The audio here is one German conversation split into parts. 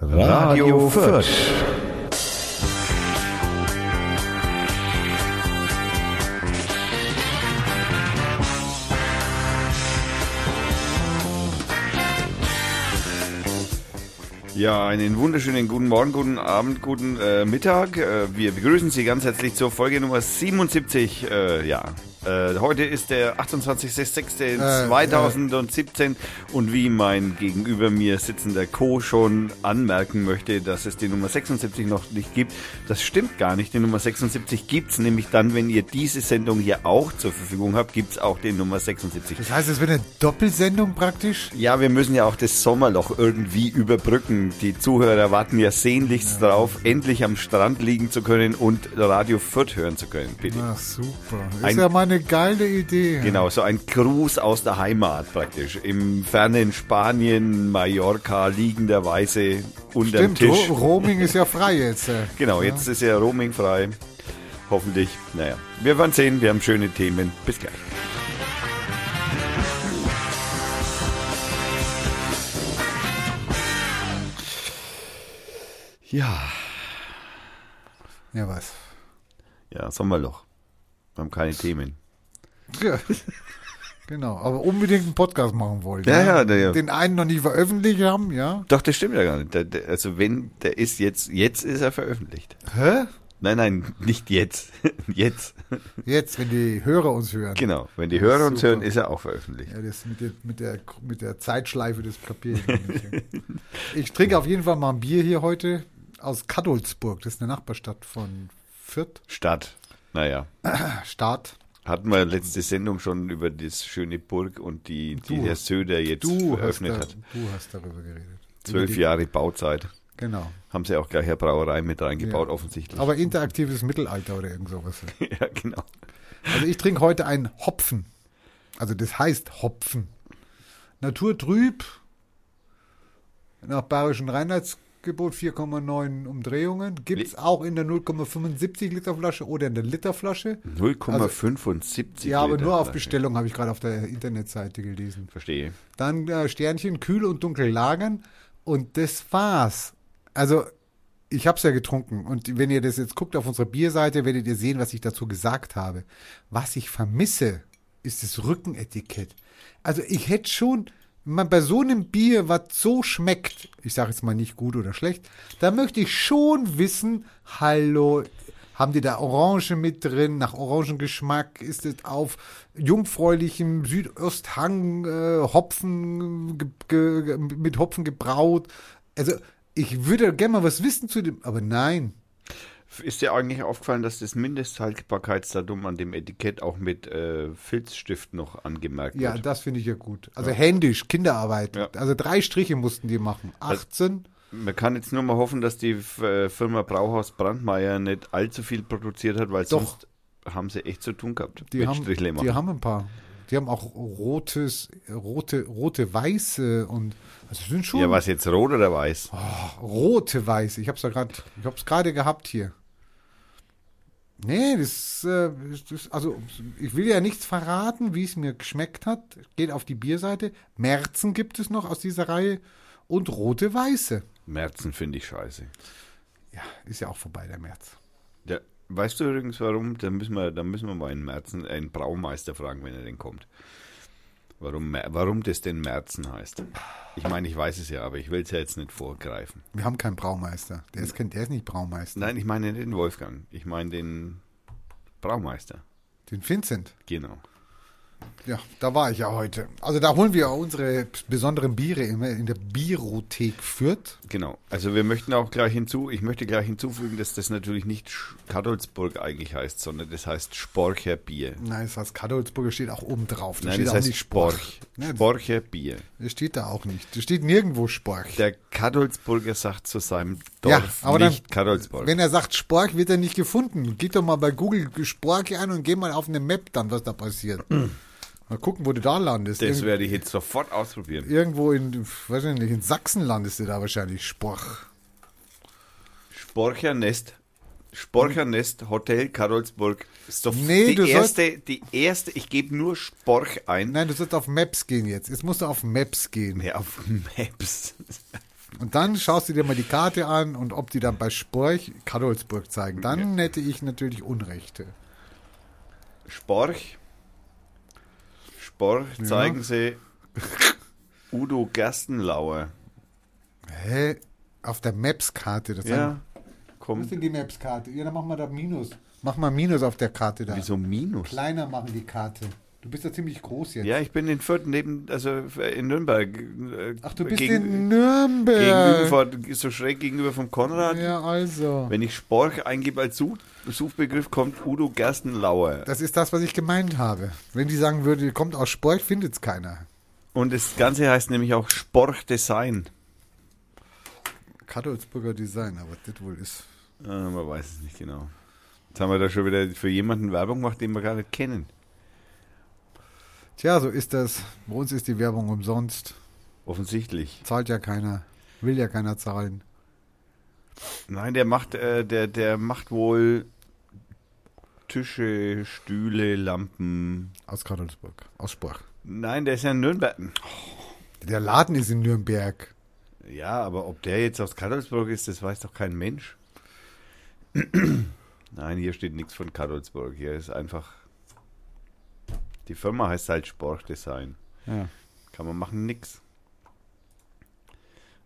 Radio Fürth. Ja, einen wunderschönen guten Morgen, guten Abend, guten äh, Mittag. Äh, wir begrüßen Sie ganz herzlich zur Folge Nummer 77. Äh, ja, äh, heute ist der 28.06.2017 äh, und wie mein gegenüber mir sitzender Co. schon anmerken möchte, dass es die Nummer 76 noch nicht gibt, das stimmt gar nicht. Die Nummer 76 gibt es nämlich dann, wenn ihr diese Sendung hier auch zur Verfügung habt, gibt es auch die Nummer 76. Das heißt, es wird eine Doppelsendung praktisch? Ja, wir müssen ja auch das Sommerloch irgendwie überbrücken. Die Zuhörer warten ja sehnlichst ja. darauf, endlich am Strand liegen zu können und Radio Fürth hören zu können. Bitte. Ach, super. Ist Ein ja meine geile Idee. Genau, so ein Gruß aus der Heimat praktisch. Im fernen Spanien, Mallorca, liegenderweise unter dem Tisch. Roaming ist ja frei jetzt. Äh. Genau, jetzt ja. ist ja Roaming frei. Hoffentlich. Naja, wir werden sehen. Wir haben schöne Themen. Bis gleich. Ja. Ja, was? Ja, Sommerloch. Wir haben keine Themen. Ja. Genau, aber unbedingt einen Podcast machen wollen. Ja, ja, der, ja. Den einen noch nicht veröffentlicht haben, ja. Doch, das stimmt ja gar nicht. Der, der, also wenn, der ist jetzt, jetzt ist er veröffentlicht. Hä? Nein, nein, nicht jetzt. jetzt. Jetzt, wenn die Hörer uns hören. Genau, wenn die Hörer uns hören, ist er auch veröffentlicht. Ja, das mit der, mit der, mit der Zeitschleife des Papiers. ich trinke auf jeden Fall mal ein Bier hier heute aus Kadolsburg. Das ist eine Nachbarstadt von Fürth. Stadt. Naja. Stadt. Hatten wir letzte Sendung schon über das schöne Burg und die, die du, Herr Söder jetzt eröffnet da, hat. Du hast darüber geredet. Zwölf Jahre Bauzeit. Genau. Haben sie auch gleich eine Brauerei mit reingebaut, ja. offensichtlich. Aber interaktives Mittelalter oder irgend sowas. ja, genau. Also ich trinke heute einen Hopfen. Also das heißt Hopfen. Naturtrüb, nach bayerischen Reinheits Gebot 4,9 Umdrehungen. Gibt es auch in der 0,75 Liter Flasche oder in der Literflasche. 0,75 also, Ja, aber nur auf Bestellung habe ich gerade auf der Internetseite gelesen. Verstehe. Dann äh, Sternchen kühl und dunkel lagern und das war's. Also ich habe es ja getrunken und wenn ihr das jetzt guckt auf unserer Bierseite, werdet ihr sehen, was ich dazu gesagt habe. Was ich vermisse, ist das Rückenetikett. Also ich hätte schon man bei so einem Bier, was so schmeckt, ich sage jetzt mal nicht gut oder schlecht, da möchte ich schon wissen, hallo, haben die da Orange mit drin, nach Orangengeschmack, ist es auf jungfräulichem Südosthang äh, Hopfen ge, ge, mit Hopfen gebraut. Also ich würde gerne mal was wissen zu dem, aber nein, ist dir eigentlich aufgefallen, dass das Mindesthaltbarkeitsdatum an dem Etikett auch mit äh, Filzstift noch angemerkt ja, wird? Ja, das finde ich ja gut. Also ja. händisch, Kinderarbeit. Ja. Also drei Striche mussten die machen. 18. Also, man kann jetzt nur mal hoffen, dass die äh, Firma Brauhaus Brandmeier nicht allzu viel produziert hat, weil Doch. sonst haben sie echt zu tun gehabt. Die, haben, die haben ein paar. Die haben auch rotes, rote, rote, weiße und also sind schon. Ja, was jetzt rot oder weiß? Oh, rote, weiße. Ich habe es gerade, ich habe es gerade gehabt hier. Nee, das, äh, das, also ich will ja nichts verraten, wie es mir geschmeckt hat. Geht auf die Bierseite. Merzen gibt es noch aus dieser Reihe und rote Weiße. Merzen finde ich scheiße. Ja, ist ja auch vorbei, der März. Ja, weißt du übrigens warum? Da müssen wir, da müssen wir mal einen Merzen, einen Braumeister fragen, wenn er denn kommt. Warum, warum das denn Merzen heißt. Ich meine, ich weiß es ja, aber ich will es ja jetzt nicht vorgreifen. Wir haben keinen Braumeister. Der ist, der ist nicht Braumeister. Nein, ich meine nicht den Wolfgang. Ich meine den Braumeister. Den Vincent. Genau. Ja, da war ich ja heute. Also da holen wir unsere besonderen Biere immer in der Bierothek Fürth. Genau. Also wir möchten auch gleich hinzu, ich möchte gleich hinzufügen, dass das natürlich nicht Kadolsburg eigentlich heißt, sondern das heißt Sporcher Bier. Nein, es heißt Kadolsburger steht auch oben drauf. Da Nein, das heißt Sporch. Sporch. Sporcher Bier. Das steht da auch nicht. Das steht nirgendwo Sporch. Der Kadolsburger sagt zu seinem Dorf ja, aber nicht dann, Kadolsburg. Wenn er sagt Sporch, wird er nicht gefunden. Geht doch mal bei Google Sporch ein und geh mal auf eine Map dann, was da passiert. Mal gucken, wo du da landest. Das werde ich jetzt sofort ausprobieren. Irgendwo in, weiß ich nicht, in Sachsen landest du da wahrscheinlich. Sporch. Sporchernest. Sporchernest Hotel Karolsburg. Ist doch nee, die erste, die erste, ich gebe nur Sporch ein. Nein, du sollst auf Maps gehen jetzt. Jetzt musst du auf Maps gehen. Ja, auf Maps. Und dann schaust du dir mal die Karte an und ob die dann bei Sporch Kadolsburg zeigen. Dann hätte ich natürlich Unrechte. Sporch. Ja. zeigen sie Udo Gerstenlauer. Hä? Auf der Maps-Karte. Das Ja, sagen- Wo ist kommt. denn die Maps-Karte? Ja, dann mach mal da Minus. Mach mal Minus auf der Karte da. Wieso Minus? Kleiner machen die Karte. Du bist ja ziemlich groß jetzt. Ja, ich bin in Fürth neben, also in Nürnberg. äh, Ach, du bist gegen- in Nürnberg. Gegenüber, so schräg gegenüber vom Konrad. Ja, also. Wenn ich Sporch eingebe als Such Suchbegriff, kommt Udo Gerstenlauer. Das ist das, was ich gemeint habe. Wenn die sagen würde, kommt aus Sporch, findet es keiner. Und das Ganze heißt nämlich auch Sporch Design. Kadolsburger Design, aber das wohl ist. Äh, man weiß es nicht genau. Jetzt haben wir da schon wieder für jemanden Werbung gemacht, den wir gar nicht kennen. Tja, so ist das. Bei uns ist die Werbung umsonst. Offensichtlich. Zahlt ja keiner. Will ja keiner zahlen. Nein, der macht, äh, der, der macht wohl Tische, Stühle, Lampen. Aus Kadolsburg. Aus Sporch. Nein, der ist ja in Nürnberg. Der Laden ist in Nürnberg. Ja, aber ob der jetzt aus Kadolsburg ist, das weiß doch kein Mensch. Nein, hier steht nichts von Kadolsburg. Hier ist einfach. Die Firma heißt halt Sporch Design. Ja. Kann man machen, nix.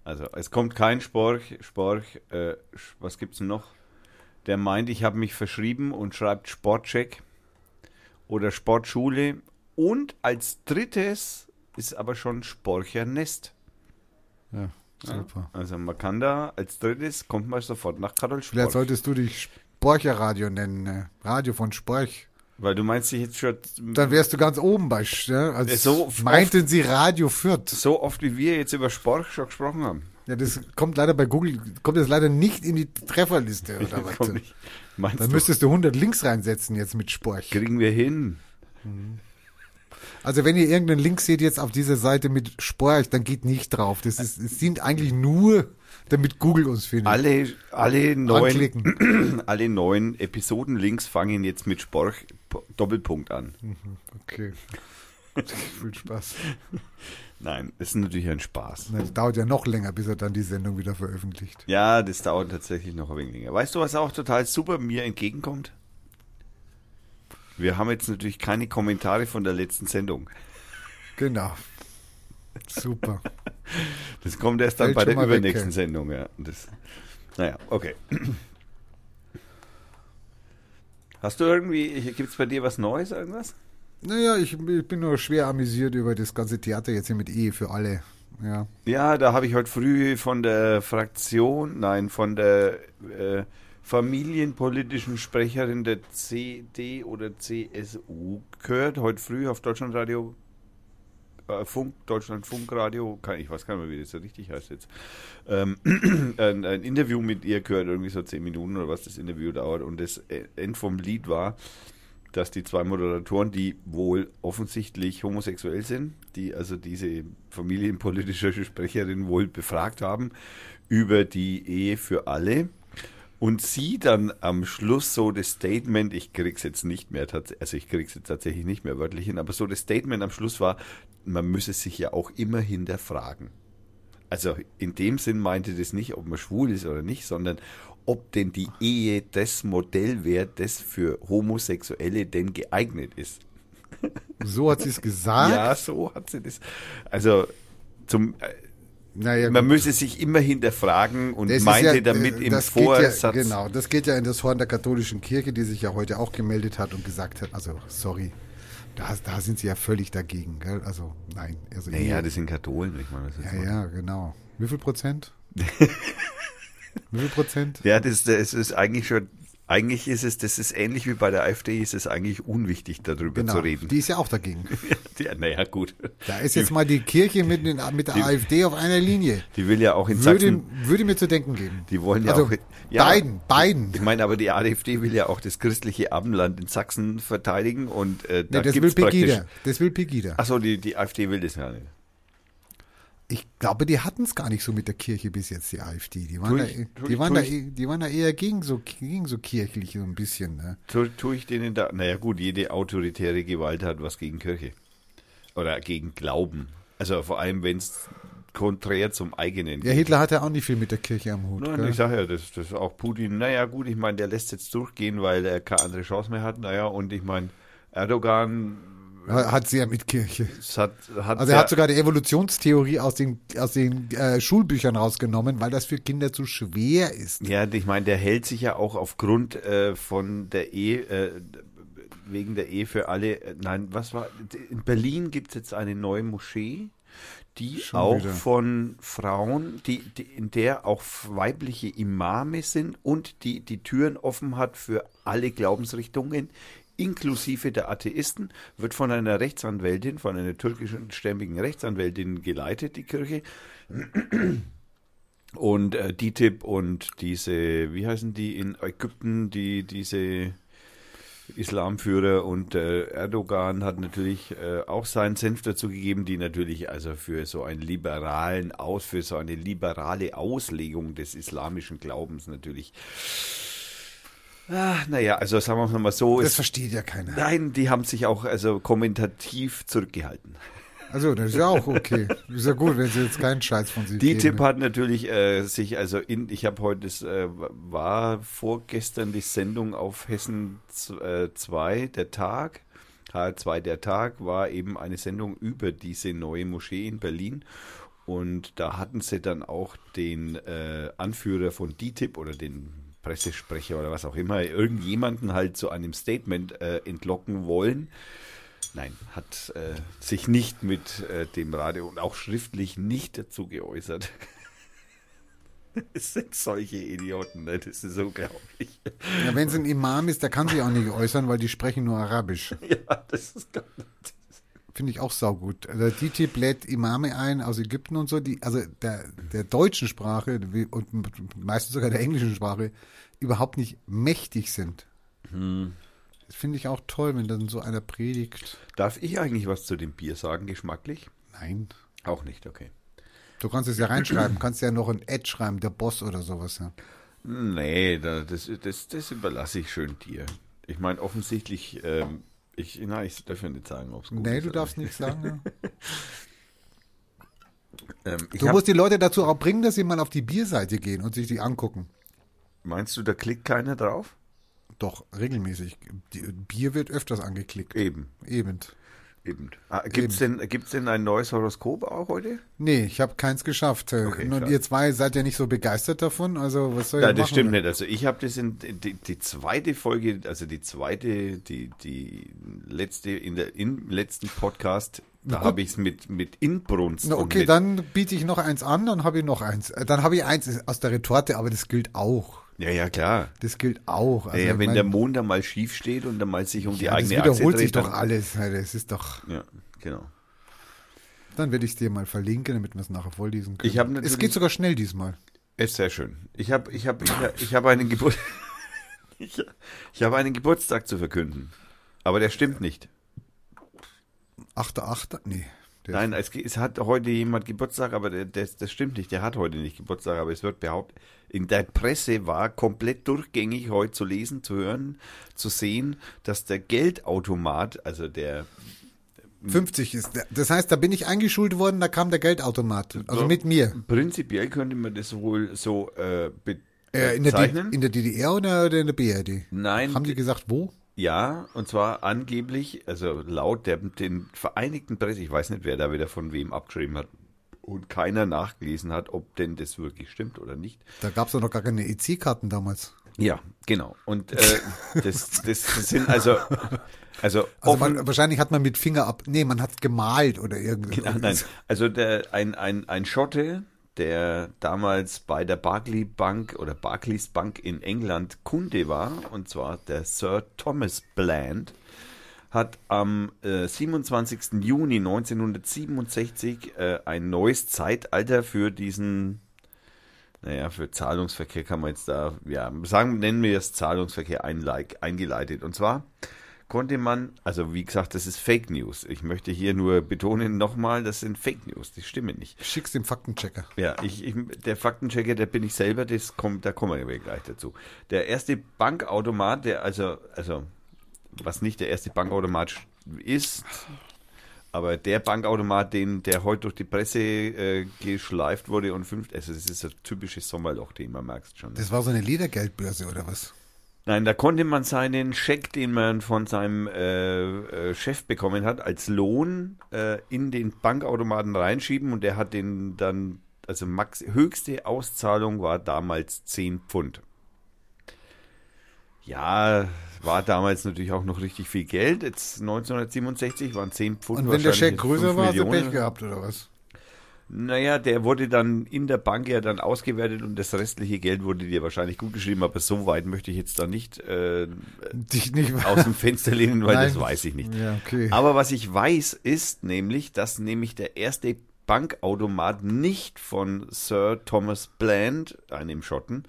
Also, es kommt kein Sporch, Sporch, äh, was gibt's denn noch? Der meint, ich habe mich verschrieben und schreibt Sportcheck oder Sportschule. Und als drittes ist aber schon Sporcher Nest. Ja, Ja. super. Also man kann da als drittes, kommt man sofort nach Karol Vielleicht Sporch. solltest du dich Sporcher Radio nennen. Ne? Radio von Sporch. Weil du meinst dich jetzt schon Dann wärst du ganz oben bei. Ne? Also so oft- meinten sie Radio Fürth. so oft wie wir jetzt über Sporch schon gesprochen haben. Ja, das kommt leider bei Google, kommt das leider nicht in die Trefferliste oder was? Meinst Dann du, müsstest du 100 Links reinsetzen jetzt mit Sporch. kriegen wir hin. Also wenn ihr irgendeinen Link seht jetzt auf dieser Seite mit Sporch, dann geht nicht drauf. Das ist, es sind eigentlich nur, damit Google uns findet. Alle, alle neuen, Anklicken. alle neuen Episoden-Links fangen jetzt mit Sporch Doppelpunkt an. Okay. Viel Spaß. Nein, ist natürlich ein Spaß. Das dauert ja noch länger, bis er dann die Sendung wieder veröffentlicht. Ja, das dauert tatsächlich noch ein wenig länger. Weißt du, was auch total super mir entgegenkommt? Wir haben jetzt natürlich keine Kommentare von der letzten Sendung. Genau. Super. Das kommt erst dann Fällt bei der weg, übernächsten ja. Sendung, ja. Das, naja, okay. Hast du irgendwie, gibt es bei dir was Neues, irgendwas? Naja, ich, ich bin nur schwer amüsiert über das ganze Theater jetzt hier mit Ehe für alle. Ja. Ja, da habe ich heute früh von der Fraktion, nein, von der äh, familienpolitischen Sprecherin der CD oder CSU gehört, heute früh auf Deutschlandradio, äh, Funk, Deutschlandfunkradio, kann, ich weiß gar nicht mehr, wie das so richtig heißt jetzt, ähm, ein, ein Interview mit ihr gehört, irgendwie so zehn Minuten oder was das Interview dauert und das End vom Lied war, dass die zwei Moderatoren, die wohl offensichtlich homosexuell sind, die also diese familienpolitische Sprecherin wohl befragt haben über die Ehe für alle. Und sie dann am Schluss so das Statement, ich krieg's jetzt nicht mehr, also ich krieg's jetzt tatsächlich nicht mehr wörtlich hin, aber so das Statement am Schluss war, man müsse sich ja auch immer hinterfragen. Also in dem Sinn meinte das nicht, ob man schwul ist oder nicht, sondern ob denn die Ehe das Modell wäre, das für Homosexuelle denn geeignet ist. So hat sie es gesagt. Ja, so hat sie das. Also zum, äh, naja, man gut. müsse sich immer hinterfragen und Das meinte ja, damit äh, im Vorsatz. Ja, genau, das geht ja in das Horn der katholischen Kirche, die sich ja heute auch gemeldet hat und gesagt hat, also sorry, da, da sind sie ja völlig dagegen. Gell? Also nein. Also Naja, Ehe- das sind Katholen, ich meine. Das ja, ja, genau. Wie viel Prozent? Wie viel Prozent? Ja, das, das ist eigentlich schon, eigentlich ist es, das ist ähnlich wie bei der AfD, ist es eigentlich unwichtig, darüber Genau, zu reden. die ist ja auch dagegen. ja, naja, gut. Da ist jetzt mal die Kirche mit, den, mit der Die- AfD auf einer Linie. Die will ja auch in Würde, Sachsen, würde mir zu denken geben. die wollen ja also auch, ja, beiden, beiden. Ich meine, aber die AfD will ja auch das christliche Abendland in Sachsen verteidigen und äh, da Nee, das will. Pegida. Das will Pegida. Achso, die, die AfD will das ja nicht. Ich glaube, die hatten es gar nicht so mit der Kirche bis jetzt, die AfD. Die waren, Tu da, ich- tu die ich- waren, da, ich- eh- die waren da eher gegen so, gegen so kirchlich so ein bisschen. Ne? Tu, tue ich denen da. Naja, gut, jede autoritäre Gewalt hat was gegen Kirche. Oder gegen Glauben. Also vor allem, wenn es konträr zum eigenen. Ja, Hitler hatte auch nicht viel mit der Kirche am Hut. Nein, gell? ich sage ja, das, das auch Putin, naja gut, ich meine, der lässt jetzt durchgehen, weil er keine andere Chance mehr hat. Naja, und ich meine, Erdogan Hat ja mit Kirche. hat, hat Also er hat sogar die Evolutionstheorie aus den, aus den äh, Schulbüchern rausgenommen, weil das für Kinder zu schwer ist. Ja, ich meine, der hält sich ja auch aufgrund äh, von der Ehe, äh, wegen der Ehe für alle. Äh, nein, was war? In Berlin gibt es jetzt eine neue Moschee, die Schon auch wieder. von Frauen, die, die, in der auch weibliche Imame sind und die die Türen offen hat für alle Glaubensrichtungen. Inklusive der Atheisten, wird von einer Rechtsanwältin, von einer türkischen stämmigen Rechtsanwältin geleitet, die Kirche. Und äh, DITIB und diese, wie heißen die in Ägypten, die diese Islamführer und äh, Erdogan hat natürlich äh, auch seinen Senf dazu gegeben, die natürlich also für so einen liberalen Aus, für so eine liberale Auslegung des islamischen Glaubens natürlich. Ah, naja, also sagen wir mal so, Das es, versteht ja keiner. nein, die haben sich auch also kommentativ zurückgehalten. Also, das ist ja auch okay. Ist ja gut, wenn sie jetzt keinen Scheiß von sich Die. Tipp hat natürlich äh, sich, also in, ich habe heute, das äh, war vorgestern die Sendung auf Hessen 2, der Tag. H2 der Tag war eben eine Sendung über diese neue Moschee in Berlin. Und da hatten sie dann auch den äh, Anführer von DTIP oder den Pressesprecher oder was auch immer, irgendjemanden halt zu einem Statement äh, entlocken wollen. Nein, hat äh, sich nicht mit äh, dem Radio und auch schriftlich nicht dazu geäußert. Es sind solche Idioten, ne? das ist unglaublich. Ja, wenn es ein Imam ist, der kann sich auch nicht äußern, weil die sprechen nur Arabisch. Ja, das ist gar nicht. Finde ich auch saugut. Also DTIP lädt Imame ein aus Ägypten und so, die, also der, der deutschen Sprache und meistens sogar der englischen Sprache überhaupt nicht mächtig sind. Hm. Das finde ich auch toll, wenn dann so einer predigt. Darf ich eigentlich was zu dem Bier sagen, geschmacklich? Nein. Auch nicht, okay. Du kannst es ja reinschreiben, kannst ja noch ein Ad schreiben, der Boss oder sowas. Ja. Nee, da, das, das, das überlasse ich schön dir. Ich meine, offensichtlich, ähm, ich, na, ich darf ja nicht sagen, ob es gut Nee, ist. du oder darfst nichts sagen. Ja. Ähm, Du musst die Leute dazu auch bringen, dass sie mal auf die Bierseite gehen und sich die angucken. meinst du, da klickt keiner drauf? Doch, regelmäßig. Die, Bier wird öfters angeklickt. Eben, Eben. Eben. Ah, gibt's denn, gibt's denn ein neues Horoskop auch heute? Nee, ich habe keins geschafft. Okay, und ihr zwei seid ja nicht so begeistert davon. Also was soll Ja, ich das machen? stimmt nicht. Also ich habe das in die, die zweite Folge, also die zweite, die, die letzte, in der im letzten Podcast, da habe ich es mit, mit Inbrunst. Na, okay, mit, dann biete ich noch eins an, dann habe ich noch eins. Äh, Dann habe ich eins aus der Retorte, aber das gilt auch. Ja, ja, klar. Das gilt auch. Also, ja, ja, wenn mein- der Mond dann mal schief steht und dann mal sich um die ja, das eigene Achse wiederholt dreht, sich doch alles. Das ist doch. Ja, genau. Dann werde ich es dir mal verlinken, damit wir es nachher vorlesen können. Ich hab es geht sogar schnell diesmal. Ist sehr schön. Ich habe ich hab, ich hab, ich hab einen Geburt ich, ich habe einen Geburtstag zu verkünden. Aber der stimmt nicht. 8.8. Nee. Der Nein, es, es hat heute jemand Geburtstag, aber der, das, das stimmt nicht. Der hat heute nicht Geburtstag, aber es wird behauptet, in der Presse war komplett durchgängig heute zu lesen, zu hören, zu sehen, dass der Geldautomat, also der 50 ist. der- Das heißt, da bin ich eingeschult worden, da kam der Geldautomat. Also So. mit mir. prinzipiell könnte man das wohl so äh, Äh, in, der bezeichnen. in der DDR oder in der BRD? Nein, Haben die gesagt, wo? Ja, und zwar angeblich, also laut der, den Vereinigten Presse, ich weiß nicht, wer da wieder von wem abgeschrieben hat und keiner nachgelesen hat, ob denn das wirklich stimmt oder nicht. Da gab es doch noch gar keine EC-Karten damals. Ja, genau. Und äh, das, das, das sind also, also, Also man, wahrscheinlich hat man mit Finger ab. Nee, man hat gemalt oder irgendwie. Genau, nein, also der, ein, ein, ein Schotte, der damals bei der Barclay Bank oder Barclays Bank in England Kunde war, und zwar der Sir Thomas Bland, hat am äh, 27. Juni 1967 äh, ein neues Zeitalter für diesen, naja, für Zahlungsverkehr kann man jetzt da, ja, sagen, nennen wir es Zahlungsverkehr eingeleitet. Und zwar konnte man, also wie gesagt, das ist Fake News. Ich möchte hier nur betonen nochmal, das sind Fake News, die stimmen nicht. Schick's dem Faktenchecker. Ja, ich, ich, der Faktenchecker, der bin ich selber, das kommt, da kommen wir gleich dazu. Der erste Bankautomat, der also, also, was nicht der erste Bankautomat ist, Aber der Bankautomat, den, der heute durch die Presse äh, geschleift wurde und fünf, also das ist ein typisches Sommerloch-Thema, merkst schon. Das war so eine Ledergeldbörse oder was? Nein, da konnte man seinen Scheck, den man von seinem äh, äh, Chef bekommen hat, als Lohn äh, in den Bankautomaten reinschieben und der hat den dann, also max, höchste Auszahlung war damals 10 Pfund. Ja, war damals natürlich auch noch richtig viel Geld. Jetzt 1967 waren 10 Pfund. Und wenn der Scheck größer 5 war, hast du Millionen. Pech gehabt oder was? Naja, der wurde dann in der Bank ja dann ausgewertet und das restliche Geld wurde dir wahrscheinlich gut geschrieben, aber so weit möchte ich jetzt da nicht äh, Dich nicht aus dem Fenster lehnen, weil das Nein. weiß ich nicht. Ja, okay. Aber was ich weiß, ist nämlich, dass nämlich der erste Bankautomat nicht von Sir Thomas Bland, einem Schotten,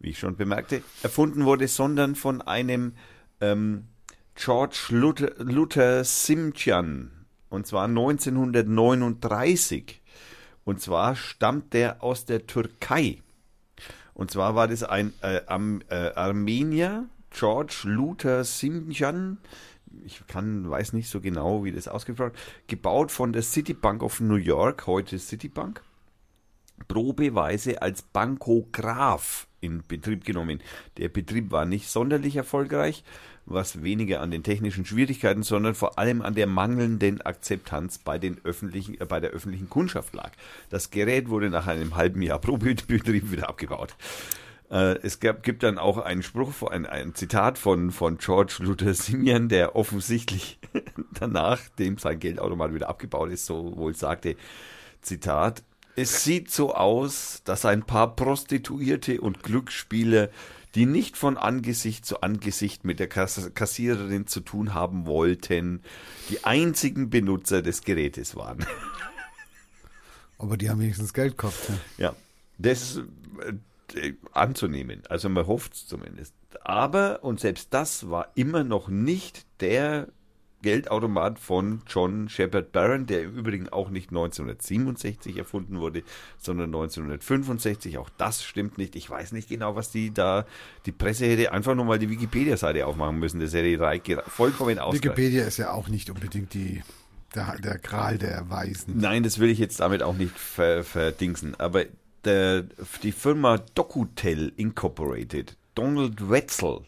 wie ich schon bemerkte, erfunden wurde, sondern von einem ähm, George Luther, Luther Simchian. Und zwar 1939. Und zwar stammt der aus der Türkei. Und zwar war das ein äh, am, äh, Armenier, George Luther Simchian. Ich kann, weiß nicht so genau, wie das wird. Gebaut von der Citibank of New York, heute Citibank. Probeweise als Bankograph in Betrieb genommen. Der Betrieb war nicht sonderlich erfolgreich, was weniger an den technischen Schwierigkeiten, sondern vor allem an der mangelnden Akzeptanz bei, den öffentlichen, äh, bei der öffentlichen Kundschaft lag. Das Gerät wurde nach einem halben Jahr Probebetrieb wieder abgebaut. Äh, es gab, gibt dann auch einen Spruch, ein, ein Zitat von, von George Luther Simian, der offensichtlich danach, dem sein Geldautomat wieder abgebaut ist, so wohl sagte, Zitat, es sieht so aus, dass ein paar Prostituierte und Glücksspieler, die nicht von Angesicht zu Angesicht mit der Kass Kassiererin zu tun haben wollten, die einzigen Benutzer des Gerätes waren. Aber die haben wenigstens Geld gehabt. Ja. Ja, das ist äh, anzunehmen. Also man hofft es zumindest. Aber, und selbst das war immer noch nicht der Geldautomat von John Shepard Barron, der im Übrigen auch nicht 1967 erfunden wurde, sondern 1965. Auch das stimmt nicht. Ich weiß nicht genau, was die da, die Presse hätte einfach nur mal die Wikipedia-Seite aufmachen müssen. Das hätte vollkommen ausgereicht. Wikipedia ist ja auch nicht unbedingt die, der, der Gral der Weisen. Nein, das will ich jetzt damit auch nicht ver, verdingsen. Aber der, die Firma Docutel Incorporated, Donald Wetzel,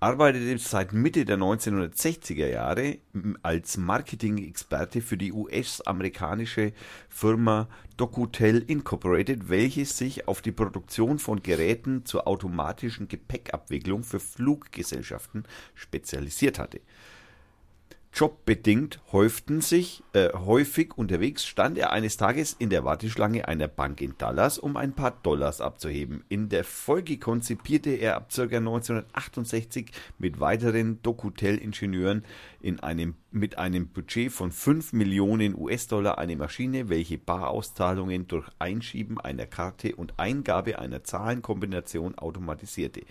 arbeitete seit Mitte der 1960er Jahre als Marketing-Experte für die US-amerikanische Firma Docutel Incorporated, welche sich auf die Produktion von Geräten zur automatischen Gepäckabwicklung für Fluggesellschaften spezialisiert hatte. Jobbedingt häuften sich äh, häufig unterwegs, stand er eines Tages in der Warteschlange einer Bank in Dallas, um ein paar Dollars abzuheben. In der Folge konzipierte er ab ca. 1968 mit weiteren Docutel-Ingenieuren in einem, mit einem Budget von 5 Millionen US-Dollar eine Maschine, welche Barauszahlungen durch Einschieben einer Karte und Eingabe einer Zahlenkombination automatisierte.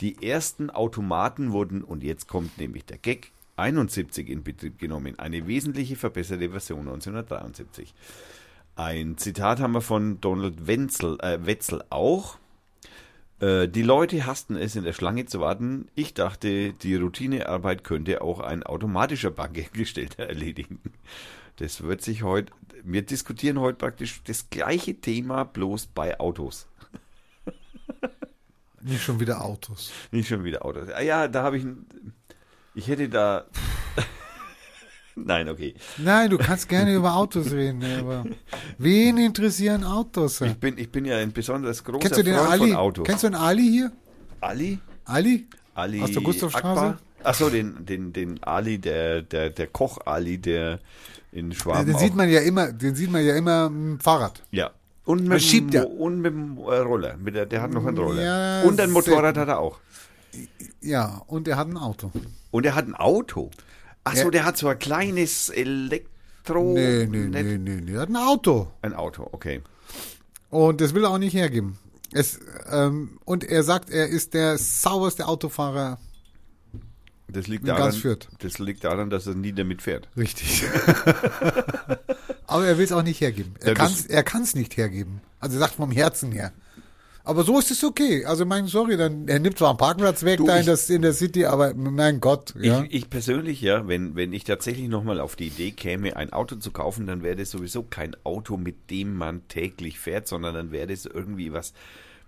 Die ersten Automaten wurden, und jetzt kommt nämlich der Gag, 71 in Betrieb genommen, eine wesentliche verbesserte Version 1973. Ein Zitat haben wir von Donald Wenzel, äh, Wetzel auch. Äh, die Leute hassten es, in der Schlange zu warten. Ich dachte, die Routinearbeit könnte auch ein automatischer Bankangestellter erledigen. Das wird sich heute, wir diskutieren heute praktisch das gleiche Thema, bloß bei Autos. Nicht schon wieder Autos. Nicht schon wieder Autos. Ah ja, da habe ich, ein- ich hätte da, nein, okay. Nein, du kannst gerne über Autos reden, aber wen interessieren Autos? Ich bin, ich bin ja ein besonders großer Kennst du den Freund Ali? von Autos. Kennst du den Ali hier? Ali? Ali? Ali Aus der Gustavstraße? Achso, den, den, den Ali, der, der, der Koch Ali, der in Schwaben Den sieht man ja immer, den sieht man ja immer im Fahrrad. Ja. Und Man mit, schiebt dem, ja. und mit dem äh, Roller. Mit der, der hat noch einen Roller. Ja, und ein Motorrad hat er auch. Ja, und er hat ein Auto. Und er hat ein Auto. Achso, Ja. der hat so ein kleines Elektro... Nee, nee, Net- nee, nee, nee. Er hat ein Auto. Ein Auto, okay. Und das will er auch nicht hergeben. Es, ähm, und er sagt, er ist der sauberste Autofahrer. Das liegt, daran, das liegt daran, dass er nie damit fährt. Richtig. Aber er will es auch nicht hergeben. Er Ja, kann es er kann's nicht hergeben. Also er sagt vom Herzen her. Aber so ist es okay. Also mein, sorry, dann, er nimmt zwar einen Parkplatz weg Du, da in, das, in der City, aber mein Gott, ja. Ich, ich persönlich, ja, wenn, wenn ich tatsächlich nochmal auf die Idee käme, ein Auto zu kaufen, dann wäre das sowieso kein Auto, mit dem man täglich fährt, sondern dann wäre das irgendwie was,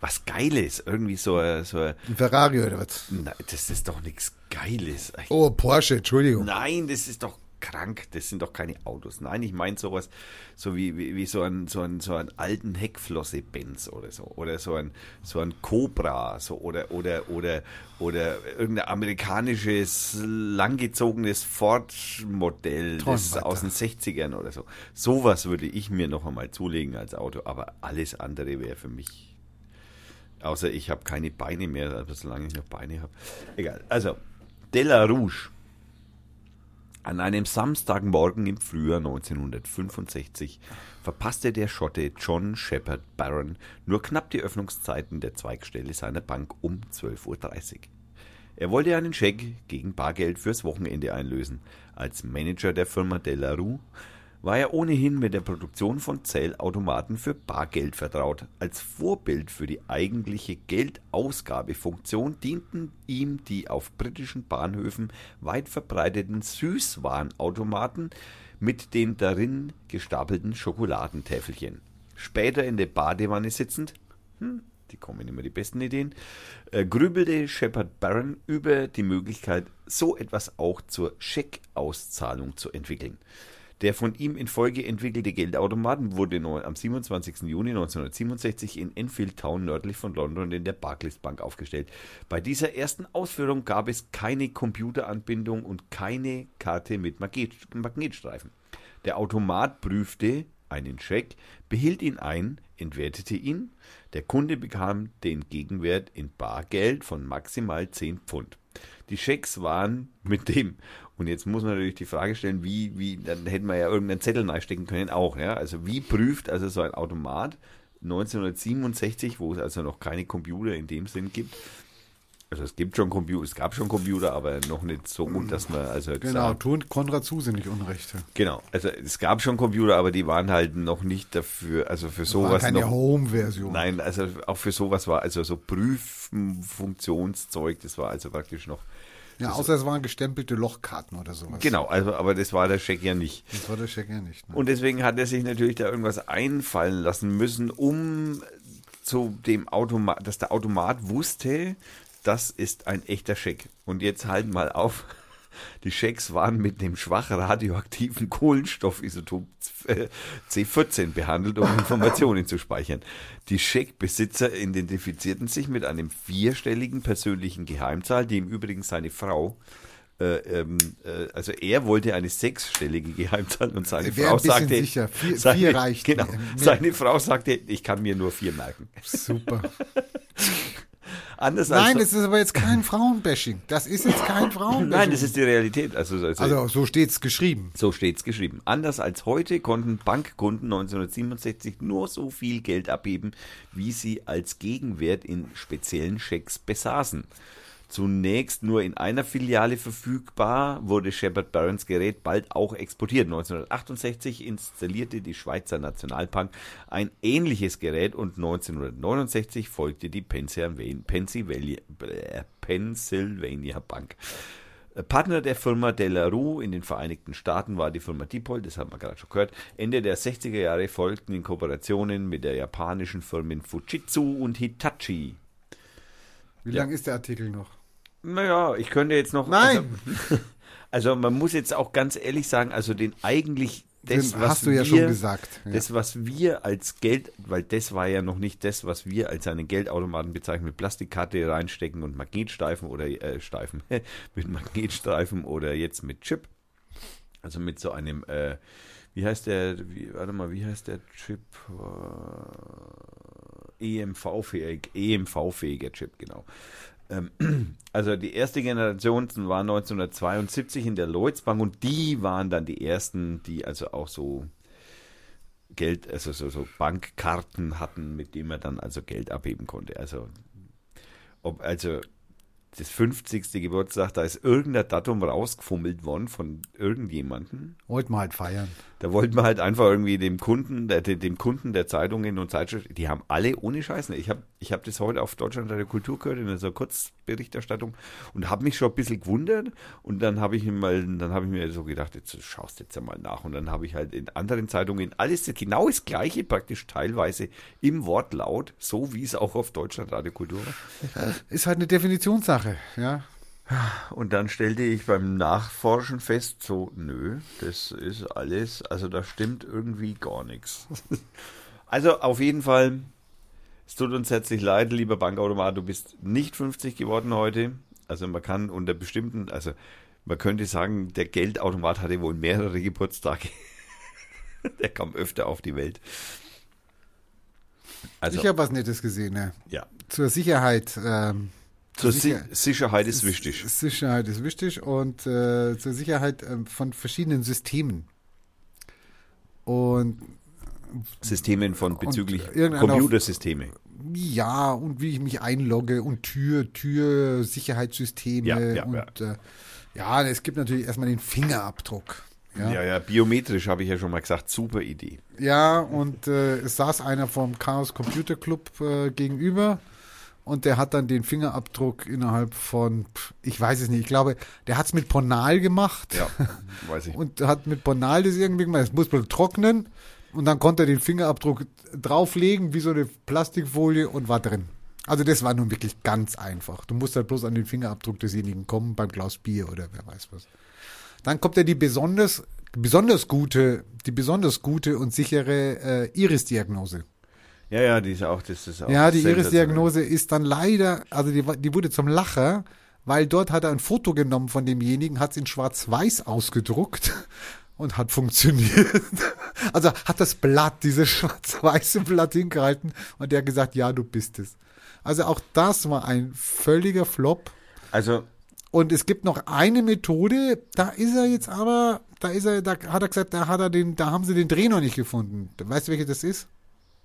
was Geiles. Irgendwie so, ein- so, Ein Ferrari oder was? Nein, das ist doch nichts Geiles. Oh, Porsche, Entschuldigung. Nein, das ist doch krank. Das sind doch keine Autos. Nein, ich meine sowas, so wie, wie, wie so ein, so ein, so einen alten Heckflosse-Benz oder so. Oder so ein, so ein Cobra, so, oder, oder, oder, oder irgendein amerikanisches, langgezogenes Ford-Modell, aus den 60ern oder so. Sowas würde ich mir noch einmal zulegen als Auto, aber alles andere wäre für mich Außer ich habe keine Beine mehr, aber solange ich noch Beine habe. Egal. Also, Della Rouge. An einem Samstagmorgen im Frühjahr 1965 verpasste der Schotte John Shepard Barron nur knapp die Öffnungszeiten der Zweigstelle seiner Bank um 12.30 Uhr. Er wollte einen Scheck gegen Bargeld fürs Wochenende einlösen. Als Manager der Firma Della Rue war er ohnehin mit der Produktion von Zählautomaten für Bargeld vertraut. Als Vorbild für die eigentliche Geldausgabefunktion dienten ihm die auf britischen Bahnhöfen weit verbreiteten Süßwarenautomaten mit den darin gestapelten Schokoladentäfelchen. Später in der Badewanne sitzend, hm, die kommen immer die besten Ideen, äh, grübelte Shepard Barron über die Möglichkeit, so etwas auch zur Scheckauszahlung zu entwickeln. Der von ihm in Folge entwickelte Geldautomaten wurde am 27. Juni 1967 in Enfield Town nördlich von London in der Barclays Bank aufgestellt. Bei dieser ersten Ausführung gab es keine Computeranbindung und keine Karte mit Magnet Magnetstreifen. Der Automat prüfte einen Scheck, behielt ihn ein, entwertete ihn. Der Kunde bekam den Gegenwert in Bargeld von maximal 10 Pfund. Die Schecks waren mit dem, und jetzt muss man natürlich die Frage stellen, wie, wie, dann hätten wir ja irgendeinen Zettel reinstecken können, auch, ja. Also wie prüft also so ein Automat 1967, wo es also noch keine Computer in dem Sinn gibt, also es gibt schon Computer, es gab schon Computer, aber noch nicht so gut, dass man also Genau, sagt, tun Konrad Zuse nicht Unrecht. Genau, also es gab schon Computer, aber die waren halt noch nicht dafür, also für War sowas keine noch. Home-Version. Nein, also auch für sowas war also so Prüffunktionszeug, das war also praktisch noch. Ja, außer es waren gestempelte Lochkarten oder sowas. Genau, also aber das war der Scheck ja nicht. Das war der Check ja nicht. Ne? Und deswegen hat er sich natürlich da irgendwas einfallen lassen müssen, um zu dem Automat, dass der Automat wusste, das ist ein echter Scheck. Und jetzt halt mal auf. Die Schecks waren mit dem schwach radioaktiven Kohlenstoffisotop äh, C14 behandelt, um Informationen zu speichern. Die Scheckbesitzer identifizierten sich mit einem vierstelligen persönlichen Geheimzahl, die im Übrigen seine Frau äh, ähm, äh, also er wollte eine sechsstellige Geheimzahl und seine Frau sagte, sicher. Vier- seine, vier reicht Genau. Mehr- seine Frau sagte, ich kann mir nur vier merken. Super. Anders Nein, als das ist aber jetzt kein Frauenbashing. Das ist jetzt kein Frauenbashing. Nein, das ist die Realität. Also, also, Also so steht's geschrieben. so steht's geschrieben. Anders als heute konnten Bankkunden 1967 nur so viel Geld abheben, wie sie als Gegenwert in speziellen Schecks besaßen. Zunächst nur in einer Filiale verfügbar, wurde Shepard Barons Gerät bald auch exportiert. 1968 installierte die Schweizer Nationalbank ein ähnliches Gerät und 1969 folgte die Pennsylvania, Bank. Partner der Firma Della Rue in den Vereinigten Staaten war die Firma Diepol, das haben wir gerade schon gehört. Ende der 60er Jahre folgten in Kooperationen mit der japanischen Firmen Fujitsu und Hitachi. Wie Ja. lang ist der Artikel noch? Naja, ich könnte jetzt noch. Nein! Also, also man muss jetzt auch ganz ehrlich sagen, also den eigentlich das, Den was hast du ja wir, schon gesagt. Ja. Das, was wir als Geld, weil das war ja noch nicht das, was wir als einen Geldautomaten bezeichnen, mit Plastikkarte reinstecken und Magnetstreifen oder äh, Streifen, mit Magnetstreifen oder jetzt mit Chip. Also mit so einem, äh, wie heißt der, wie, warte mal, wie heißt der Chip? Äh, EMV-fähig, EMV-fähiger Chip, genau. Ähm, also die erste Generation war 1972 in der Lloyds Bank und die waren dann die ersten, die also auch so Geld, also so, so Bankkarten hatten, mit denen man dann also Geld abheben konnte. Also ob also das 50. Geburtstag, da ist irgendein Datum rausgefummelt worden von irgendjemandem. Wollten wir halt feiern. Da wollten wir halt einfach irgendwie dem Kunden, der, dem Kunden der Zeitungen und Zeitschriften, die haben alle ohne Scheiß. Ich habe ich hab das heute auf Deutschland der Kultur gehört, in so Kurzberichterstattung und habe mich schon ein bisschen gewundert. Und dann habe ich, mal, dann hab ich mir so gedacht, jetzt schaust jetzt einmal nach. Und dann habe ich halt in anderen Zeitungen alles genau das Gleiche, praktisch teilweise im Wortlaut, so wie es auch auf Deutschland Radio Kultur war. Ist halt eine Definitionssache, ja. Und dann stellte ich beim Nachforschen fest, so, nö, das ist alles, also da stimmt irgendwie gar nichts. Also auf jeden Fall, es tut uns herzlich leid, lieber Bankautomat, du bist nicht 50 geworden heute. Also man kann unter bestimmten, also man könnte sagen, der Geldautomat hatte wohl mehrere Geburtstage. der kam öfter auf die Welt. Also, ich habe was Nettes gesehen, ne? Ja. Zur Sicherheit. Ähm, zur Sicher Sicherheit ist wichtig. Sicherheit ist wichtig und äh, zur Sicherheit äh, von verschiedenen Systemen. Und Systemen von bezüglich Computersysteme. Ja, und wie ich mich einlogge und Tür, Tür, Sicherheitssysteme ja, ja, und ja. Äh, ja, es gibt natürlich erstmal den Fingerabdruck. Ja, ja, ja biometrisch habe ich ja schon mal gesagt, super Idee. Ja, und äh, es saß einer vom Chaos Computer Club äh, gegenüber und der hat dann den Fingerabdruck innerhalb von, ich weiß es nicht, ich glaube, der hat es mit Ponal gemacht. Ja, weiß ich. Und hat mit Ponal das irgendwie gemacht. Das muss man trocknen und dann konnte er den Fingerabdruck drauflegen, wie so eine Plastikfolie und war drin. Also das war nun wirklich ganz einfach. Du musst halt bloß an den Fingerabdruck desjenigen kommen beim Glas Bier oder wer weiß was. Dann kommt ja die besonders, besonders gute, die besonders gute und sichere äh, Iris-Diagnose. Ja, ja, die ist auch, das ist auch. Ja, die Iris-Diagnose ist dann leider, also die, die wurde zum Lacher, weil dort hat er ein Foto genommen von demjenigen, hat es in schwarz-weiß ausgedruckt und hat funktioniert. Also hat das Blatt, dieses schwarz-weiße Blatt hingehalten und der hat gesagt, ja, du bist es. Also auch das war ein völliger Flop. Also und es gibt noch eine Methode, da ist er jetzt aber, da ist er, da hat er gesagt, da hat er den, da haben sie den Dreh noch nicht gefunden. Weißt du, welche das ist?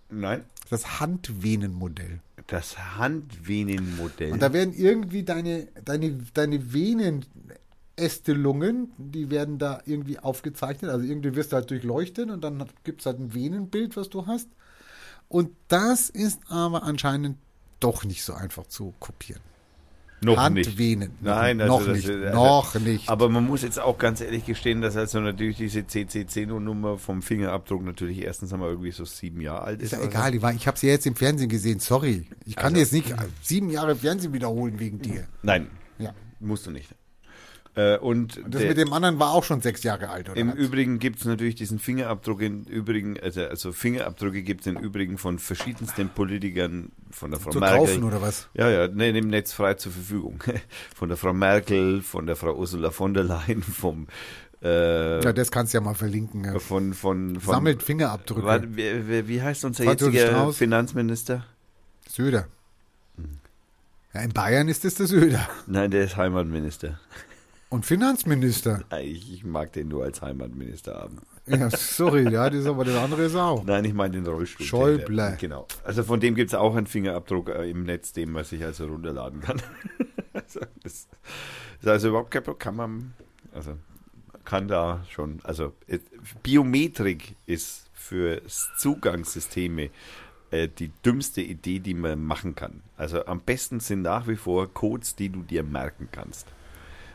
Nein. Das Handvenenmodell. Das Handvenenmodell. Und da werden irgendwie deine, deine, deine Venenästelungen, die werden da irgendwie aufgezeichnet. Also irgendwie wirst du halt durchleuchten und dann gibt es halt ein Venenbild, was du hast. Und das ist aber anscheinend doch nicht so einfach zu kopieren. Noch Handvenen. Nicht. Nein, also noch das, nicht. Also, noch nicht. Aber man muss jetzt auch ganz ehrlich gestehen, dass also natürlich diese CCC-Nummer vom Fingerabdruck natürlich erstens einmal irgendwie so sieben Jahre alt ist. Ist ja egal, die war, ich habe sie jetzt im Fernsehen gesehen, sorry. Ich kann also, jetzt nicht sieben Jahre Fernsehen wiederholen wegen dir. Nein, ja. musst du nicht. Äh, und, und, das der, mit dem anderen war auch schon sechs Jahre alt, oder? Im was? Übrigen gibt es natürlich diesen Fingerabdruck im Übrigen, also, also Fingerabdrücke gibt es im Übrigen von verschiedensten Politikern, von der Frau Zu Merkel. kaufen oder was? Ja, ja, nee, im Netz frei zur Verfügung. Von der Frau Merkel, von der Frau Ursula von der Leyen, vom äh, ja, das kannst du ja mal verlinken. Ja. Von, von, von, Sammelt Fingerabdrücke. War, wie, wie, heißt unser jetziger Strauß? Finanzminister? Söder. Hm. Ja, in Bayern ist es der Söder. Nein, der ist Heimatminister. Und Finanzminister. Ich, mag den nur als Heimatminister haben. Ja, sorry, ja, das ist aber der andere Sau. Nein, ich meine den Rollstuhl. Schäuble. Genau. Also von dem gibt es auch einen Fingerabdruck äh, im Netz, den man sich also runterladen kann. also das ist also überhaupt kein Problem. Kann man, also kann da schon, also Biometrik ist für Zugangssysteme äh, die dümmste Idee, die man machen kann. Also am besten sind nach wie vor Codes, die du dir merken kannst.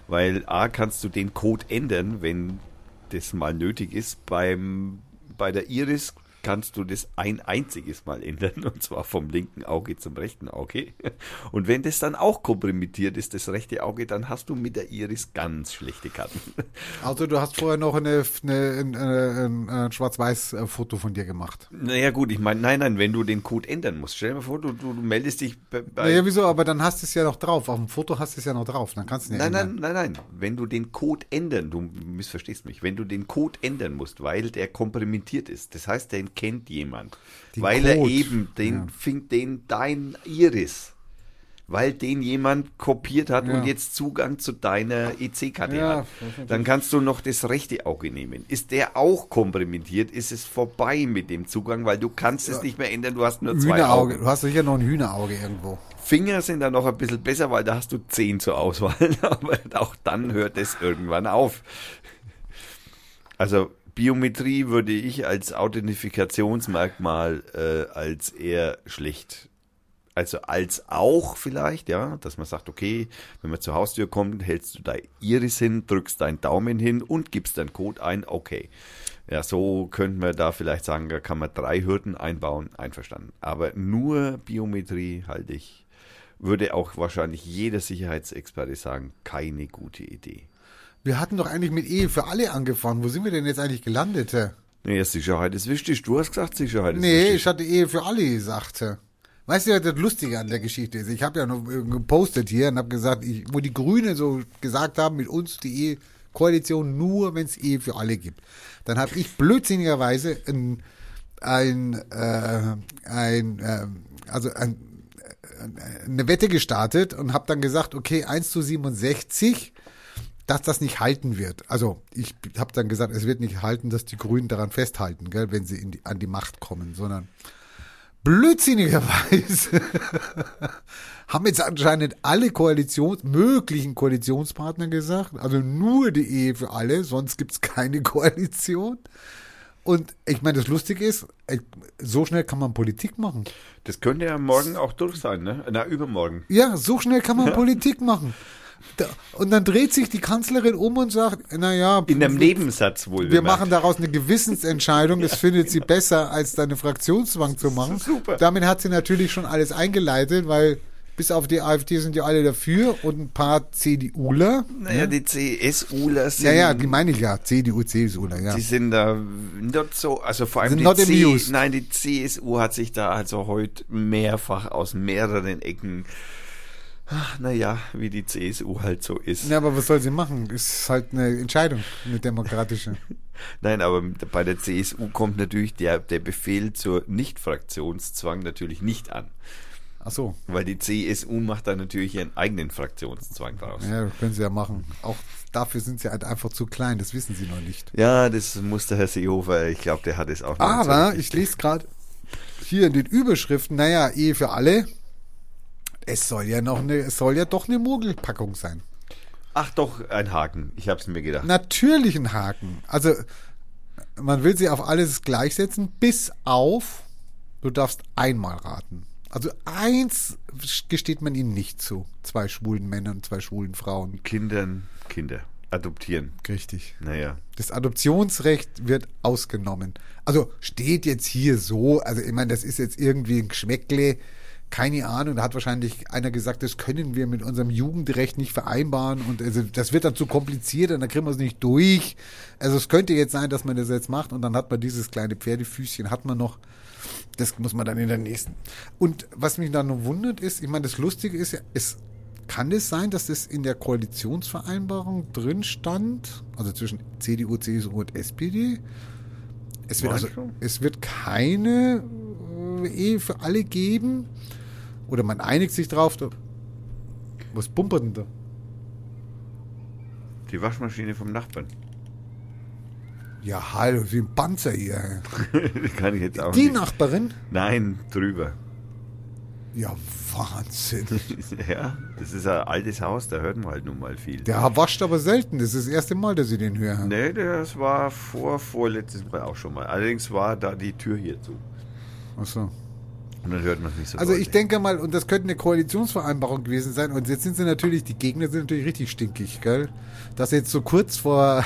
Weil A, kannst du den Code ändern, wenn das mal nötig ist. Beim, bei der Iris kannst du das ein einziges Mal ändern, und zwar vom linken Auge zum rechten Auge. Und wenn das dann auch komprimiert ist, das rechte Auge, dann hast du mit der Iris ganz schlechte Karten. Also du hast vorher noch eine, eine, eine, ein, ein Schwarz-Weiß-Foto von dir gemacht. Naja gut, ich meine, nein, nein, wenn du den Code ändern musst. Stell dir mal vor, du, du, du meldest dich bei... Naja, wieso? Aber dann hast du es ja noch drauf. Auf dem Foto hast du es ja noch drauf. Dann kannst du nicht Nein, ändern. nein, nein, nein. Wenn du den Code ändern, du missverstehst mich, wenn du den Code ändern musst, weil der komprimiert ist, das heißt, den kennt jemand. Den weil Code. er eben den, ja. findet den dein Iris. weil den jemand kopiert hat Ja. und jetzt Zugang zu deiner EC-Karte Ja, hat. Dann kannst du noch das rechte Auge nehmen. Ist der auch komprimiert, ist es vorbei mit dem Zugang, weil du kannst es nicht mehr ändern, du hast nur zwei. Augen. Du hast sicher noch ein Hühnerauge irgendwo. Finger sind dann noch ein bisschen besser, weil da hast du zehn zur Auswahl, aber auch dann hört es irgendwann auf. Also Biometrie würde ich als Authentifikationsmerkmal äh, als eher schlecht. Also als auch vielleicht, ja, dass man sagt, okay, wenn man zur Haustür kommt, hältst du da Iris hin, drückst deinen Daumen hin und gibst deinen Code ein, okay. Ja, so könnte man da vielleicht sagen, da kann man drei Hürden einbauen, einverstanden. Aber nur Biometrie halte ich, würde auch wahrscheinlich jeder Sicherheitsexperte sagen, keine gute Idee. Wir hatten doch eigentlich mit Ehe für alle angefangen. Wo sind wir denn jetzt eigentlich gelandet? hä? Nee, Sicherheit ist wichtig. Du hast gesagt, Sicherheit ist Nee, wichtig. ich hatte Ehe für alle gesagt. hä? Weißt du, was das Lustige an der Geschichte ist? Ich habe ja noch äh, gepostet hier und habe gesagt, ich, wo die Grünen so gesagt haben, mit uns die Ehe-Koalition nur, wenn es Ehe für alle gibt. Dann habe ich blödsinnigerweise ein, ein, äh, ein äh, also ein, äh, eine Wette gestartet und habe dann gesagt, okay, 1 zu 67, dass das nicht halten wird. Also ich habe dann gesagt, es wird nicht halten, dass die Grünen daran festhalten, gell, wenn sie in die, an die Macht kommen, sondern blödsinnigerweise haben jetzt anscheinend alle Koalitions, möglichen Koalitionspartner gesagt, also nur die Ehe für alle, sonst gibt's keine Koalition. Und ich meine, das Lustige ist, so schnell kann man Politik machen. Das könnte ja morgen auch durch sein, ne? Na, übermorgen. Ja, so schnell kann man Politik machen. Da, und dann dreht sich die Kanzlerin um und sagt, naja, In einem Nebensatz wohl. wir machen daraus eine Gewissensentscheidung. Das findet sie besser, als deine Fraktionszwang zu machen. super. Damit hat sie natürlich schon alles eingeleitet, weil bis auf die AfD sind ja alle dafür und ein paar CDUler. Naja, die CSUler sind. Ja, ja, die meine ich ja. CDU, CSUler, ja. Die sind da not so, also vor allem die, not C, amused. nein, die CSU hat sich da also heute mehrfach aus mehreren Ecken, naja, wie die CSU halt so ist. Ja, aber was soll sie machen? Ist halt eine Entscheidung, eine demokratische. Nein, aber bei der CSU kommt natürlich der, der Befehl zur Nicht-Fraktionszwang natürlich nicht an. Ach so. Weil die CSU macht da natürlich ihren eigenen Fraktionszwang draus. Ja, können sie ja machen. Auch dafür sind sie halt einfach zu klein, das wissen sie noch nicht. Ja, das muss der Herr Seehofer, ich glaube, der hat es auch noch Aber ich lese gerade hier in den Überschriften, naja, Ehe für alle. Es soll ja noch eine, es soll ja doch eine Mogelpackung sein. Ach doch, ein Haken. Ich habe es mir gedacht. Natürlich ein Haken. Also man will sie auf alles gleichsetzen, bis auf, du darfst einmal raten. Also eins gesteht man ihnen nicht zu. Zwei schwulen Männern, zwei schwulen Frauen. Kindern, Kinder. Adoptieren. Richtig. Naja. Das Adoptionsrecht wird ausgenommen. Also steht jetzt hier so, also ich meine, das ist jetzt irgendwie ein Geschmäckle, keine Ahnung, da hat wahrscheinlich einer gesagt, das können wir mit unserem Jugendrecht nicht vereinbaren und also das wird dann zu kompliziert und dann kriegen wir es nicht durch. Also es könnte jetzt sein, dass man das jetzt macht und dann hat man dieses kleine Pferdefüßchen, hat man noch, das muss man dann in der nächsten. Und was mich dann noch wundert ist, ich meine, das Lustige ist ja, es kann es sein, dass das in der Koalitionsvereinbarung drin stand, also zwischen CDU, CSU und SPD? Es wird, also, es wird keine äh, Ehe für alle geben. Oder man einigt sich drauf. Da, was pumpert denn da? Die Waschmaschine vom Nachbarn. Ja, hallo, wie ein Panzer hier. Kann ich jetzt auch Die nicht. Nachbarin? Nein, drüber. Ja, Wahnsinn. ja, das ist ein altes Haus, da hört man halt nun mal viel. Der wascht aber selten. Das ist das erste Mal, dass ich den höre. Nee, das war vor, vorletztes Mal auch schon mal. Allerdings war da die Tür hier zu. Achso. Und dann hört man es nicht so Also ich deutlich. denke mal, und das könnte eine Koalitionsvereinbarung gewesen sein, und jetzt sind sie natürlich, die Gegner sind natürlich richtig stinkig, gell? Das jetzt so kurz vor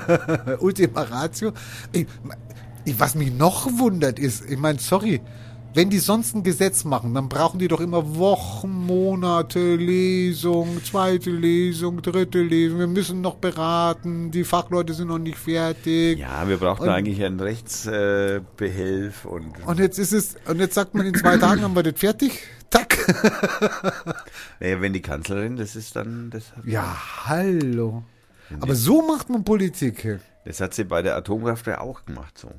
Ultima Ratio. Ich, ich, was mich noch wundert ist, ich meine, sorry, wenn die sonst ein Gesetz machen, dann brauchen die doch immer Wochen, Monate, Lesung, zweite Lesung, dritte Lesung, wir müssen noch beraten, die Fachleute sind noch nicht fertig. Ja, wir brauchten Und- eigentlich einen Rechtsbehelf und Und jetzt ist es, und jetzt sagt man, in zwei Tagen haben wir das fertig. Tack. naja, wenn die Kanzlerin, das ist dann, das, Ja, hallo. Aber so macht man Politik. das hat sie bei der Atomkraft ja auch gemacht so.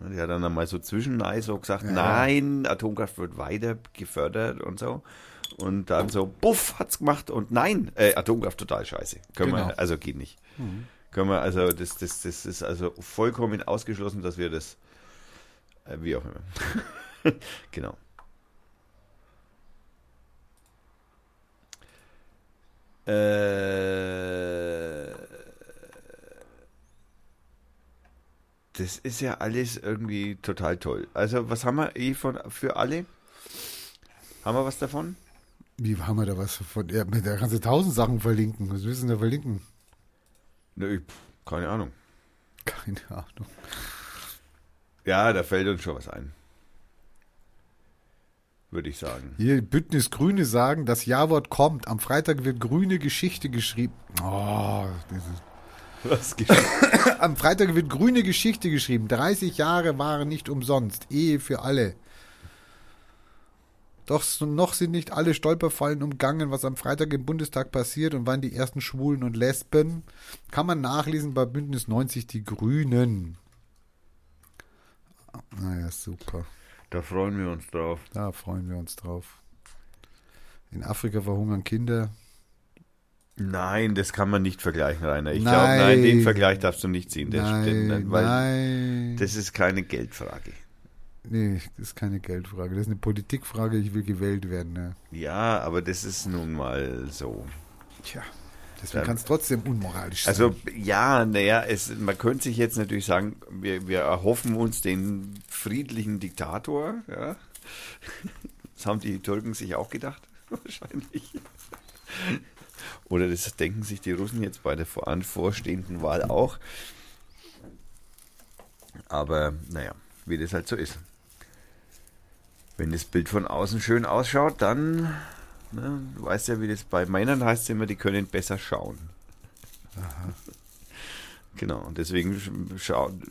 Die hat dann einmal so zwischen so gesagt, Ja. nein, Atomkraft wird weiter gefördert und so. Und dann so, buff, hat's gemacht und nein, äh, Atomkraft total scheiße. Können Genau. wir, also geht nicht. Können wir, also das, das, das ist also vollkommen ausgeschlossen, dass wir das, äh, wie auch immer. genau. Äh, das ist ja alles irgendwie total toll. Also, was haben wir eh von, für alle? Haben wir was davon? Wie haben wir da was von? Ja, mit der kannst du tausend Sachen verlinken. Was willst du denn da verlinken? Nö, pf, keine Ahnung. Keine Ahnung. Ja, da fällt uns schon was ein. Würde ich sagen. Hier, Bündnis Grüne sagen, das Ja-Wort kommt. Am Freitag wird grüne Geschichte geschrieben. Oh, dieses. Was? Am Freitag wird grüne Geschichte geschrieben. 30 Jahre waren nicht umsonst. Ehe für alle. Doch noch sind nicht alle Stolperfallen umgangen, was am Freitag im Bundestag passiert und wann die ersten Schwulen und Lesben. Kann man nachlesen bei Bündnis 90 Die Grünen. Naja, super. Da freuen wir uns drauf. Da freuen wir uns drauf. In Afrika verhungern Kinder. Nein, das kann man nicht vergleichen, Rainer. Ich glaube, nein, den Vergleich darfst du nicht ziehen. Das nein, stimmt nicht, weil nein. das ist keine Geldfrage. nee, das ist keine Geldfrage. Das ist eine Politikfrage. Ich will gewählt werden. Ne? Ja, aber das ist nun mal so. Tja, deswegen kann es trotzdem unmoralisch sein. Also ja, naja, man könnte sich jetzt natürlich sagen, wir, wir erhoffen uns den friedlichen Diktator. Ja. Das haben die Türken sich auch gedacht, wahrscheinlich. Oder das denken sich die Russen jetzt bei der voranvorstehenden Wahl auch. Aber naja, wie das halt so ist. Wenn das Bild von außen schön ausschaut, dann, ne, du weißt ja, wie das bei Männern heißt immer, die können besser schauen. Genau, und deswegen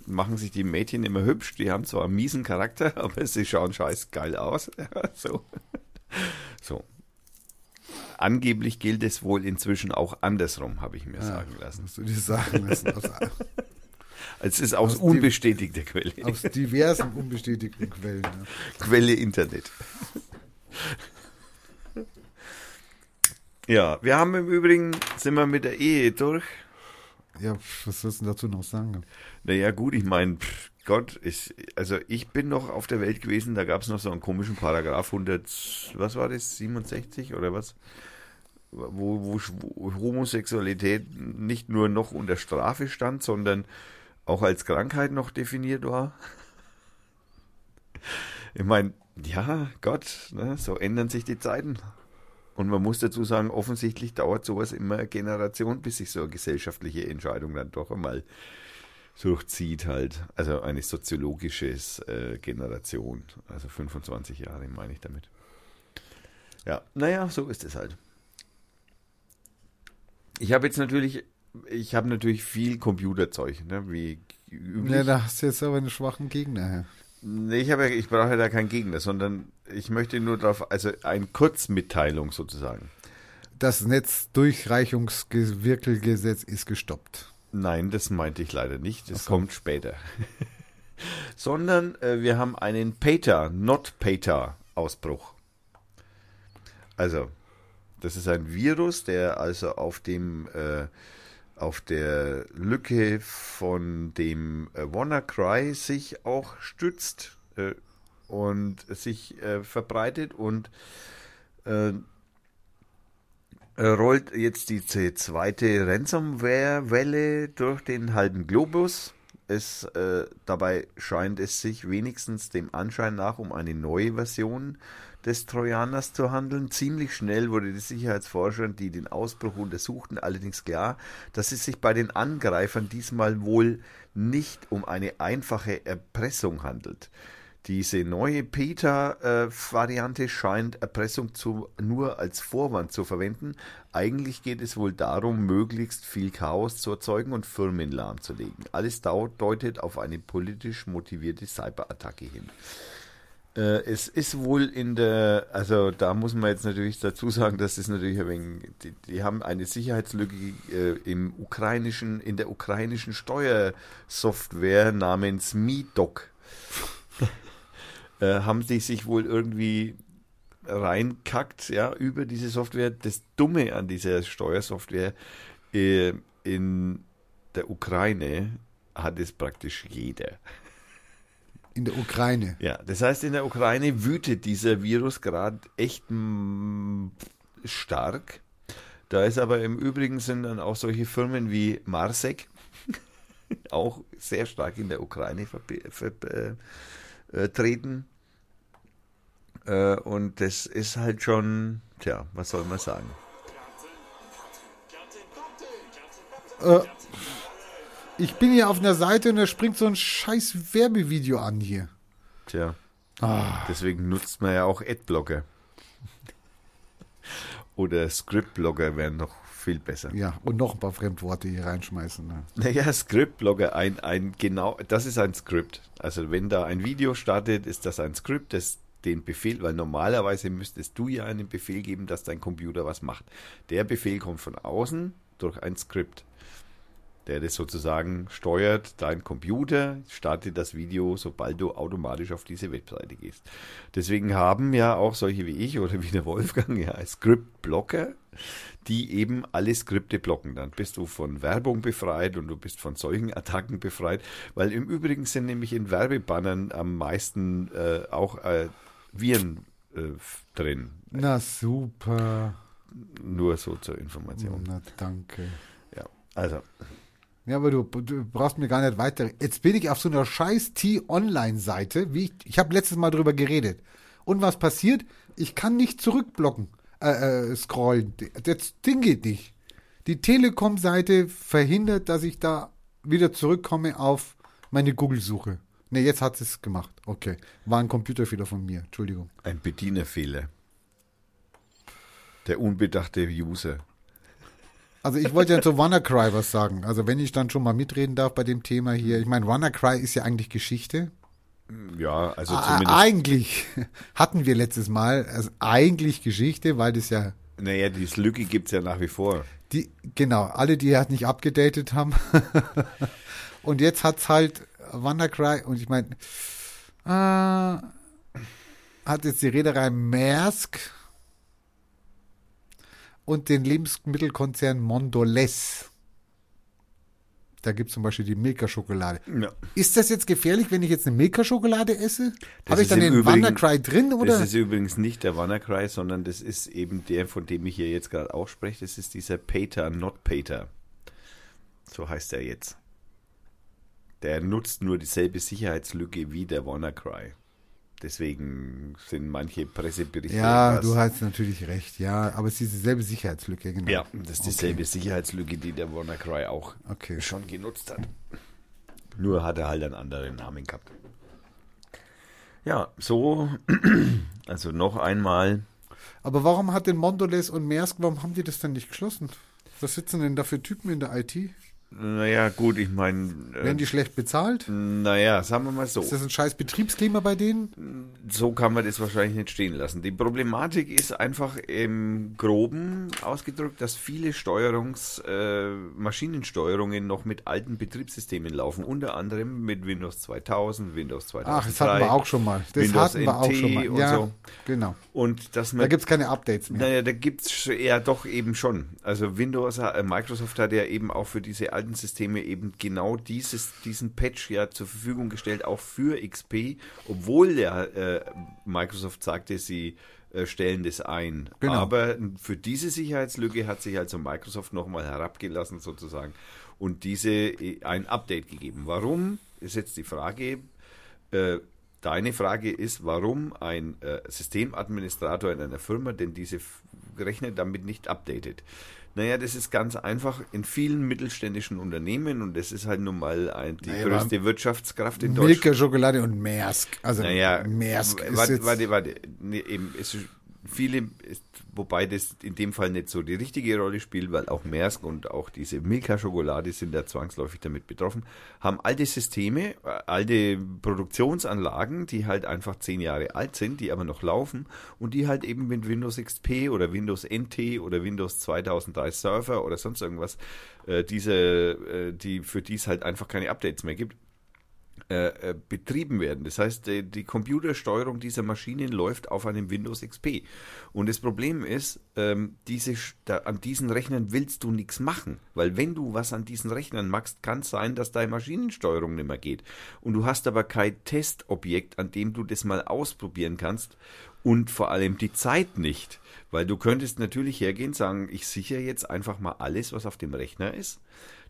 machen sich die Mädchen immer hübsch. Die haben zwar einen miesen Charakter, aber sie schauen scheiß geil aus. Ja, so. so. Angeblich gilt es wohl inzwischen auch andersrum, habe ich mir sagen lassen. Musst du dir sagen lassen. Aus, Es ist aus Aus unbestätigter Quelle. aus diversen unbestätigten Quellen. Ne? Quelle Internet. Ja, wir haben im Übrigen, sind wir mit der Ehe durch. Ja, was sollst du dazu noch sagen? Naja, gut, ich meine, Gott, ich, also ich bin noch auf der Welt gewesen, da gab es noch so einen komischen Paragraph 100, was war das, 67 oder was? Wo, wo, Homosexualität nicht nur noch unter Strafe stand, sondern auch als Krankheit noch definiert war. Ich meine, ja, Gott, ne, so ändern sich die Zeiten. Und man muss dazu sagen, offensichtlich dauert sowas immer eine Generation, bis sich so eine gesellschaftliche Entscheidung dann doch einmal durchzieht halt. Also eine soziologische äh, Generation. Also 25 Jahre meine ich damit. Ja, naja, so ist es halt. Ich habe jetzt natürlich, ich habe natürlich viel Computerzeug, ne, wie üblich. Ja, da hast du jetzt aber einen schwachen Gegner. Nee, ich, habe ich brauche ja da keinen Gegner, sondern ich möchte nur darauf, also eine Kurzmitteilung sozusagen. Das Netzdurchreichungswirkelgesetz ist gestoppt. Nein, das meinte ich leider nicht. Das so. kommt später. Sondern äh, wir haben einen Pater, not Pater Ausbruch. Also, das ist ein Virus, der also auf dem äh, auf der Lücke von dem äh, WannaCry sich auch stützt äh, und sich äh, verbreitet und äh, rollt jetzt die zweite Ransomware-Welle durch den halben Globus. Es, äh, dabei scheint es sich wenigstens dem Anschein nach um eine neue Version des Trojaners zu handeln. Ziemlich schnell wurde die Sicherheitsforscher, die den Ausbruch untersuchten, allerdings klar, dass es sich bei den Angreifern diesmal wohl nicht um eine einfache Erpressung handelt. Diese neue Peter-Variante scheint Erpressung zu, nur als Vorwand zu verwenden. Eigentlich geht es wohl darum, möglichst viel Chaos zu erzeugen und Firmen lahmzulegen. Alles deutet auf eine politisch motivierte Cyberattacke hin. Äh, es ist wohl in der, also da muss man jetzt natürlich dazu sagen, dass es natürlich ein wenig, die, die haben eine Sicherheitslücke äh, im ukrainischen, in der ukrainischen Steuersoftware namens MiDoc äh, haben die sich wohl irgendwie reinkackt, ja, über diese Software. Das Dumme an dieser Steuersoftware äh, in der Ukraine hat es praktisch jeder. In der Ukraine. Ja, das heißt, in der Ukraine wütet dieser Virus gerade echt stark. Da ist aber im Übrigen sind dann auch solche Firmen wie Marsek auch sehr stark in der Ukraine vertreten. Äh, und das ist halt schon, tja, was soll man sagen? Äh, ich bin hier auf einer Seite und da springt so ein scheiß Werbevideo an hier. Tja. Ah. Deswegen nutzt man ja auch Adblocker. Oder Scriptblogger wären noch viel besser. Ja, und noch ein paar Fremdworte hier reinschmeißen. Ne? Naja, Scriptblogger, ein, ein genau, das ist ein Skript. Also wenn da ein Video startet, ist das ein Skript, das den Befehl, weil normalerweise müsstest du ja einen Befehl geben, dass dein Computer was macht. Der Befehl kommt von außen durch ein Skript der das sozusagen steuert, dein Computer startet das Video, sobald du automatisch auf diese Webseite gehst. Deswegen haben ja auch solche wie ich oder wie der Wolfgang ja Script-Blocker, die eben alle Skripte blocken. Dann bist du von Werbung befreit und du bist von solchen Attacken befreit, weil im Übrigen sind nämlich in Werbebannern am meisten äh, auch äh, Viren äh, drin. Na super. Nur so zur Information. Na danke. Ja, also ja, aber du, du, brauchst mir gar nicht weiter. Jetzt bin ich auf so einer scheiß T-Online-Seite, wie ich, ich habe letztes Mal drüber geredet. Und was passiert? Ich kann nicht zurückblocken, äh, äh, scrollen. Das Ding geht nicht. Die Telekom-Seite verhindert, dass ich da wieder zurückkomme auf meine Google-Suche. Ne, jetzt hat es gemacht. Okay. War ein Computerfehler von mir. Entschuldigung. Ein Bedienerfehler. Der unbedachte User. Also ich wollte ja zu WannaCry was sagen. Also wenn ich dann schon mal mitreden darf bei dem Thema hier. Ich meine, WannaCry ist ja eigentlich Geschichte. Ja, also zumindest. Eigentlich hatten wir letztes Mal, also eigentlich Geschichte, weil das ja. Naja, diese Lücke gibt es ja nach wie vor. Die, genau, alle, die halt nicht abgedatet haben. und jetzt hat es halt WannaCry und ich meine, äh, hat jetzt die Reederei Maersk und den Lebensmittelkonzern Mondoles. Da gibt es zum Beispiel die Milka-Schokolade. Ja. Ist das jetzt gefährlich, wenn ich jetzt eine Milka-Schokolade esse? Habe ich dann den Übrigen, WannaCry drin? Oder? Das ist übrigens nicht der WannaCry, sondern das ist eben der, von dem ich hier jetzt gerade auch spreche. Das ist dieser Pater, not Pater. So heißt er jetzt. Der nutzt nur dieselbe Sicherheitslücke wie der WannaCry. Deswegen sind manche Presseberichte. Ja, du hast natürlich recht, ja, aber es ist dieselbe Sicherheitslücke, genau. Ja, das ist dieselbe okay. Sicherheitslücke, die der WannaCry auch okay. schon genutzt hat. Nur hat er halt einen anderen Namen gehabt. Ja, so, also noch einmal. Aber warum hat denn Mondoles und Maersk, warum haben die das denn nicht geschlossen? Was sitzen denn da für Typen in der IT? Naja, gut, ich meine. Äh, Werden die schlecht bezahlt? Naja, sagen wir mal so. Ist das ein scheiß Betriebsklima bei denen? So kann man das wahrscheinlich nicht stehen lassen. Die Problematik ist einfach im Groben ausgedrückt, dass viele Steuerungs-, äh, Maschinensteuerungen noch mit alten Betriebssystemen laufen. Unter anderem mit Windows 2000, Windows 2003. Ach, das hatten wir auch schon mal. Das Windows hatten wir NT auch schon mal. Ja, so. genau. Und dass man, da gibt es keine Updates mehr. Naja, da gibt es ja doch eben schon. Also Windows, äh, Microsoft hat ja eben auch für diese alten Systeme eben genau dieses, diesen Patch ja zur Verfügung gestellt, auch für XP, obwohl der äh, Microsoft sagte, sie äh, stellen das ein. Genau. Aber für diese Sicherheitslücke hat sich also Microsoft nochmal herabgelassen sozusagen und diese äh, ein Update gegeben. Warum ist jetzt die Frage? Äh, Deine Frage ist, warum ein äh, Systemadministrator in einer Firma denn diese Rechner damit nicht updatet. Naja, das ist ganz einfach in vielen mittelständischen Unternehmen und das ist halt nun mal ein, die naja, größte Wirtschaftskraft in Deutschland. Milka Schokolade und Maersk. Also naja, Maersk ist warte, warte, warte. Nee, eben, es ist viele, wobei das in dem Fall nicht so die richtige Rolle spielt, weil auch Maersk und auch diese Milka-Schokolade sind da zwangsläufig damit betroffen, haben alte Systeme, äh, alte Produktionsanlagen, die halt einfach zehn Jahre alt sind, die aber noch laufen und die halt eben mit Windows XP oder Windows NT oder Windows 2003 Server oder sonst irgendwas, äh, diese, äh, die, für die es halt einfach keine Updates mehr gibt, äh, äh, betrieben werden. Das heißt, die, die, Computersteuerung dieser Maschinen läuft auf einem Windows XP. Und das Problem ist, ähm, diese, da, an diesen Rechnern willst du nichts machen. Weil wenn du was an diesen Rechnern machst, kann es sein, dass deine Maschinensteuerung nicht mehr geht. Und du hast aber kein Testobjekt, an dem du das mal ausprobieren kannst. Und vor allem die Zeit nicht. Weil du könntest natürlich hergehen, sagen, ich sichere jetzt einfach mal alles, was auf dem Rechner ist.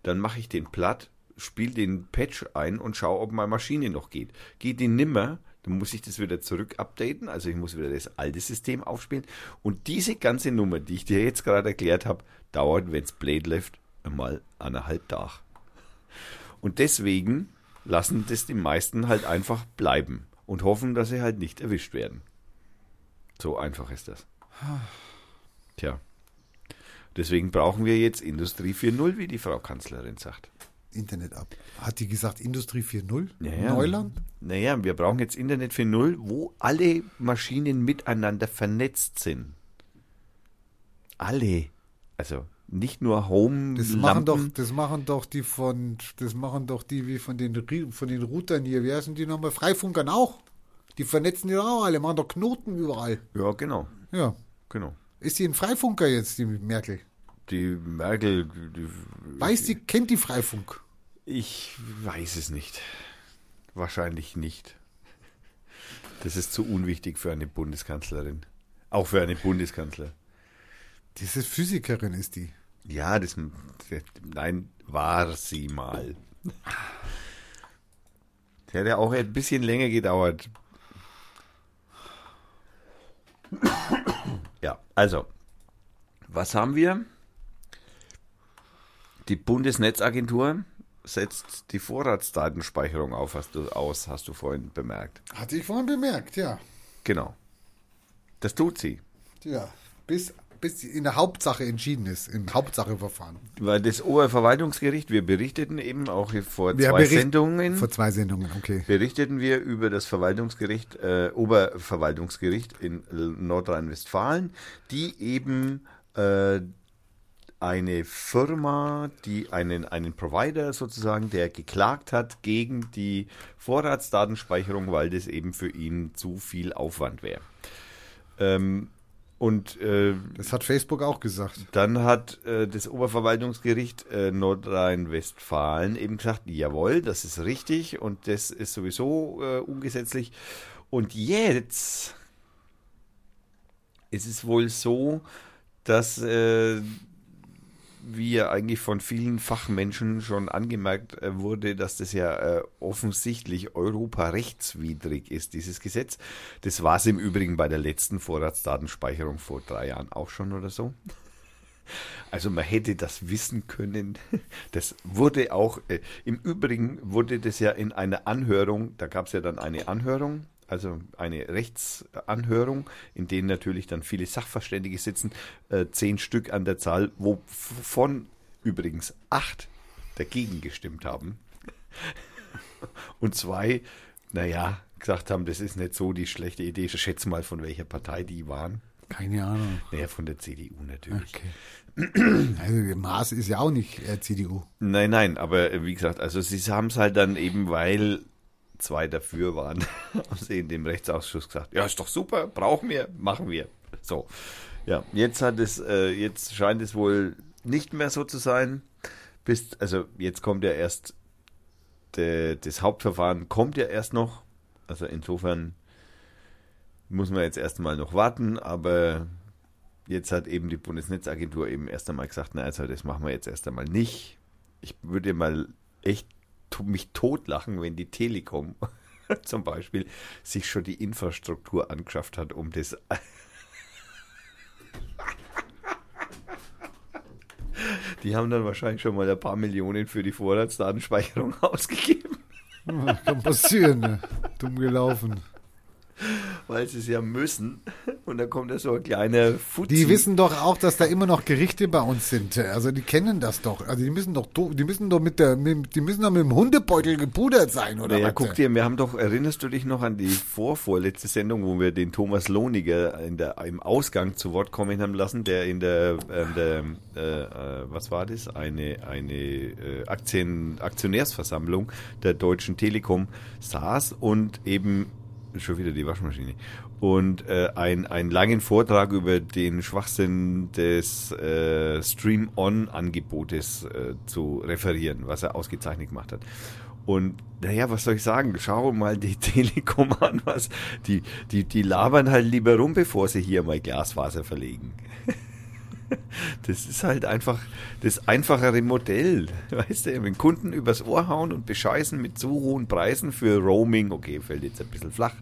Dann mache ich den platt, spiele den Patch ein und schaue, ob meine Maschine noch geht. Geht die nimmer, dann muss ich das wieder zurück updaten, also ich muss wieder das alte System aufspielen. Und diese ganze Nummer, die ich dir jetzt gerade erklärt habe, dauert, wenn es Blade läuft, einmal eineinhalb Tag. Und deswegen lassen das die meisten halt einfach bleiben und hoffen, dass sie halt nicht erwischt werden. So einfach ist das. Tja. Deswegen brauchen wir jetzt Industrie 4.0, wie die Frau Kanzlerin sagt. Internet ab. Hat die gesagt Industrie 4.0? Naja, Neuland? Naja, wir brauchen jetzt Internet 4.0, wo alle Maschinen miteinander vernetzt sind. Alle. Also nicht nur Home. Das machen doch, das machen doch die von, das machen doch die wie von den von den Routern hier. Wie heißen die nochmal? Freifunkern auch. Die vernetzen die auch alle, machen doch Knoten überall. Ja, genau. Ja. Genau. Ist sie ein Freifunker jetzt, die Merkel? Die Merkel. Die, weiß die, kennt die Freifunk? Ich weiß es nicht. Wahrscheinlich nicht. Das ist zu unwichtig für eine Bundeskanzlerin. Auch für eine Bundeskanzler. Diese Physikerin ist die. Ja, das. Nein, war sie mal. Der ja auch ein bisschen länger gedauert. Ja, also, was haben wir? Die Bundesnetzagentur setzt die Vorratsdatenspeicherung auf, hast du, aus, hast du vorhin bemerkt. Hatte ich vorhin bemerkt, ja. Genau. Das tut sie. Ja, bis, bis in der Hauptsache entschieden ist, im Hauptsacheverfahren. Weil das Oberverwaltungsgericht, wir berichteten eben auch vor wir zwei Sendungen. Vor zwei Sendungen, okay. Berichteten wir über das Verwaltungsgericht, äh, Oberverwaltungsgericht in Nordrhein-Westfalen, die eben äh, eine Firma, die einen, einen Provider sozusagen, der geklagt hat gegen die Vorratsdatenspeicherung, weil das eben für ihn zu viel Aufwand wäre. Ähm, und äh, das hat Facebook auch gesagt. Dann hat äh, das Oberverwaltungsgericht äh, Nordrhein-Westfalen eben gesagt, jawohl, das ist richtig und das ist sowieso äh, ungesetzlich. Und jetzt ist es wohl so, dass äh, wie ja eigentlich von vielen Fachmenschen schon angemerkt äh, wurde, dass das ja äh, offensichtlich europarechtswidrig ist, dieses Gesetz. Das war es im Übrigen bei der letzten Vorratsdatenspeicherung vor drei Jahren auch schon oder so. Also man hätte das wissen können. Das wurde auch, äh, im Übrigen wurde das ja in einer Anhörung, da gab es ja dann eine Anhörung also eine Rechtsanhörung, in denen natürlich dann viele Sachverständige sitzen, äh, zehn Stück an der Zahl, wovon übrigens acht dagegen gestimmt haben. Und zwei, naja, gesagt haben, das ist nicht so die schlechte Idee. Ich schätze mal, von welcher Partei die waren. Keine Ahnung. Naja, von der CDU natürlich. Okay. Also Maas ist ja auch nicht äh, CDU. Nein, nein, aber äh, wie gesagt, also sie haben es halt dann eben, weil zwei dafür waren, haben sie in dem Rechtsausschuss gesagt, ja, ist doch super, brauchen wir, machen wir. So. Ja, jetzt hat es, äh, jetzt scheint es wohl nicht mehr so zu sein. Bis, also jetzt kommt ja erst de, das Hauptverfahren kommt ja erst noch. Also insofern muss man jetzt erstmal noch warten, aber jetzt hat eben die Bundesnetzagentur eben erst einmal gesagt, na also das machen wir jetzt erst einmal nicht. Ich würde mal echt mich totlachen, wenn die Telekom zum Beispiel sich schon die Infrastruktur angeschafft hat, um das. Die haben dann wahrscheinlich schon mal ein paar Millionen für die Vorratsdatenspeicherung ausgegeben. kann passieren, ne? dumm gelaufen. Weil sie es ja müssen. Und da kommt da so ein kleiner Fuzzi. Die wissen doch auch, dass da immer noch Gerichte bei uns sind. Also die kennen das doch. Also die müssen doch, do- die müssen doch mit der, mit, die müssen doch mit dem Hundebeutel gepudert sein oder Naja, was? guck dir, wir haben doch, erinnerst du dich noch an die vorvorletzte Sendung, wo wir den Thomas Lohniger in der, im Ausgang zu Wort kommen haben lassen, der in der, äh, der äh, äh, was war das? Eine, eine äh, Aktien, Aktionärsversammlung der Deutschen Telekom saß und eben schon wieder die Waschmaschine und äh, ein, einen langen Vortrag über den Schwachsinn des äh, Stream-On-Angebotes äh, zu referieren, was er ausgezeichnet gemacht hat. Und naja, was soll ich sagen? Schau mal die Telekom an, was die, die, die labern halt lieber rum, bevor sie hier mal Glasfaser verlegen. Das ist halt einfach das einfachere Modell. Weißt du, wenn Kunden übers Ohr hauen und bescheißen mit zu hohen Preisen für Roaming, okay, fällt jetzt ein bisschen flach,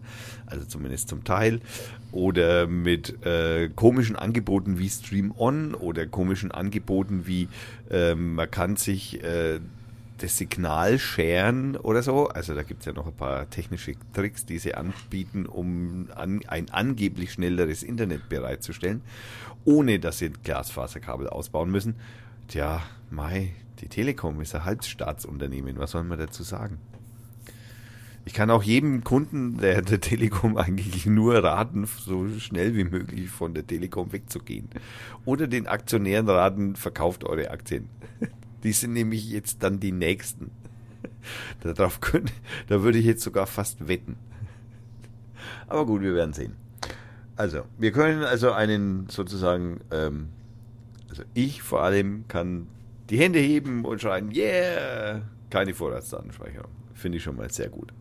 also zumindest zum Teil, oder mit äh, komischen Angeboten wie Stream On oder komischen Angeboten wie ähm, man kann sich äh, das Signal sharen oder so. Also da gibt's ja noch ein paar technische Tricks, die sie anbieten, um an, ein angeblich schnelleres Internet bereitzustellen, ohne dass sie Glasfaserkabel ausbauen müssen. Tja, Mai, die Telekom ist ein Halbstaatsunternehmen. Was soll man dazu sagen? Ich kann auch jedem Kunden der, der Telekom eigentlich nur raten, so schnell wie möglich von der Telekom wegzugehen. Oder den Aktionären raten, verkauft eure Aktien. Die sind nämlich jetzt dann die nächsten. Darauf können, da würde ich jetzt sogar fast wetten. Aber gut, wir werden sehen. Also, wir können also einen sozusagen, ähm, also ich vor allem kann die Hände heben und schreien, yeah, keine Vorratsdatenspeicherung. Finde ich schon mal sehr gut.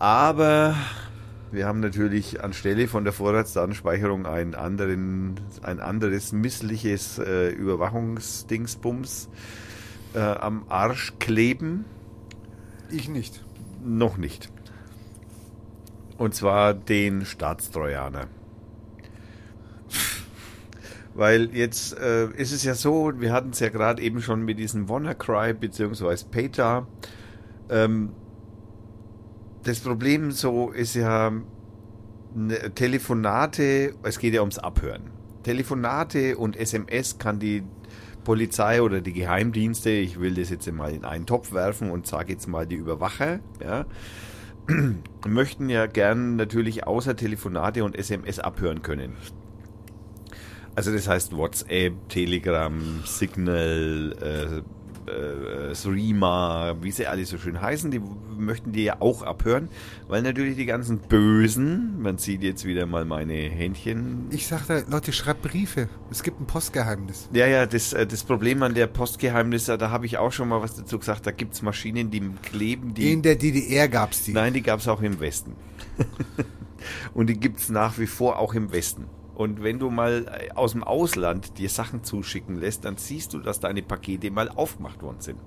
Aber wir haben natürlich anstelle von der Vorratsdatenspeicherung einen anderen, ein anderes missliches äh, Überwachungsdingsbums äh, am Arsch kleben. Ich nicht. Noch nicht. Und zwar den Staatstrojaner. Weil jetzt äh, ist es ja so, wir hatten es ja gerade eben schon mit diesem WannaCry bzw. PETA. Ähm, das Problem so ist ja ne, Telefonate, es geht ja ums Abhören. Telefonate und SMS kann die Polizei oder die Geheimdienste, ich will das jetzt mal in einen Topf werfen und sage jetzt mal die Überwacher, ja, möchten ja gern natürlich außer Telefonate und SMS abhören können. Also das heißt WhatsApp, Telegram, Signal, äh, äh, Threema, wie sie alle so schön heißen, die möchten die ja auch abhören, weil natürlich die ganzen Bösen, man sieht jetzt wieder mal meine Händchen. Ich sag da, Leute, schreibt Briefe. Es gibt ein Postgeheimnis. Ja, ja, das, äh, das Problem an der Postgeheimnisse, da habe ich auch schon mal was dazu gesagt, da gibt's Maschinen, die kleben, die... In der DDR gab's die. Nein, die gab's auch im Westen. Und die gibt's nach wie vor auch im Westen. Und wenn du mal äh, aus dem Ausland dir Sachen zuschicken lässt, dann siehst du, dass deine Pakete mal aufgemacht worden sind.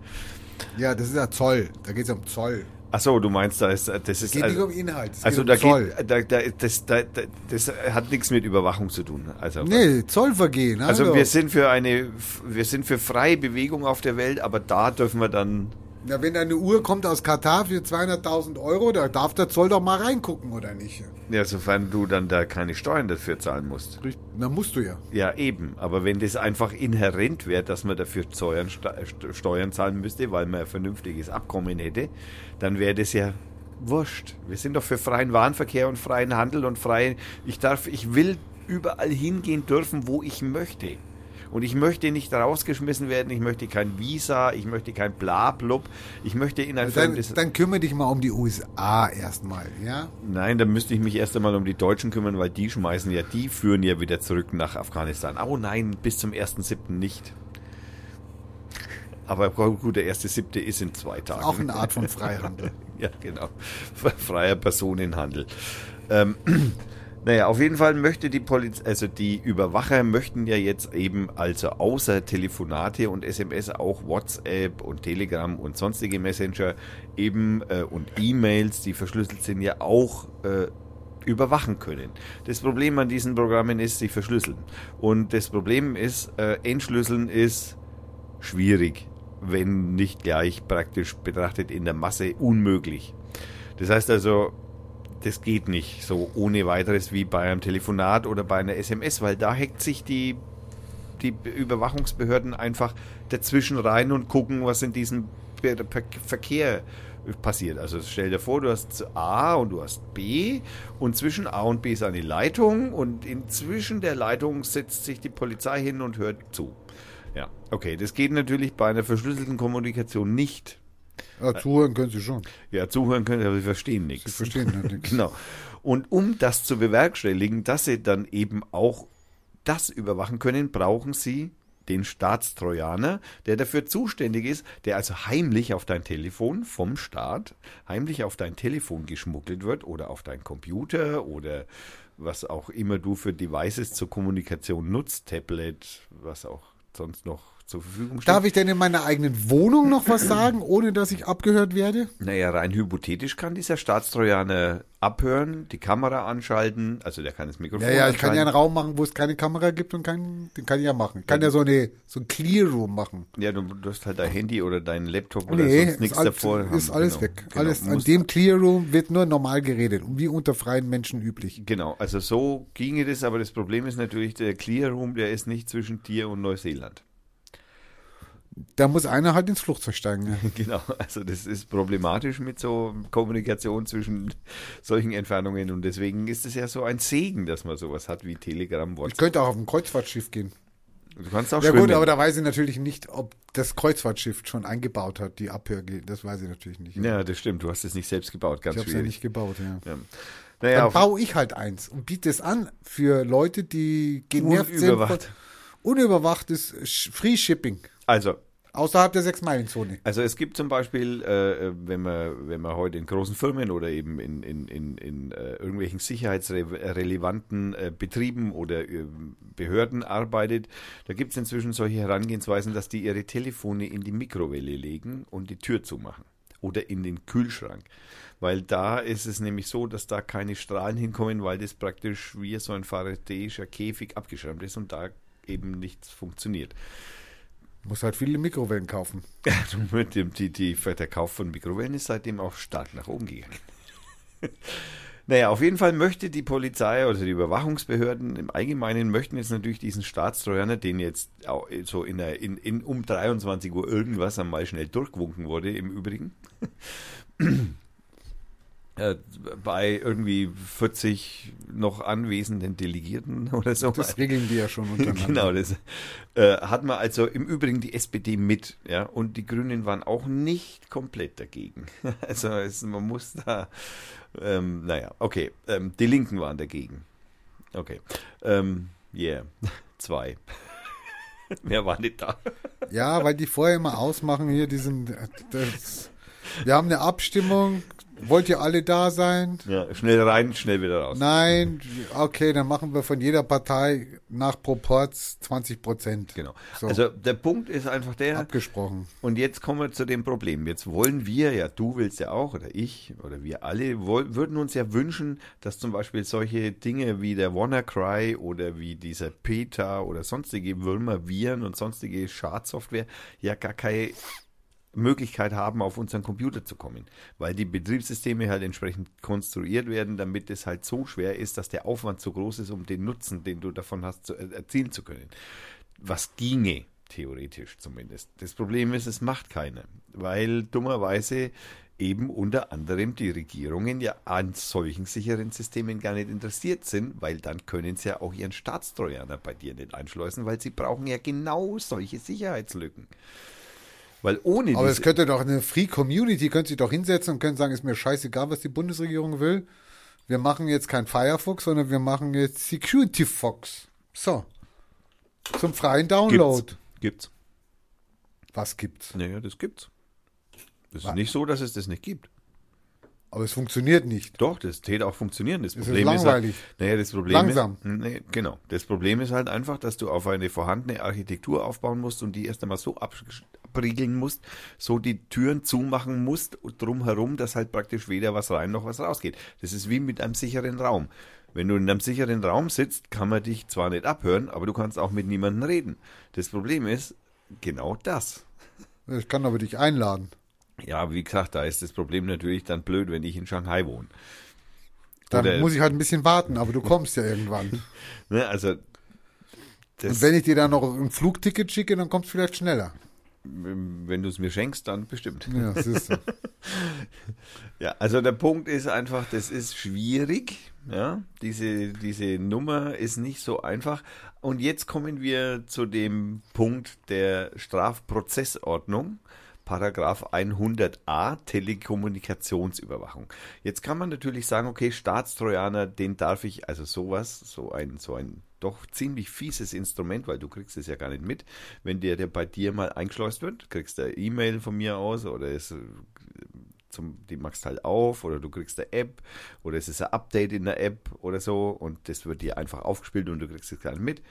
Ja, das ist ja Zoll. Da geht's um Zoll. Ach so, du meinst, da ist, das Es ist geht also, nicht um Inhalt. Es also geht da um Zoll. geht, da, da, das, da, da, das hat nichts mit Überwachung zu tun. Also, Nee, Zollvergehen. also hallo. wir sind für eine, wir sind für freie Bewegung auf der Welt, aber da dürfen wir dann Ja, wenn eine Uhr kommt aus Katar für 200.000 Euro, da darf der Zoll doch mal reingucken, oder nicht? Ja, sofern du dann da keine Steuern dafür zahlen musst. Richtig. Na, musst du ja. Ja, eben. Aber wenn das einfach inhärent wäre, dass man dafür Steuern, Steuern zahlen müsste, weil man ein vernünftiges Abkommen hätte, dann wäre das ja wurscht. Wir sind doch für freien Warenverkehr und freien Handel und freien. Ich darf, ich will überall hingehen dürfen, wo ich möchte. Und ich möchte nicht rausgeschmissen werden, ich möchte kein Visa, ich möchte kein Blablub, ich möchte in ein Dann, fremdes... dann kümmere dich mal um die USA erstmal, ja? Nein, dann müsste ich mich erst einmal um die Deutschen kümmern, weil die schmeißen ja, die führen ja wieder zurück nach Afghanistan. Oh nein, bis zum 1.7. nicht. Aber gut, der 1.7. ist in zwei Tagen. Auch eine Art von Freihandel. ja, genau. Freier Personenhandel. Ähm, naja, auf jeden Fall möchte die Polizei, also die Überwacher möchten ja jetzt eben also außer Telefonate und SMS auch WhatsApp und Telegram und sonstige Messenger eben äh, und E-Mails, die verschlüsselt sind, ja auch äh, überwachen können. Das Problem an diesen Programmen ist, sie verschlüsseln. Und das Problem ist, äh, entschlüsseln ist schwierig, wenn nicht gleich praktisch betrachtet in der Masse unmöglich. Das heißt also, das geht nicht so ohne weiteres wie bei einem Telefonat oder bei einer SMS, weil da hackt sich die, die Überwachungsbehörden einfach dazwischen rein und gucken, was in diesem Verkehr passiert. Also stell dir vor, du hast A und du hast B und zwischen A und B ist eine Leitung und inzwischen der Leitung setzt sich die Polizei hin und hört zu. Ja, okay, das geht natürlich bei einer verschlüsselten Kommunikation nicht. Ja, zuhören können Sie schon. Ja, zuhören können Sie, aber Sie verstehen nichts. Sie verstehen ja nichts. Genau. Und um das zu bewerkstelligen, dass Sie dann eben auch das überwachen können, brauchen Sie den Staatstrojaner, der dafür zuständig ist, der also heimlich auf dein Telefon vom Staat, heimlich auf dein Telefon geschmuggelt wird oder auf dein Computer oder was auch immer du für Devices zur Kommunikation nutzt, Tablet, was auch sonst noch zur Verfügung steht. Darf ich denn in meiner eigenen Wohnung noch was sagen, ohne dass ich abgehört werde? Naja, rein hypothetisch kann dieser Staatstrojaner abhören, die Kamera anschalten, also der kann das Mikrofon Ja, ja, ich kann ja einen. Raum machen, wo es keine Kamera gibt und keinen, den kann ich ja machen. Ich kann ja so eine, so ein Clear Room machen. Ja, du, du hast halt dein Handy oder dein Laptop oder Nee, sonst ist, nichts davor. ist haben. alles Genau, weg. genau. Alles, an dem Clear Room wird nur normal geredet, wie unter freien Menschen üblich. Genau, also so ginge das, aber das Problem ist natürlich, der Clear Room, der ist nicht zwischen dir und Neuseeland. Da muss einer halt ins Flugzeug steigen. Ja. Genau, also das ist problematisch mit so Kommunikation zwischen solchen Entfernungen und deswegen ist es ja so ein Segen, dass man sowas hat wie Telegram, Ich WhatsApp. könnte auch auf ein Kreuzfahrtschiff gehen. Du kannst auch Ja schwimmen. gut, aber da weiß ich natürlich nicht, ob das Kreuzfahrtschiff schon eingebaut hat, die Abhörge. Das weiß ich natürlich nicht. ja, das stimmt, du hast es nicht selbst gebaut, ganz ich habe es ja schwierig. nicht gebaut, ja. Ja. Naja, Dann baue ich halt eins und biete es an für Leute, die genervt Unüberwacht. sind. Von unüberwachtes Free Shipping. also Außerhalb der Sechs-Meilen-Zone. Also es gibt zum Beispiel, äh, wenn man wenn man heute in großen Firmen oder eben in, in, in, in äh, irgendwelchen sicherheitsrelevanten äh, Betrieben oder äh, Behörden arbeitet, da gibt es inzwischen solche Herangehensweisen, dass die ihre Telefone in die Mikrowelle legen und die Tür zumachen oder in den Kühlschrank. Weil da ist es nämlich so, dass da keine Strahlen hinkommen, weil das praktisch wie so ein faradäischer Käfig abgeschirmt ist und da eben nichts funktioniert. Muss halt viele Mikrowellen kaufen. Mit dem, die, die, der Kauf von Mikrowellen ist seitdem auch stark nach oben gegangen. naja, auf jeden Fall möchte die Polizei oder die Überwachungsbehörden im Allgemeinen möchten jetzt natürlich diesen Staatstrojaner, den jetzt so in, der, in, in um 23 Uhr irgendwas einmal schnell durchgewunken wurde im Übrigen. Äh, bei irgendwie 40 noch anwesenden Delegierten oder so. Das regeln die ja schon untereinander. Genau, das äh, hat man also im Übrigen die SPD mit, ja, und die Grünen waren auch nicht komplett dagegen. Also es, man muss da, ähm, naja, okay, ähm, die Linken waren dagegen. Okay, ähm, yeah, zwei. Wer war nicht da? Ja, weil die vorher immer ausmachen hier diesen. Das, wir haben eine Abstimmung. Wollt ihr alle da sein? Ja, schnell rein, schnell wieder raus. Nein, okay, dann machen wir von jeder Partei nach Proporz 20 Prozent. Genau. So. Also der Punkt ist einfach der, Abgesprochen. Und jetzt kommen wir zu dem Problem. Jetzt wollen wir, ja, du willst ja auch, oder ich, oder wir alle, woll, würden uns ja wünschen, dass zum Beispiel solche Dinge wie der WannaCry oder wie dieser PETA oder sonstige Würmer, Viren und sonstige Schadsoftware ja gar keine Möglichkeit haben, auf unseren Computer zu kommen, weil die Betriebssysteme halt entsprechend konstruiert werden, damit es halt so schwer ist, dass der Aufwand so groß ist, um den Nutzen, den du davon hast, zu, erzielen zu können. Was ginge, theoretisch zumindest. Das Problem ist, es macht keiner, weil dummerweise eben unter anderem die Regierungen ja an solchen sicheren Systemen gar nicht interessiert sind, weil dann können sie ja auch ihren Staatstrojaner bei dir nicht einschleusen, weil sie brauchen ja genau solche Sicherheitslücken. Weil ohne Aber es könnte doch eine Free Community, könnte sich doch hinsetzen und können sagen, ist mir scheißegal, was die Bundesregierung will. Wir machen jetzt kein Firefox, sondern wir machen jetzt Security Fox. So. Zum freien Download. Gibt's. Gibt's. Was gibt's? Naja, das gibt's. Das ist nicht so, dass es das nicht gibt. Aber es funktioniert nicht. Doch, das täte auch funktionieren. Das ist Problem langweilig. ist halt, naja, das Problem Langsam. Ist, nee, genau. Das Problem ist halt einfach, dass du auf eine vorhandene Architektur aufbauen musst und die erst einmal so ab- abriegeln musst, so die Türen zumachen musst drumherum, dass halt praktisch weder was rein noch was rausgeht. Das ist wie mit einem sicheren Raum. Wenn du in einem sicheren Raum sitzt, kann man dich zwar nicht abhören, aber du kannst auch mit niemandem reden. Das Problem ist genau das. Ich kann aber dich einladen. Ja, wie gesagt, da ist das Problem natürlich dann blöd, wenn ich in Shanghai wohne. Dann Oder- muss ich halt ein bisschen warten, aber du kommst ja irgendwann. Ne, also Und wenn ich dir dann noch ein Flugticket schicke, dann kommst du vielleicht schneller. wenn du es mir schenkst, dann bestimmt. Ja, das ist so. Ja, also der Punkt ist einfach, das ist schwierig. Ja, diese, diese Nummer ist nicht so einfach. Und jetzt kommen wir zu dem Punkt der Strafprozessordnung. Paragraph 100a Telekommunikationsüberwachung. Jetzt kann man natürlich sagen, okay, Staatstrojaner, den darf ich, also sowas, so ein, so ein doch ziemlich fieses Instrument, weil du kriegst es ja gar nicht mit, wenn der, der bei dir mal eingeschleust wird, kriegst du E-Mail von mir aus oder es zum, die machst halt auf oder du kriegst eine App oder es ist ein Update in der App oder so und das wird dir einfach aufgespielt und du kriegst es gar nicht mit.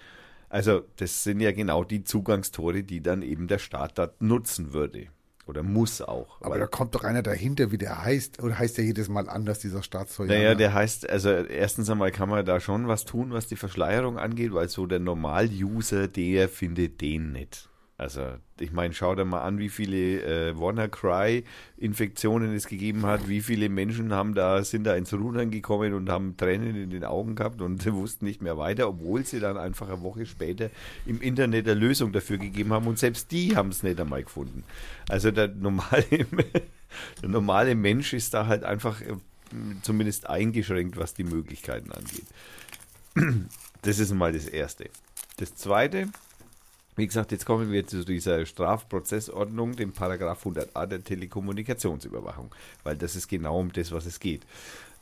Also das sind ja genau die Zugangstore, die dann eben der Staat da nutzen würde oder muss auch. Aber da kommt doch einer dahinter, wie der heißt. Oder heißt der jedes Mal anders, dieser Staatstrojaner? Naja, der heißt, also erstens einmal kann man da schon was tun, was die Verschleierung angeht, weil so der Normal-User, der findet den nicht. Also ich meine, schau dir mal an, wie viele äh, WannaCry-Infektionen es gegeben hat, wie viele Menschen haben da, sind da ins Rudern gekommen und haben Tränen in den Augen gehabt und wussten nicht mehr weiter, obwohl sie dann einfach eine Woche später im Internet eine Lösung dafür gegeben haben und selbst die haben es nicht einmal gefunden. Also der normale, der normale Mensch ist da halt einfach äh, zumindest eingeschränkt, was die Möglichkeiten angeht. Das ist mal das Erste. Das Zweite, wie gesagt, jetzt kommen wir zu dieser Strafprozessordnung, dem Paragraph 100a der Telekommunikationsüberwachung, weil das ist genau um das, was es geht.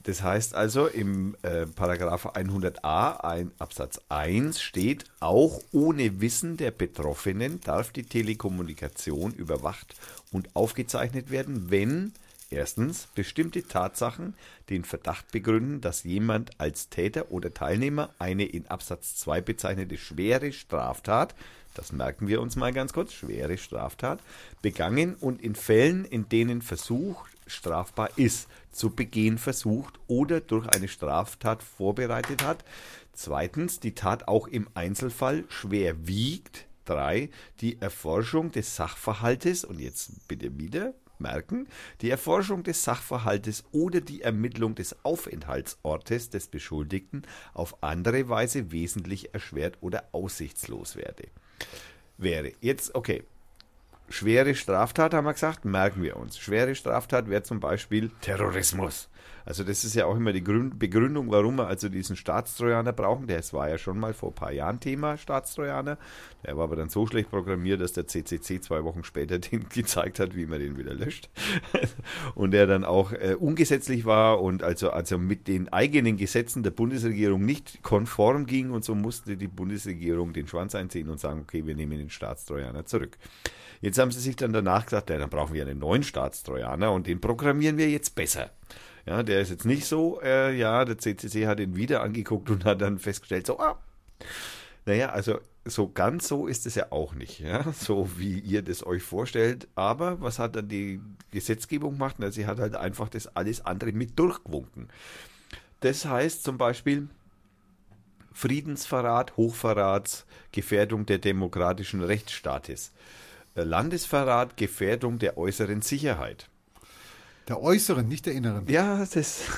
Das heißt also, im äh, Paragraph 100a ein, Absatz 1 steht, auch ohne Wissen der Betroffenen darf die Telekommunikation überwacht und aufgezeichnet werden, wenn Erstens, bestimmte Tatsachen den Verdacht begründen, dass jemand als Täter oder Teilnehmer eine in Absatz 2 bezeichnete schwere Straftat, das merken wir uns mal ganz kurz, schwere Straftat, begangen und in Fällen, in denen Versuch strafbar ist, zu begehen versucht oder durch eine Straftat vorbereitet hat. Zweitens, die Tat auch im Einzelfall schwer wiegt. Drei, die Erforschung des Sachverhaltes, und jetzt bitte wieder merken, die Erforschung des Sachverhaltes oder die Ermittlung des Aufenthaltsortes des Beschuldigten auf andere Weise wesentlich erschwert oder aussichtslos werde. Wäre. Jetzt, okay. Schwere Straftat haben wir gesagt, merken wir uns. Schwere Straftat wäre zum Beispiel Terrorismus. Also das ist ja auch immer die Grün- Begründung, warum wir also diesen Staatstrojaner brauchen. Das war ja schon mal vor ein paar Jahren Thema, Staatstrojaner. Der war aber dann so schlecht programmiert, dass der CCC zwei Wochen später den gezeigt hat, wie man den wieder löscht. Und der dann auch äh, ungesetzlich war und also, also mit den eigenen Gesetzen der Bundesregierung nicht konform ging. Und so musste die Bundesregierung den Schwanz einziehen und sagen, okay, wir nehmen den Staatstrojaner zurück. Jetzt haben sie sich dann danach gesagt, ja, dann brauchen wir einen neuen Staatstrojaner und den programmieren wir jetzt besser. Ja, der ist jetzt nicht so, äh, ja, der CCC hat ihn wieder angeguckt und hat dann festgestellt, so, ah, naja, also so ganz so ist es ja auch nicht, ja, so wie ihr das euch vorstellt. Aber was hat dann die Gesetzgebung gemacht? Na, sie hat halt einfach das alles andere mit durchgewunken. Das heißt zum Beispiel Friedensverrat, Hochverrat, Gefährdung der demokratischen Rechtsstaates. Äh, Landesverrat, Gefährdung der äußeren Sicherheit. Der äußeren, nicht der inneren. Ja, das.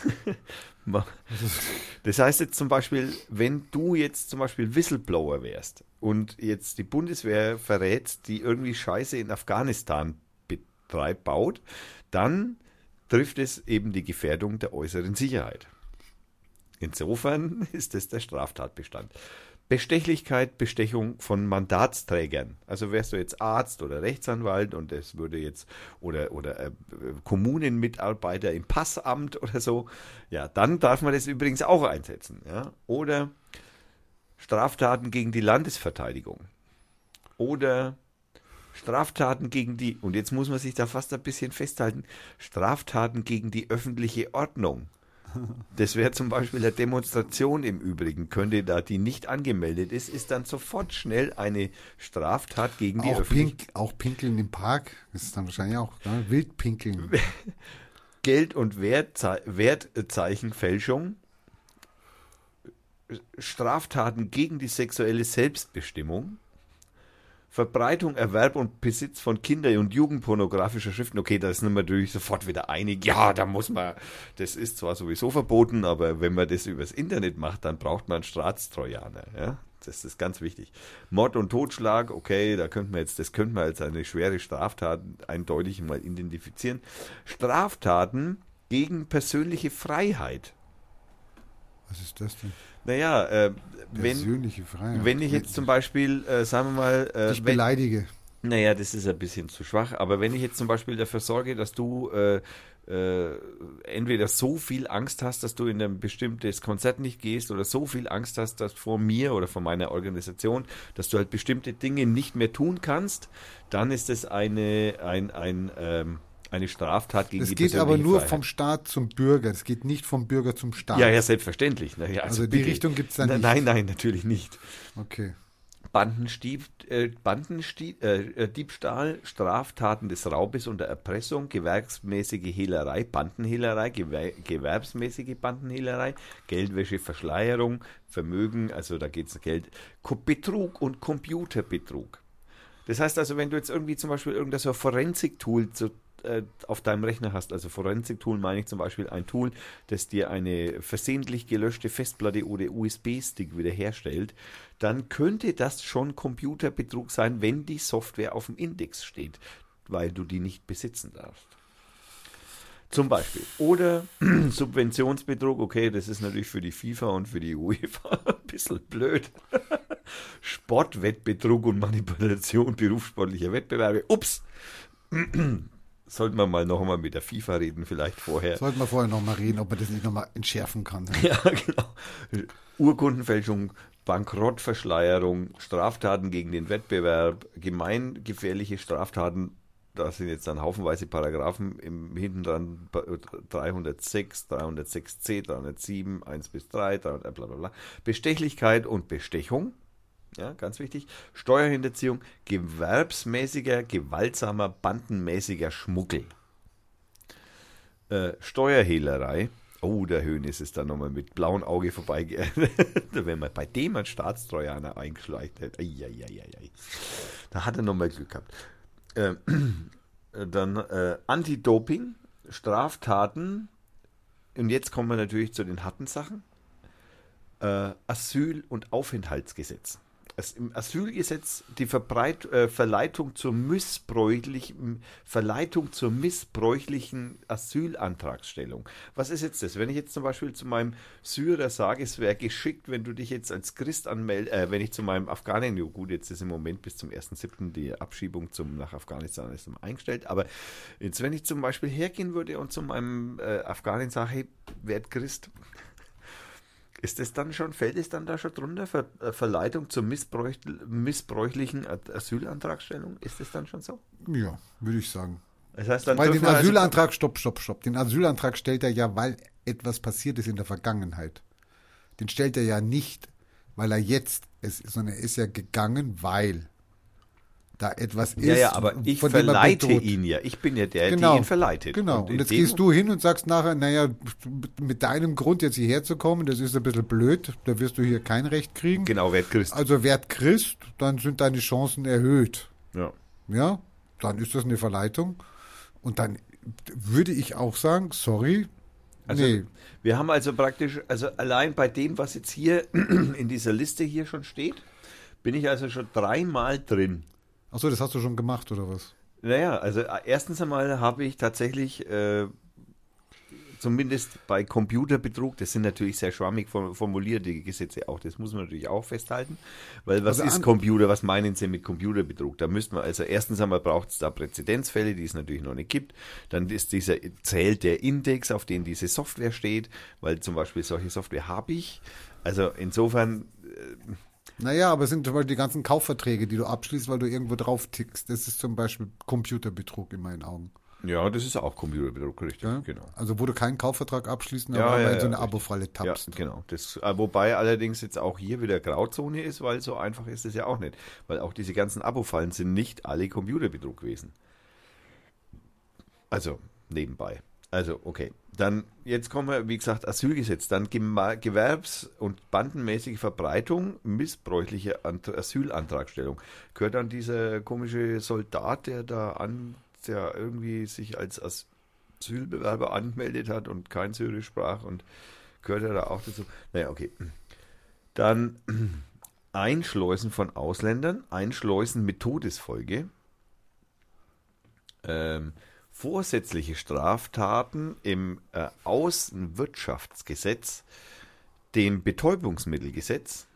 Das heißt jetzt zum Beispiel, wenn du jetzt zum Beispiel Whistleblower wärst und jetzt die Bundeswehr verrätst, die irgendwie Scheiße in Afghanistan betreibt, baut, dann trifft es eben die Gefährdung der äußeren Sicherheit. Insofern ist das der Straftatbestand. Bestechlichkeit, Bestechung von Mandatsträgern. Also wärst du jetzt Arzt oder Rechtsanwalt und es würde jetzt oder oder äh, Kommunenmitarbeiter im Passamt oder so, ja, dann darf man das übrigens auch einsetzen, ja? Oder Straftaten gegen die Landesverteidigung. Oder Straftaten gegen die und jetzt muss man sich da fast ein bisschen festhalten, Straftaten gegen die öffentliche Ordnung. Das wäre zum Beispiel eine Demonstration im Übrigen, könnte da die nicht angemeldet ist, ist dann sofort schnell eine Straftat gegen die Auch, öffentliche Pink, auch Pinkeln im Park ist dann wahrscheinlich auch ne? Wildpinkeln. Geld- und Wertzei Wertzeichenfälschung, Straftaten gegen die sexuelle Selbstbestimmung, Verbreitung, Erwerb und Besitz von Kinder- und Jugendpornografischer Schriften. Okay, da ist man natürlich sofort wieder einig. Ja, da muss man, das ist zwar sowieso verboten, aber wenn man das übers Internet macht, dann braucht man Staatstrojaner. Ja? Das ist ganz wichtig. Mord und Totschlag, okay, da könnte man jetzt, das könnte man als eine schwere Straftat eindeutig mal identifizieren. Straftaten gegen persönliche Freiheit. Was ist das denn? Naja, äh, wenn, Persönliche Freiheit. wenn ich jetzt zum Beispiel, äh, sagen wir mal, äh, Ich wenn, beleidige. naja, das ist ein bisschen zu schwach, aber wenn ich jetzt zum Beispiel dafür sorge, dass du äh, äh, entweder so viel Angst hast, dass du in ein bestimmtes Konzert nicht gehst oder so viel Angst hast, dass vor mir oder vor meiner Organisation, dass du halt bestimmte Dinge nicht mehr tun kannst, dann ist es eine, ein, ein, ähm, eine Straftat gegen Es die geht aber nur Freiheit. vom Staat zum Bürger. Es geht nicht vom Bürger zum Staat. Ja, ja, selbstverständlich. Na ja, Also die bitte. Richtung gibt's da Na, nicht. Nein, nein, natürlich nicht. Okay. Bandenstieb, äh, Bandenstieb, äh, äh, Diebstahl, Straftaten des Raubes und der Erpressung, gewerbsmäßige Hehlerei, Bandenhehlerei, Gewer gewerbsmäßige Bandenhehlerei, Geldwäsche, Verschleierung, Vermögen, also da geht's Geld, Ko- Betrug und Computerbetrug. Das heißt also, wenn du jetzt irgendwie zum Beispiel irgendein so Forensik-Tool zu, äh, auf deinem Rechner hast, also Forensik-Tool meine ich zum Beispiel ein Tool, das dir eine versehentlich gelöschte Festplatte oder USB-Stick wiederherstellt, dann könnte das schon Computerbetrug sein, wenn die Software auf dem Index steht, weil du die nicht besitzen darfst. Zum Beispiel. Oder Subventionsbetrug, okay, das ist natürlich für die FIFA und für die UEFA ein bisschen blöd. Sportwettbetrug und Manipulation berufssportlicher Wettbewerbe. Ups! Sollten wir mal noch einmal mit der FIFA reden, vielleicht vorher. Sollten wir vorher noch mal reden, ob man das nicht noch mal entschärfen kann. Ja, genau. Urkundenfälschung, Bankrottverschleierung, Straftaten gegen den Wettbewerb, gemeingefährliche Straftaten. Da sind jetzt dann haufenweise Paragraphen im hinten dran 306, 306c, 307, 1 bis 3, 300, bla bla bla. Bestechlichkeit und Bestechung. Ja, ganz wichtig. Steuerhinterziehung, gewerbsmäßiger, gewaltsamer, bandenmäßiger Schmuggel. Äh, Steuerhehlerei. Oh, der Höhnes ist da nochmal mit blauem Auge vorbei. Wenn man bei dem ein Staatstrojaner eingeschleicht hätte. Da hat er nochmal Glück gehabt. Äh, dann äh, Anti-Doping, Straftaten. Und jetzt kommen wir natürlich zu den harten Sachen. Äh, Asyl- und Aufenthaltsgesetz. Im Asylgesetz die Verbreit, äh, Verleitung zur missbräuchlichen Verleitung zur missbräuchlichen Asylantragsstellung. Was ist jetzt das? Wenn ich jetzt zum Beispiel zu meinem Syrer sage, es wäre geschickt, wenn du dich jetzt als Christ anmeldest, äh, wenn ich zu meinem Afghanen, ja gut, jetzt ist im Moment bis zum 1.7. die Abschiebung zum, nach Afghanistan ist eingestellt, aber jetzt, wenn ich zum Beispiel hergehen würde und zu meinem äh, Afghanen sage, hey, werd Christ, ist es dann schon, fällt es dann da schon drunter, Ver, äh, Verleitung zur missbräuch, missbräuchlichen Asylantragstellung? Ist es dann schon so? Ja, würde ich sagen. Das heißt, dann Weil den also- Asylantrag, stopp, stopp, stopp. Den Asylantrag stellt er ja, weil etwas passiert ist in der Vergangenheit. Den stellt er ja nicht, weil er jetzt ist, sondern er ist ja gegangen, weil da etwas ist. ja, ja, aber ich er verleite ihn ja. Ich bin ja der, Genau. der ihn verleitet. Genau. Und, in jetzt gehst du hin und sagst nachher, naja, mit deinem Grund jetzt hierher zu kommen, das ist ein bisschen blöd, da wirst du hier kein Recht kriegen. Genau, werd Christ. Also werd Christ, dann sind deine Chancen erhöht. Ja. Ja, dann ist das eine Verleitung. Und dann würde ich auch sagen, sorry, Also, nee, Wir haben also praktisch, also allein bei dem, was jetzt hier in dieser Liste hier schon steht, bin ich also schon dreimal drin. Achso, das hast du schon gemacht, oder was? Naja, also äh, erstens einmal habe ich tatsächlich äh, zumindest bei Computerbetrug, das sind natürlich sehr schwammig form- formuliert, die Gesetze auch, das muss man natürlich auch festhalten, weil was Also ist Computer, was meinen Sie mit Computerbetrug? Da müssten wir, also erstens einmal braucht es da Präzedenzfälle, die es natürlich noch nicht gibt, dann ist dieser, zählt der Index, auf den diese Software steht, weil zum Beispiel solche Software habe ich, also insofern Naja, aber es sind zum Beispiel die ganzen Kaufverträge, die du abschließt, weil du irgendwo drauf tickst. Das ist zum Beispiel Computerbetrug in meinen Augen. Ja, das ist auch Computerbetrug, richtig, Ja? genau. Also wo du keinen Kaufvertrag abschließen, Ja, aber ja, in so eine. Abo-Falle tappst. Ja, genau. Das, äh, wobei allerdings jetzt auch hier wieder Grauzone ist, weil so einfach ist es ja auch nicht. Weil auch diese ganzen Abo-Fallen sind nicht alle Computerbetrug gewesen. Also nebenbei. Also, okay. Dann, jetzt kommen wir, wie gesagt, Asylgesetz. Dann Gewerbs- und bandenmäßige Verbreitung missbräuchlicher Asylantragstellung. Gehört dann dieser komische Soldat, der da an, der irgendwie sich als Asylbewerber angemeldet hat und kein Syrisch sprach und gehört er da auch dazu? Naja, okay. Dann Einschleusen von Ausländern, Einschleusen mit Todesfolge. Ähm, vorsätzliche Straftaten im äh, Außenwirtschaftsgesetz, dem Betäubungsmittelgesetz.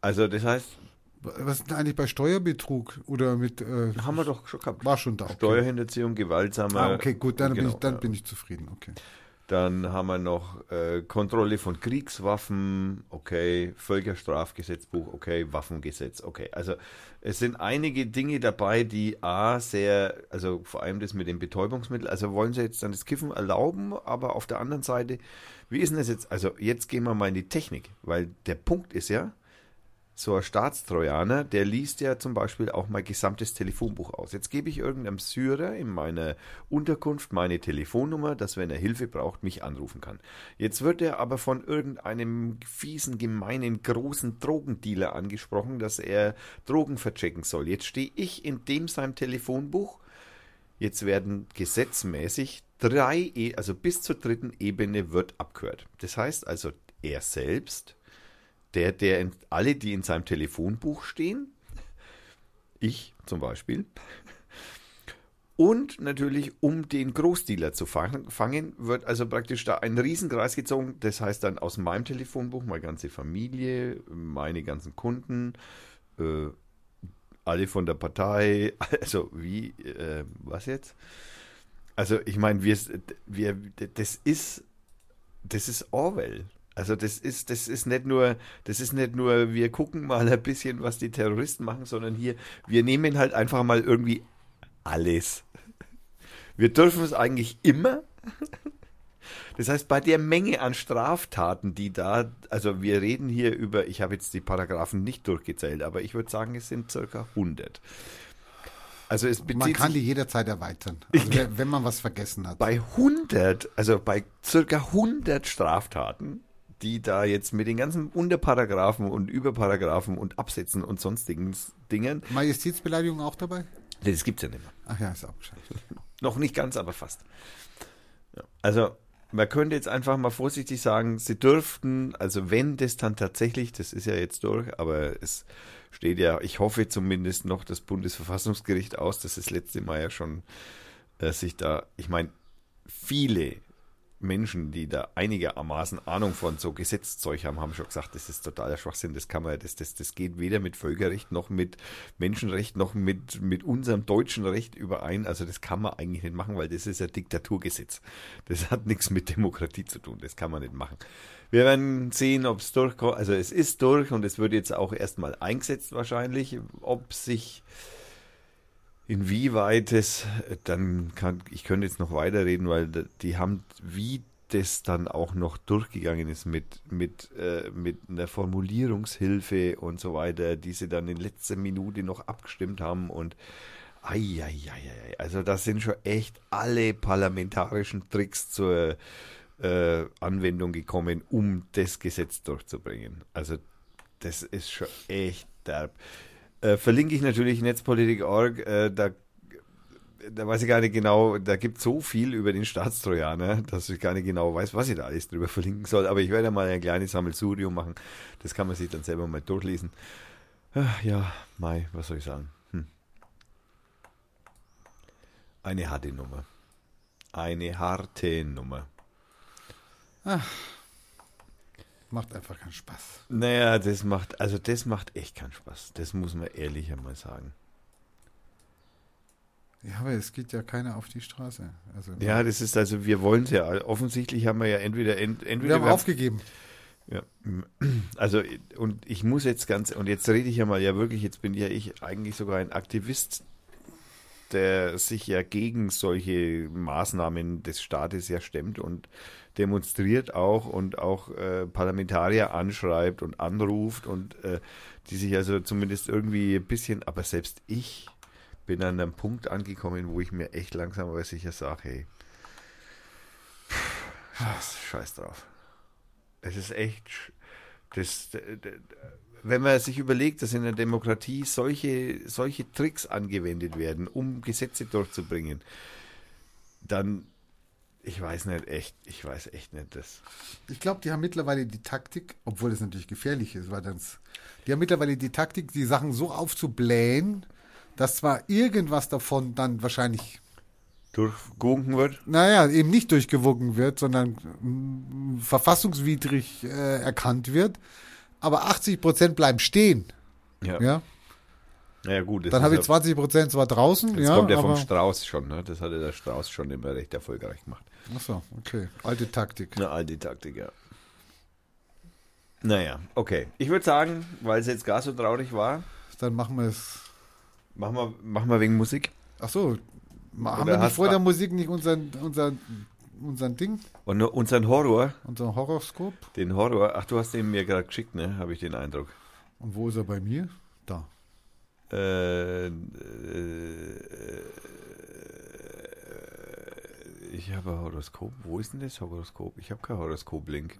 Also das heißt. Was ist denn eigentlich bei Steuerbetrug oder mit. Äh, haben wir doch schon gehabt. War schon da. Okay. Steuerhinterziehung, gewaltsame. Ah, okay, gut, dann, genau, bin, ich, dann bin ich zufrieden. Okay. Dann haben wir noch äh, Kontrolle von Kriegswaffen, okay, Völkerstrafgesetzbuch, okay, Waffengesetz, okay. Also es sind einige Dinge dabei, die A sehr, also vor allem das mit dem Betäubungsmittel, also wollen sie jetzt dann das Kiffen erlauben, aber auf der anderen Seite, wie ist denn das jetzt? Also jetzt gehen wir mal in die Technik, weil der Punkt ist ja, so ein Staatstrojaner, der liest ja zum Beispiel auch mein gesamtes Telefonbuch aus. Jetzt gebe ich irgendeinem Syrer in meiner Unterkunft meine Telefonnummer, dass wenn er Hilfe braucht, mich anrufen kann. Jetzt wird er aber von irgendeinem fiesen, gemeinen, großen Drogendealer angesprochen, dass er Drogen verchecken soll. Jetzt stehe ich in dem seinem Telefonbuch. Jetzt werden gesetzmäßig drei, e also bis zur dritten Ebene wird abgehört. Das heißt also, er selbst der, der in, alle, die in seinem Telefonbuch stehen, ich zum Beispiel, und natürlich, um den Großdealer zu fangen, wird also praktisch da ein Riesenkreis gezogen. Das heißt dann aus meinem Telefonbuch meine ganze Familie, meine ganzen Kunden, äh, alle von der Partei, also wie, äh, was jetzt? Also ich meine, wir, wir, das ist, das ist Orwell. Also das ist, das ist nicht nur, das ist nicht nur, wir gucken mal ein bisschen, was die Terroristen machen, sondern hier, wir nehmen halt einfach mal irgendwie alles. Wir dürfen es eigentlich immer. Das heißt, bei der Menge an Straftaten, die da, also wir reden hier über, ich habe jetzt die Paragraphen nicht durchgezählt, aber ich würde sagen, es sind circa 100. Also es man kann die jederzeit erweitern, also wenn man was vergessen hat. Bei 100, also bei circa 100 Straftaten die da jetzt mit den ganzen Unterparagraphen und Überparagraphen und Absätzen und sonstigen Dingen. Majestätsbeleidigung auch dabei? Nee, das gibt's ja nicht mehr. Ach ja, ist auch Bescheid. Noch nicht ganz, aber fast. Ja. Also, man könnte jetzt einfach mal vorsichtig sagen, sie dürften, also wenn das dann tatsächlich, das ist ja jetzt durch, aber es steht ja, ich hoffe zumindest noch das Bundesverfassungsgericht aus, das ist letzte Mal ja schon äh, sich da, ich meine, viele Menschen, die da einigermaßen Ahnung von so Gesetzzeug haben, haben schon gesagt, das ist totaler Schwachsinn, das kann man, das, das, das geht weder mit Völkerrecht noch mit Menschenrecht noch mit, mit unserem deutschen Recht überein. Also das kann man eigentlich nicht machen, weil das ist ein Diktaturgesetz. Das hat nichts mit Demokratie zu tun, das kann man nicht machen. Wir werden sehen, ob es durchkommt. Also es ist durch und es wird jetzt auch erstmal eingesetzt wahrscheinlich, ob sich Inwieweit es dann kann, ich könnte jetzt noch weiterreden, weil die haben, wie das dann auch noch durchgegangen ist mit, mit, äh, mit einer Formulierungshilfe und so weiter, die sie dann in letzter Minute noch abgestimmt haben und Eieieiei. Also das sind schon echt alle parlamentarischen Tricks zur äh, Anwendung gekommen, um das Gesetz durchzubringen. Also das ist schon echt derb. Äh, verlinke ich natürlich Netzpolitik.org. Äh, da, da weiß ich gar nicht genau, da gibt es so viel über den Staatstrojaner, dass ich gar nicht genau weiß, was ich da alles drüber verlinken soll. Aber ich werde mal ein kleines Sammelsurium machen. Das kann man sich dann selber mal durchlesen. Ach, ja, Mai, was soll ich sagen? Hm. Eine harte Nummer. Eine harte Nummer. Ach. Macht einfach keinen Spaß. Naja, das macht, also das macht echt keinen Spaß. Das muss man ehrlich einmal sagen. Ja, aber es geht ja keiner auf die Straße. Also, ja, das ist also, wir wollen es ja. Offensichtlich haben wir ja entweder. entweder wir haben wir aufgegeben. Ja, also und ich muss jetzt ganz und jetzt rede ich ja mal ja wirklich, jetzt bin ja ich eigentlich sogar ein Aktivist, der sich ja gegen solche Maßnahmen des Staates ja stemmt und demonstriert auch und auch äh, Parlamentarier anschreibt und anruft und äh, die sich also zumindest irgendwie ein bisschen, aber selbst ich bin an einem Punkt angekommen, wo ich mir echt langsam aber sicher sage, hey, Scheiß, scheiß drauf. Es ist echt. Das, wenn man sich überlegt, dass in der Demokratie solche, solche Tricks angewendet werden, um Gesetze durchzubringen, dann. Ich weiß nicht echt, ich weiß echt nicht das. Ich glaube, die haben mittlerweile die Taktik, obwohl das natürlich gefährlich ist, weil das, die haben mittlerweile die Taktik, die Sachen so aufzublähen, dass zwar irgendwas davon dann wahrscheinlich, Durchgewunken wird? naja, eben nicht durchgewunken wird, sondern mm, verfassungswidrig äh, erkannt wird, aber 80 Prozent bleiben stehen. Ja, Naja, gut. dann habe ich 20 Prozent zwar draußen, Jetzt ja, kommt der vom Strauß schon, ne? Das hatte der Strauß schon immer recht erfolgreich gemacht. Achso, okay, alte Taktik. Eine alte Taktik, ja. Naja, okay. Ich würde sagen, weil es jetzt gar so traurig war, Dann machen wir es. machen wir, machen wir wegen Musik. Ach so, ma- haben wir nicht vor der Musik nicht unseren, unseren, unseren Ding, Und unseren Horror, unseren Horoskop? den Horror, ach, du hast den mir gerade geschickt, ne? Habe ich den Eindruck. Und wo ist er bei mir? Da. Äh, äh, ich habe ein Horoskop. Wo ist denn das Horoskop? Ich habe kein Horoskop-Link.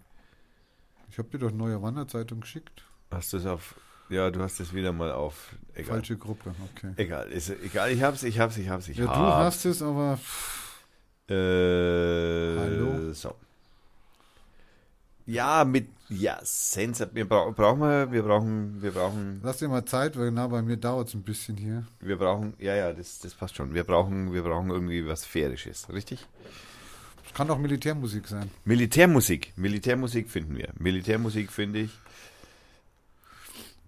Ich habe dir doch neue Wanderzeitung geschickt. Hast du es auf. Ja, du hast es wieder mal auf. Egal. Falsche Gruppe, okay. Egal, ist egal. Ich hab's, ich hab's, ich hab's, ich Ja, du hab's. hast es, aber Äh, Hallo? So. Ja, mit ja, Sensor. Wir brauchen, brauchen wir, wir brauchen, wir brauchen, lass dir mal Zeit, weil genau bei mir dauert es ein bisschen hier. wir brauchen. Ja, ja, das, das passt schon. Wir brauchen, wir brauchen irgendwie was Fairisches, richtig? Es kann auch Militärmusik sein. Militärmusik, Militärmusik finden wir. Militärmusik finde ich.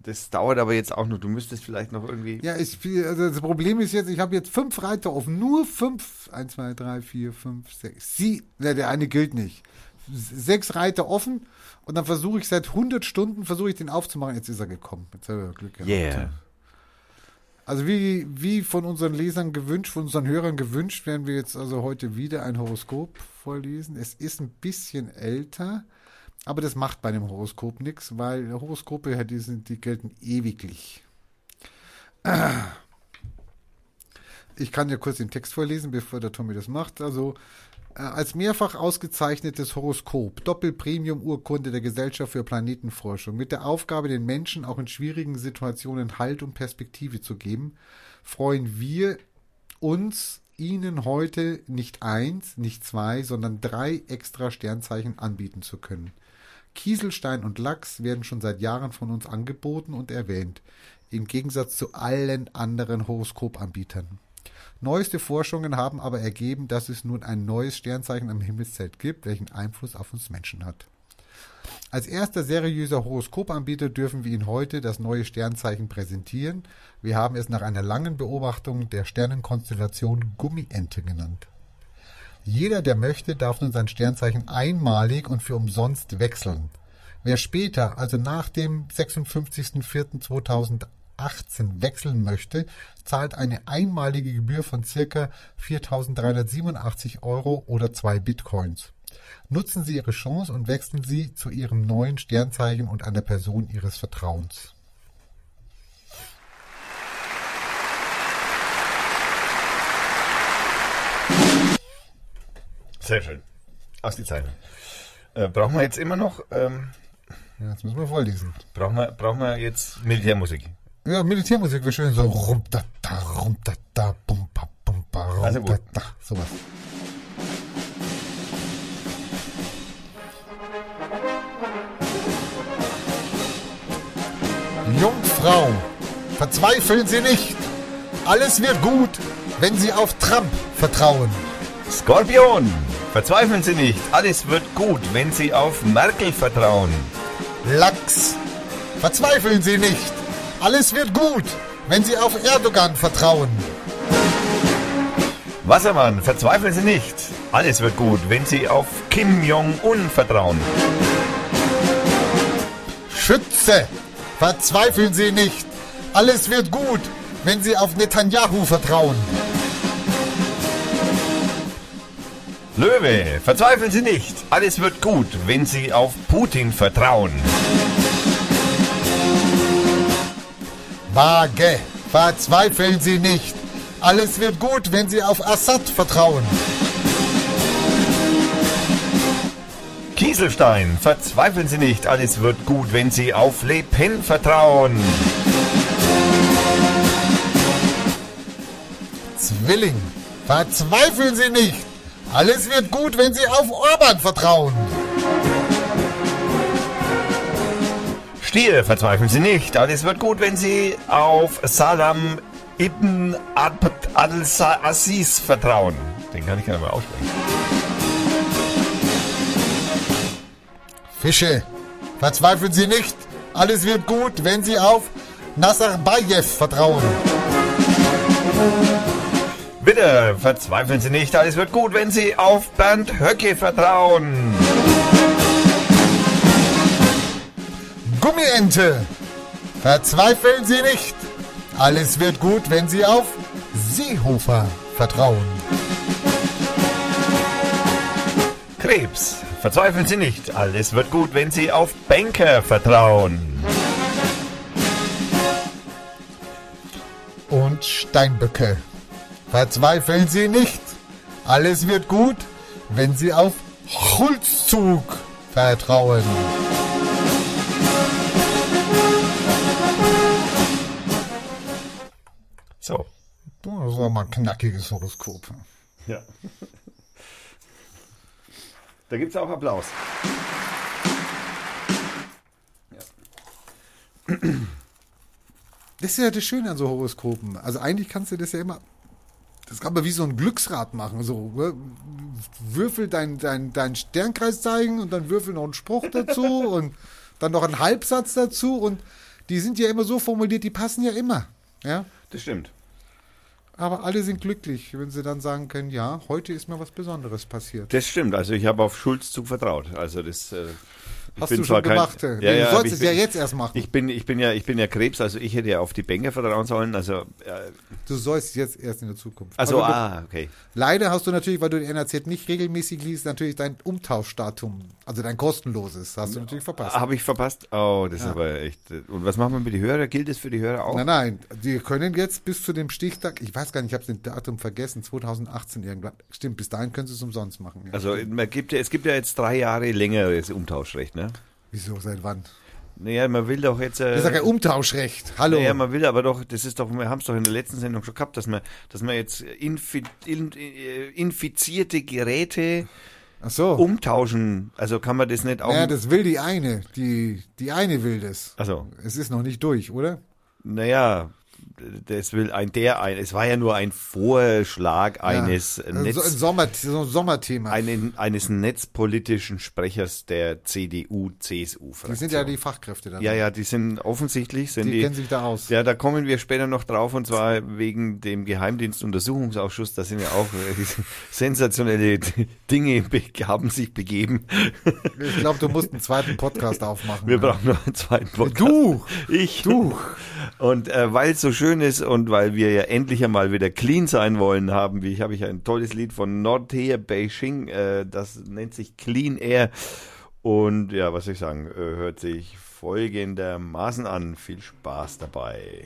Das dauert aber jetzt auch noch. Du müsstest vielleicht noch irgendwie. Ja, ich, also das Problem ist jetzt, ich habe jetzt fünf Reiter offen. Nur fünf. Eins, zwei, drei, vier, fünf, sechs. Sie, der eine gilt nicht. Sechs Reiter offen und dann versuche ich seit 100 Stunden, versuche ich den aufzumachen. Jetzt ist er gekommen. Jetzt haben wir Glück gehabt. Yeah. Also wie, wie von unseren Lesern gewünscht, von unseren Hörern gewünscht, werden wir jetzt also heute wieder ein Horoskop vorlesen. Es ist ein bisschen älter, aber das macht bei einem Horoskop nichts, weil Horoskope, ja, die, sind, die gelten ewiglich. Ich kann ja kurz den Text vorlesen, bevor der Tommy das macht. Also als mehrfach ausgezeichnetes Horoskop, Doppelpremium-Urkunde der Gesellschaft für Planetenforschung, mit der Aufgabe, den Menschen auch in schwierigen Situationen Halt und Perspektive zu geben, freuen wir uns, Ihnen heute nicht eins, nicht zwei, sondern drei extra Sternzeichen anbieten zu können. Kieselstein und Lachs werden schon seit Jahren von uns angeboten und erwähnt, im Gegensatz zu allen anderen Horoskopanbietern. Neueste Forschungen haben aber ergeben, dass es nun ein neues Sternzeichen am Himmelszelt gibt, welchen Einfluss auf uns Menschen hat. Als erster seriöser Horoskopanbieter dürfen wir Ihnen heute das neue Sternzeichen präsentieren. Wir haben es nach einer langen Beobachtung der Sternenkonstellation Gummiente genannt. Jeder, der möchte, darf nun sein Sternzeichen einmalig und für umsonst wechseln. Wer später, also nach dem 56.04.2018 wechseln möchte, zahlt eine einmalige Gebühr von circa 4.387 Euro oder zwei Bitcoins. Nutzen Sie Ihre Chance und wechseln Sie zu Ihrem neuen Sternzeichen und einer Person Ihres Vertrauens. Sehr schön. Aus die Zeichen. Äh, brauchen wir jetzt immer noch, ähm, Ja, das müssen wir vorlesen. brauchen wir, brauchen wir jetzt Militärmusik? Ja, Militärmusik wäre schön, so rum da da rum da da bum pa bum pa rum Also da da sowas. Jungfrau, verzweifeln Sie nicht. Alles wird gut, wenn Sie auf Trump vertrauen. Skorpion! Verzweifeln Sie nicht, alles wird gut, wenn Sie auf Merkel vertrauen. Lachs, verzweifeln Sie nicht. Alles wird gut, wenn Sie auf Erdogan vertrauen. Wassermann, verzweifeln Sie nicht, alles wird gut, wenn Sie auf Kim Jong-un vertrauen. Schütze, verzweifeln Sie nicht. Alles wird gut, wenn Sie auf Netanyahu vertrauen. Löwe, verzweifeln Sie nicht, alles wird gut, wenn Sie auf Putin vertrauen. Waage, verzweifeln Sie nicht. Alles wird gut, wenn Sie auf Assad vertrauen. Kieselstein, verzweifeln Sie nicht, alles wird gut, wenn Sie auf Le Pen vertrauen. Zwilling, verzweifeln Sie nicht. Alles wird gut, wenn Sie auf Orban vertrauen. Stier, verzweifeln Sie nicht, alles wird gut, wenn Sie auf Salam ibn Abd al-Aziz vertrauen. Den kann ich gar nicht mehr aussprechen. Fische, verzweifeln Sie nicht. Alles wird gut, wenn Sie auf Nazarbayev vertrauen. Bitte verzweifeln Sie nicht, alles wird gut, wenn Sie auf Bernd Höcke vertrauen. Gummiente, verzweifeln Sie nicht. Alles wird gut, wenn Sie auf Seehofer vertrauen. Krebs, verzweifeln Sie nicht, alles wird gut, wenn Sie auf Banker vertrauen. Und Steinböcke, verzweifeln Sie nicht. Alles wird gut, wenn Sie auf Schulzzug vertrauen. So. Das war mal ein knackiges Horoskop. Ja. Da gibt es auch Applaus. Das ist ja das Schöne an so Horoskopen. Also eigentlich kannst du das ja immer. Das kann man wie so ein Glücksrad machen. So, ne? würfel dein, dein, dein Sternkreis zeigen und dann würfel noch einen Spruch dazu und dann noch einen Halbsatz dazu. Und die sind ja immer so formuliert, die passen ja immer. Ja. Das stimmt. Aber alle sind glücklich, wenn sie dann sagen können, ja, heute ist mir was Besonderes passiert. Das stimmt. Also ich habe auf Schulzzug vertraut. Also das. Äh, ich Hast du schon kein- gemacht? Ja, ja, du sollst ich es ja jetzt erst machen. Ich bin, ich bin ja, ich bin ja Krebs, also ich hätte ja auf die Banker vertrauen sollen. Also, äh, Du sollst jetzt erst in der Zukunft. also du- ah, okay. Leider hast du natürlich, weil du die NRZ nicht regelmäßig liest, natürlich dein Umtauschdatum, also dein kostenloses, hast du natürlich verpasst. Habe ich verpasst? Oh, das ist aber echt. äh, Und was machen wir mit den Hörern? Gilt das für die Hörer auch? Nein, nein, die können jetzt bis zu dem Stichtag, ich weiß gar nicht, ich habe das Datum vergessen, 2018 irgendwann. Stimmt, bis dahin können sie es umsonst machen. Ja. Also man gibt ja, es gibt ja jetzt drei Jahre längeres Umtauschrecht, ne? Wieso, seit wann? Naja, man will doch jetzt. Äh, Das ist ja kein Umtauschrecht. Hallo. Naja, man will aber doch, das ist doch, wir haben es doch in der letzten Sendung schon gehabt, dass man, dass man jetzt infi, in, äh, infizierte Geräte so. umtauschen. Also kann man das nicht auch. ja, das will die eine. Die, die eine will das. also, Es ist noch nicht durch, oder? naja, das will ein der ein. Es war ja nur ein Vorschlag eines ja. So Netz, ein, Sommer, so ein Sommerthema. einen, eines netzpolitischen Sprechers der CDU, CSU. die sind ja die Fachkräfte da. Ja, ja, die sind offensichtlich sind Die die, kennen sich da aus. Ja, da kommen wir später noch drauf und zwar wegen dem Geheimdienstuntersuchungsausschuss. Da sind ja auch äh, sensationelle Dinge be haben sich begeben. Ich glaube, du musst einen zweiten Podcast aufmachen. Wir ja. brauchen noch einen zweiten Podcast. Du! Ich. Du! Und äh, weil so schön ist und weil wir ja endlich einmal wieder clean sein wollen, haben wir, habe ich ein tolles Lied von Nordea Beijing, äh, das nennt sich Clean Air. Und ja, was soll ich sagen, äh, hört sich folgendermaßen an. Viel Spaß dabei.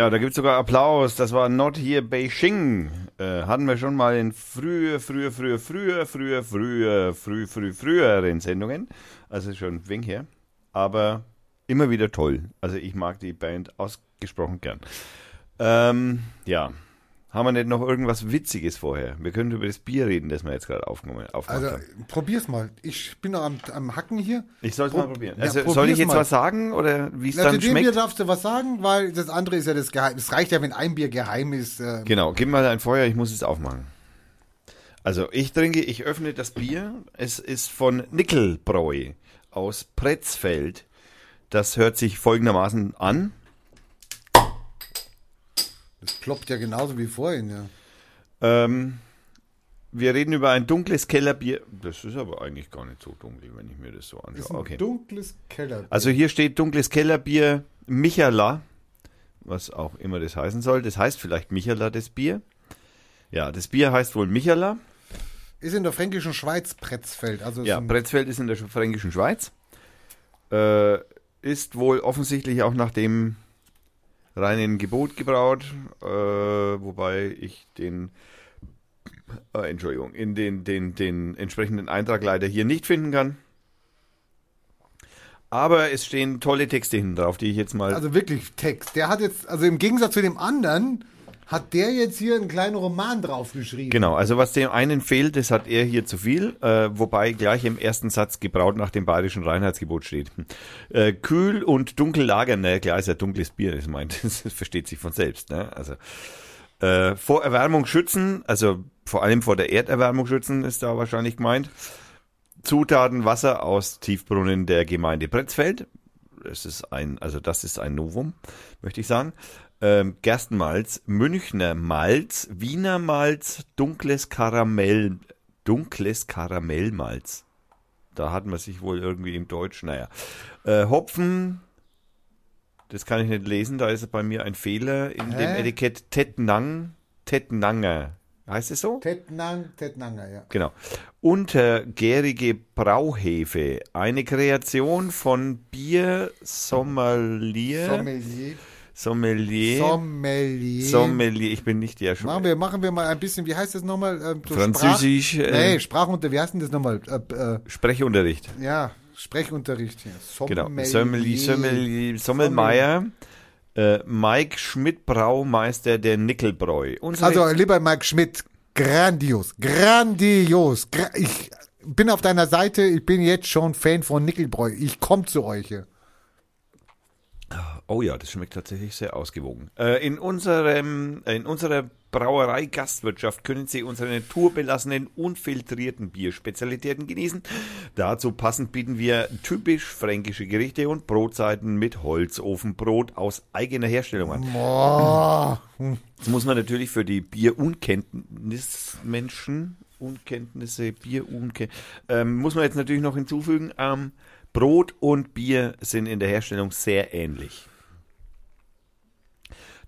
Ja, da gibt es sogar Applaus. Das war Not Here Beijing. Äh, hatten wir schon mal in frühe, frühe, frühe, frühe, frühe, frühe, früh, früh, früheren Sendungen. Also schon wegen her. Aber immer wieder toll. Also ich mag die Band ausgesprochen gern. Ähm, ja. Haben wir nicht noch irgendwas Witziges vorher? Wir können über das Bier reden, das wir jetzt gerade aufgenommen aufgemacht Also haben. probier's mal. Ich bin noch am, am Hacken hier. Ich soll es mal probieren. ja, Also soll probier's ich jetzt mal. was sagen oder wie es zu dann dem Bier schmeckt? darfst du was sagen, weil das andere ist ja das Geheim. Es reicht ja, wenn ein Bier geheim ist. Äh, Genau, gib mal ein Feuer, ich muss es aufmachen. Also ich trinke, ich öffne das Bier. Es ist von Nickelbräu aus Pretzfeld. Das hört sich folgendermaßen an. Ploppt ja genauso wie vorhin, ja. Ähm, wir reden über ein dunkles Kellerbier. Das ist aber eigentlich gar nicht so dunkel, wenn ich mir das so Das ist anschaue. ein Okay. dunkles Keller. Also hier steht dunkles Kellerbier Michala, was auch immer das heißen soll. Das heißt vielleicht Michala, das Bier. Ja, das Bier heißt wohl Michala. ist in der fränkischen Schweiz Pretzfeld. Also Ja, Pretzfeld ist in der fränkischen Schweiz. Äh, ist wohl offensichtlich auch nach dem reinen Gebot gebraut, äh, wobei ich den, äh, Entschuldigung, in den, den, den entsprechenden Eintrag leider hier nicht finden kann. Aber es stehen tolle Texte hinten drauf, die ich jetzt mal. also wirklich Text. Der hat jetzt, also im Gegensatz zu dem anderen, hat der jetzt hier einen kleinen Roman draufgeschrieben. Genau, also was dem einen fehlt, das hat er hier zu viel, äh, wobei gleich im ersten Satz gebraut nach dem bayerischen Reinheitsgebot steht. Äh, kühl und dunkel lagern, naja klar ist ja dunkles Bier, das meint, das versteht sich von selbst. Ne? Also äh, vor Erwärmung schützen, also vor allem vor der Erderwärmung schützen, ist da wahrscheinlich gemeint. Zutaten Wasser aus Tiefbrunnen der Gemeinde Pretzfeld. Das ist ein, also das ist ein Novum, möchte ich sagen. Ähm, Gerstenmalz, Münchner Malz, Wiener Malz, dunkles Karamell, dunkles Karamellmalz. Da hat man sich wohl irgendwie im Deutsch, naja. Äh, Hopfen, das kann ich nicht lesen, da ist bei mir ein Fehler in Hä? dem Etikett Tettnang, Tettnanger. Heißt es so? Tettnang, Tettnanger, ja. Genau. Untergärige Brauhefe, eine Kreation von Bier Sommelier. Sommelier. Sommelier. Sommelier. Sommelier. Ich bin nicht der Machen wir, machen wir mal ein bisschen, wie heißt das nochmal? Ähm, so Französisch, Sprach, äh, nee, Sprachunter, wie heißt denn das nochmal? Äh, äh, Sprechunterricht. ja, Sprechunterricht hier. Genau. Sommelier. Sommelier, Sommelier, Sommelmeier. Äh, Mike Schmidt, Braumeister der Nickelbräu. Also, lieber Mike Schmidt, grandios, grandios. Gra ich bin auf deiner Seite, ich bin jetzt schon Fan von Nickelbräu. Ich komme zu euch. hier. Oh ja, das schmeckt tatsächlich sehr ausgewogen. Äh, in, unserem, in unserer Brauerei Gastwirtschaft können Sie unsere naturbelassenen, unfiltrierten Bierspezialitäten genießen. Dazu passend bieten wir typisch fränkische Gerichte und Brotzeiten mit Holzofenbrot aus eigener Herstellung an. Boah. Das muss man natürlich für die Bierunkenntnismenschen, Unkenntnisse, Bierunkenntnisse, ähm, muss man jetzt natürlich noch hinzufügen, ähm, Brot und Bier sind in der Herstellung sehr ähnlich.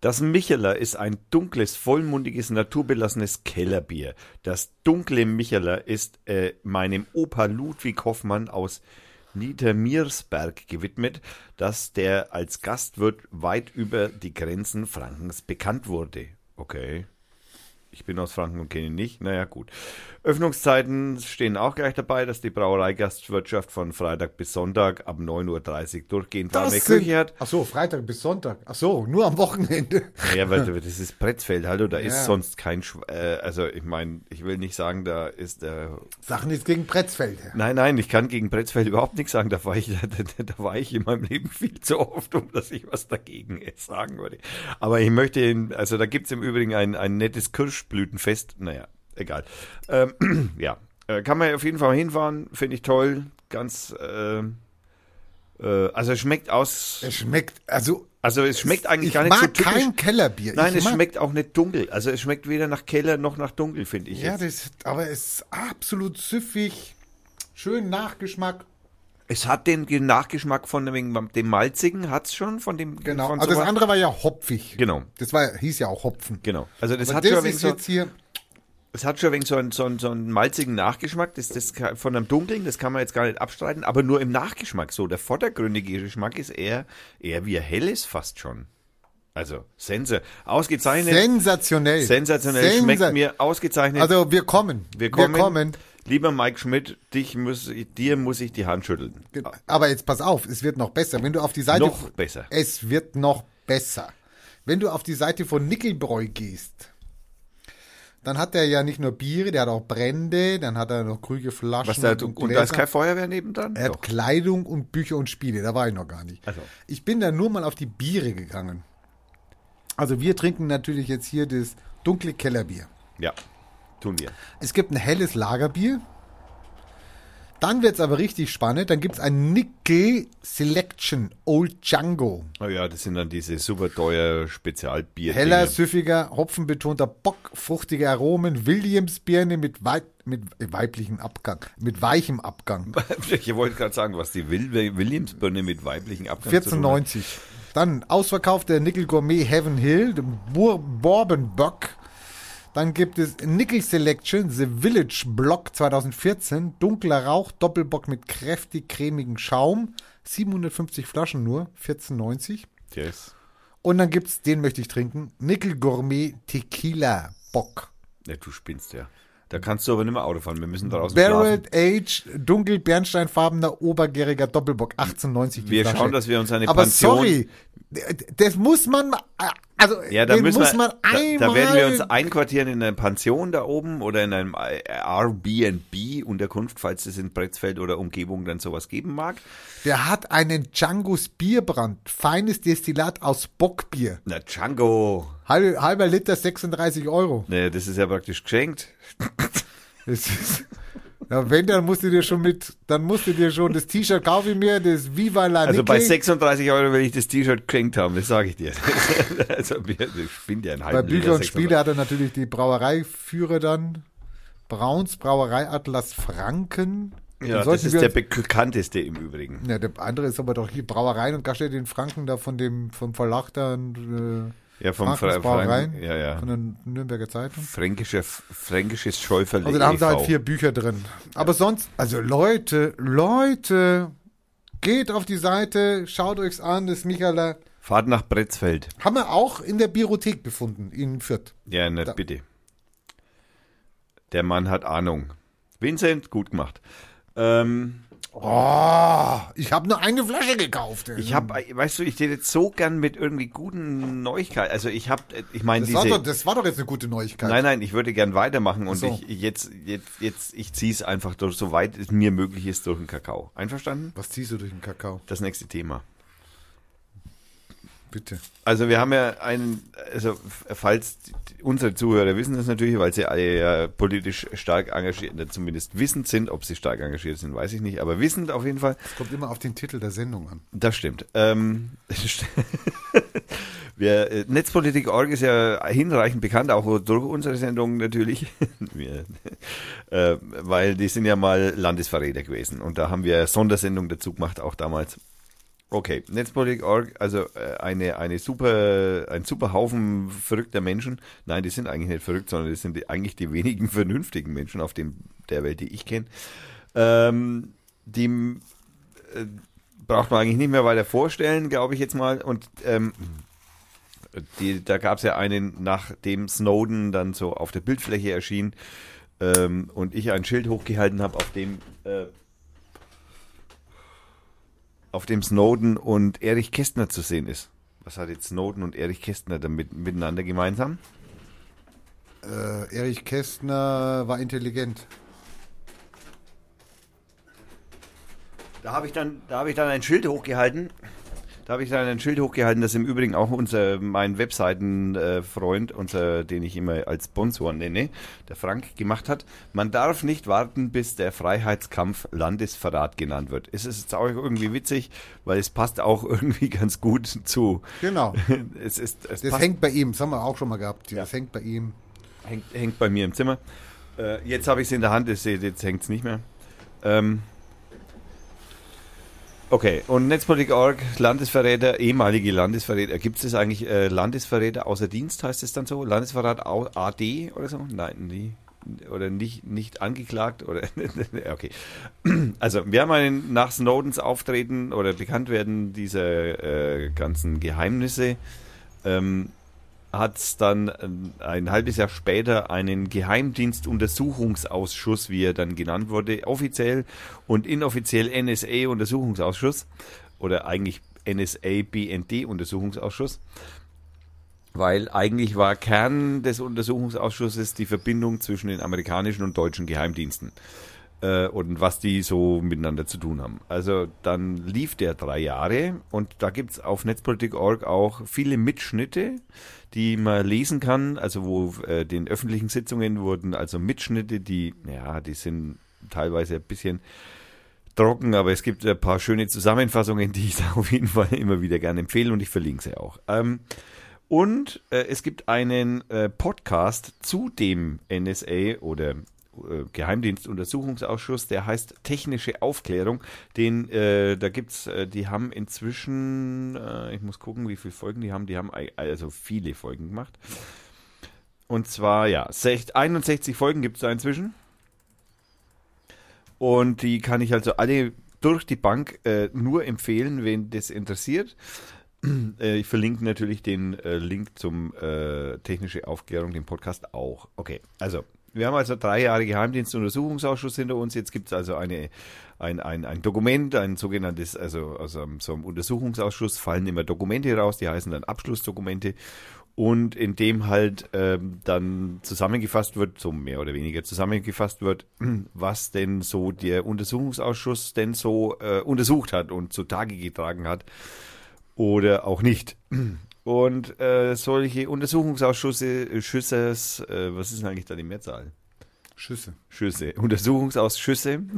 Das Micheler ist ein dunkles, vollmundiges, naturbelassenes Kellerbier. Das dunkle Micheler ist äh, meinem Opa Ludwig Hoffmann aus Niedermiersberg gewidmet, dass der als Gastwirt weit über die Grenzen Frankens bekannt wurde. Okay. Ich bin aus Franken und kenne ihn nicht. Naja, gut. Öffnungszeiten stehen auch gleich dabei, dass die Brauereigastwirtschaft von Freitag bis Sonntag ab 9.30 Uhr durchgehend warme Das Küche sind, hat. ach so, Freitag bis Sonntag. Ach so, nur am Wochenende. Ja, weil das ist Pretzfeld, hallo, da ist Ja. sonst kein, Schw äh, also ich meine, ich will nicht sagen, da ist der, Sachen jetzt gegen Pretzfeld. nein, nein, ich kann gegen Pretzfeld überhaupt nichts sagen, da war ich, da, da, war ich in meinem Leben viel zu oft, um dass ich was dagegen sagen würde. Aber ich möchte, ihn- also da gibt's im Übrigen ein, ein nettes Kirschblütenfest, naja, egal. Ähm, ja, äh, kann man auf jeden Fall hinfahren, finde ich toll, ganz, äh, äh, also es schmeckt aus, Es schmeckt, also also es schmeckt eigentlich ich gar nicht mag so typisch. kein Kellerbier. Nein, ich es schmeckt auch nicht dunkel. Also es schmeckt weder nach Keller noch nach dunkel, finde ich Ja, jetzt. das, aber es ist absolut süffig. Schön Nachgeschmack. Es hat den Ge- Nachgeschmack von dem, dem Malzigen, hat's schon, von dem Genau. von Also das sowas? andere war ja hopfig. Genau, Das war, hieß ja auch Hopfen. genau. Also das Aber hat schon das wenig ist so, jetzt hier, es hat schon wenig so einen, so einen, so einen malzigen Nachgeschmack. Das, das von einem dunklen, das kann man jetzt gar nicht abstreiten, aber nur im Nachgeschmack so. Der vordergründige Geschmack ist eher, eher wie ein helles fast schon. Also, Sense. Ausgezeichnet. Sensationell. sensationell. Sensa- Schmeckt mir ausgezeichnet. Also wir kommen. wir kommen. Wir kommen. Lieber Mike Schmidt, dich muss, dir muss ich die Hand schütteln. Aber jetzt pass auf, es wird noch besser. Wenn du auf die Seite Noch besser. Es wird noch besser. Wenn du auf die Seite von Nickelbräu gehst, dann hat er ja nicht nur Biere, der hat auch Brände, dann hat er noch grüne Flaschen Was da, und, und, und da ist kein Feuerwehr nebendran? Er hat Doch. Kleidung und Bücher und Spiele, da war ich noch gar nicht. Also. Ich bin da nur mal auf die Biere gegangen. Also wir trinken natürlich jetzt hier das dunkle Kellerbier. Ja, tun wir. Es gibt ein helles Lagerbier. Dann wird es aber richtig spannend. Dann gibt es ein Nickel Selection Old Django. Oh ja, das sind dann diese super teuer Spezialbier. Heller, süffiger, hopfenbetonter Bock, fruchtige Aromen, Williamsbirne mit, wei mit weiblichem Abgang, mit weichem Abgang. Ich wollte gerade sagen, was die Will Williamsbirne mit weiblichen Abgang zu tun hat. 14,90. Dann ausverkauft der Nickel Gourmet Heaven Hill, Bourbon Bock. Dann gibt es Nickel Selection, The Village Block 2014, dunkler Rauch, Doppelbock mit kräftig cremigem Schaum, 750 Flaschen nur, 14,90. Yes. Und dann gibt's, den möchte ich trinken, Nickel Gourmet Tequila Bock. Ja, du spinnst ja. Da kannst du aber nicht mehr Auto fahren. Wir müssen draußen Barreled Age, dunkel bernsteinfarbener, obergäriger Doppelbock, 1890 die Wir Flasche. schauen, dass wir uns eine Aber Pension... sorry, das muss man, ma- also Ja, da den müssen muss wir, man da, einmal... da werden wir uns einquartieren in einer Pension da oben oder in einem Airbnb-Unterkunft, falls es in Bretzfeld oder Umgebung dann sowas geben mag. Der hat einen Django's Bierbrand, feines Destillat aus Bockbier. Na, Django. Halb, halber Liter 36 Euro. Ne, das ist ja praktisch geschenkt. Das ist, ja, wenn, dann musst du dir schon mit, dann musst du dir schon das T-Shirt kaufe ich mir, das Viva la Also bei Nickel. 36 Euro will ich das T-Shirt geschenkt haben, das sage ich dir. also ich bin ja ein Bei Bücher und Spiele hat er natürlich die Brauereiführer dann. Brauns Brauereiatlas Franken. Den Ja, das ist der bekannteste im Übrigen. Ja, der andere ist aber doch hier Brauereien und Gaststätte in Franken, da von dem, vom Verlag da, und, Ja, vom Frank, ja, ja. von der Nürnberger Zeitung. Fränkische, fränkisches Schäuferle. Also da haben sie halt e.V.. vier Bücher drin. Aber sonst, also Leute, Leute, geht auf die Seite, schaut euch's an, das Michaela. Fahrt nach Bretzfeld. Haben wir auch in der Biothek gefunden, in Fürth. Ja, nicht Da- bitte. Der Mann hat Ahnung. Vincent, gut gemacht. Ähm, Oh, ich habe nur eine Flasche gekauft. ich habe, weißt du, ich hätte jetzt so gern mit irgendwie guten Neuigkeiten. Also ich habe, ich meine das, war doch, das war doch jetzt eine gute Neuigkeit. Nein, nein, ich würde gern weitermachen und so. ich jetzt, jetzt, jetzt, ich ziehe es einfach durch, so weit es mir möglich ist durch den Kakao. Einverstanden? Was ziehst du durch den Kakao? Das nächste Thema. Bitte. Also wir haben ja einen, also falls unsere Zuhörer wissen das natürlich, weil sie alle ja politisch stark engagiert, zumindest wissend sind, ob sie stark engagiert sind, weiß ich nicht, aber wissend auf jeden Fall. Es kommt immer auf den Titel der Sendung an. Das stimmt. Ähm, wir, äh, Netzpolitik.org ist ja hinreichend bekannt, auch durch unsere Sendung natürlich, wir, äh, weil die sind ja mal Landesverräter gewesen und da haben wir Sondersendung dazu gemacht, auch damals. Okay, Netzpolitik.org, also äh, eine, eine super, ein super Haufen verrückter Menschen. Nein, die sind eigentlich nicht verrückt, sondern das sind die, eigentlich die wenigen vernünftigen Menschen auf dem, der Welt, die ich kenne. Ähm, die äh, braucht man eigentlich nicht mehr weiter vorstellen, glaube ich jetzt mal. Und ähm, die, da gab es ja einen, nachdem Snowden dann so auf der Bildfläche erschien ähm, und ich ein Schild hochgehalten habe, auf dem äh, auf dem Snowden und Erich Kästner zu sehen ist. Was hat jetzt Snowden und Erich Kästner damit miteinander gemeinsam? Äh, Erich Kästner war intelligent. Da habe ich dann, da habe ich dann ein Schild hochgehalten. Da habe ich dann ein Schild hochgehalten, das im Übrigen auch unser, mein Webseitenfreund, unser, den ich immer als Sponsor nenne, der Frank gemacht hat. Man darf nicht warten, bis der Freiheitskampf Landesverrat genannt wird. Es ist jetzt auch irgendwie witzig, weil es passt auch irgendwie ganz gut zu. Genau. Es ist, es Das passt, hängt bei ihm, das haben wir auch schon mal gehabt. Das hängt bei ihm. hängt, hängt bei mir im Zimmer. Äh, jetzt habe ich es in der Hand, jetzt hängt es nicht mehr. Ähm, okay, und Netzpolitik.org, Landesverräter, ehemalige Landesverräter. Gibt es das eigentlich äh, Landesverräter außer Dienst, heißt es dann so? Landesverrat AD oder so? Nein, nie. Oder nicht, nicht angeklagt oder okay. Also wir haben einen nach Snowdens Auftreten oder Bekanntwerden dieser äh, ganzen Geheimnisse ähm, hat es dann äh, ein halbes Jahr später einen Geheimdienstuntersuchungsausschuss, wie er dann genannt wurde, offiziell und inoffiziell NSA-Untersuchungsausschuss oder eigentlich NSA-BND-Untersuchungsausschuss. Weil eigentlich war Kern des Untersuchungsausschusses die Verbindung zwischen den amerikanischen und deutschen Geheimdiensten äh, und was die so miteinander zu tun haben. Also dann lief der drei Jahre und da gibt es auf Netzpolitik.org auch viele Mitschnitte, die man lesen kann, also wo äh, den öffentlichen Sitzungen wurden also Mitschnitte, die, ja, die sind teilweise ein bisschen trocken, aber es gibt ein paar schöne Zusammenfassungen, die ich da auf jeden Fall immer wieder gerne empfehle und ich verlinke sie auch. Ähm, und äh, es gibt einen äh, Podcast zu dem NSA oder Geheimdienstuntersuchungsausschuss, der heißt Technische Aufklärung. Den, äh, da gibt's, äh, die haben inzwischen, äh, ich muss gucken, wie viele Folgen die haben. Die haben also viele Folgen gemacht. Und zwar, ja, 61 Folgen gibt es da inzwischen. Und die kann ich also alle durch die Bank äh, nur empfehlen, wen das interessiert. Äh, ich verlinke natürlich den äh, Link zum äh, Technische Aufklärung, dem Podcast auch. Okay, also wir haben also drei Jahre Geheimdienstuntersuchungsausschuss hinter uns. Jetzt gibt es also eine, ein, ein, ein Dokument, ein sogenanntes, also aus so einem Untersuchungsausschuss fallen immer Dokumente raus, die heißen dann Abschlussdokumente. Und in dem halt ähm, dann zusammengefasst wird, so mehr oder weniger zusammengefasst wird, was denn so der Untersuchungsausschuss denn so äh, untersucht hat und zutage getragen hat oder auch nicht. Und äh, solche Untersuchungsausschüsse, äh, Schüsses, äh, was ist denn eigentlich da die Mehrzahl? Schüsse. Schüsse. Untersuchungsausschüsse.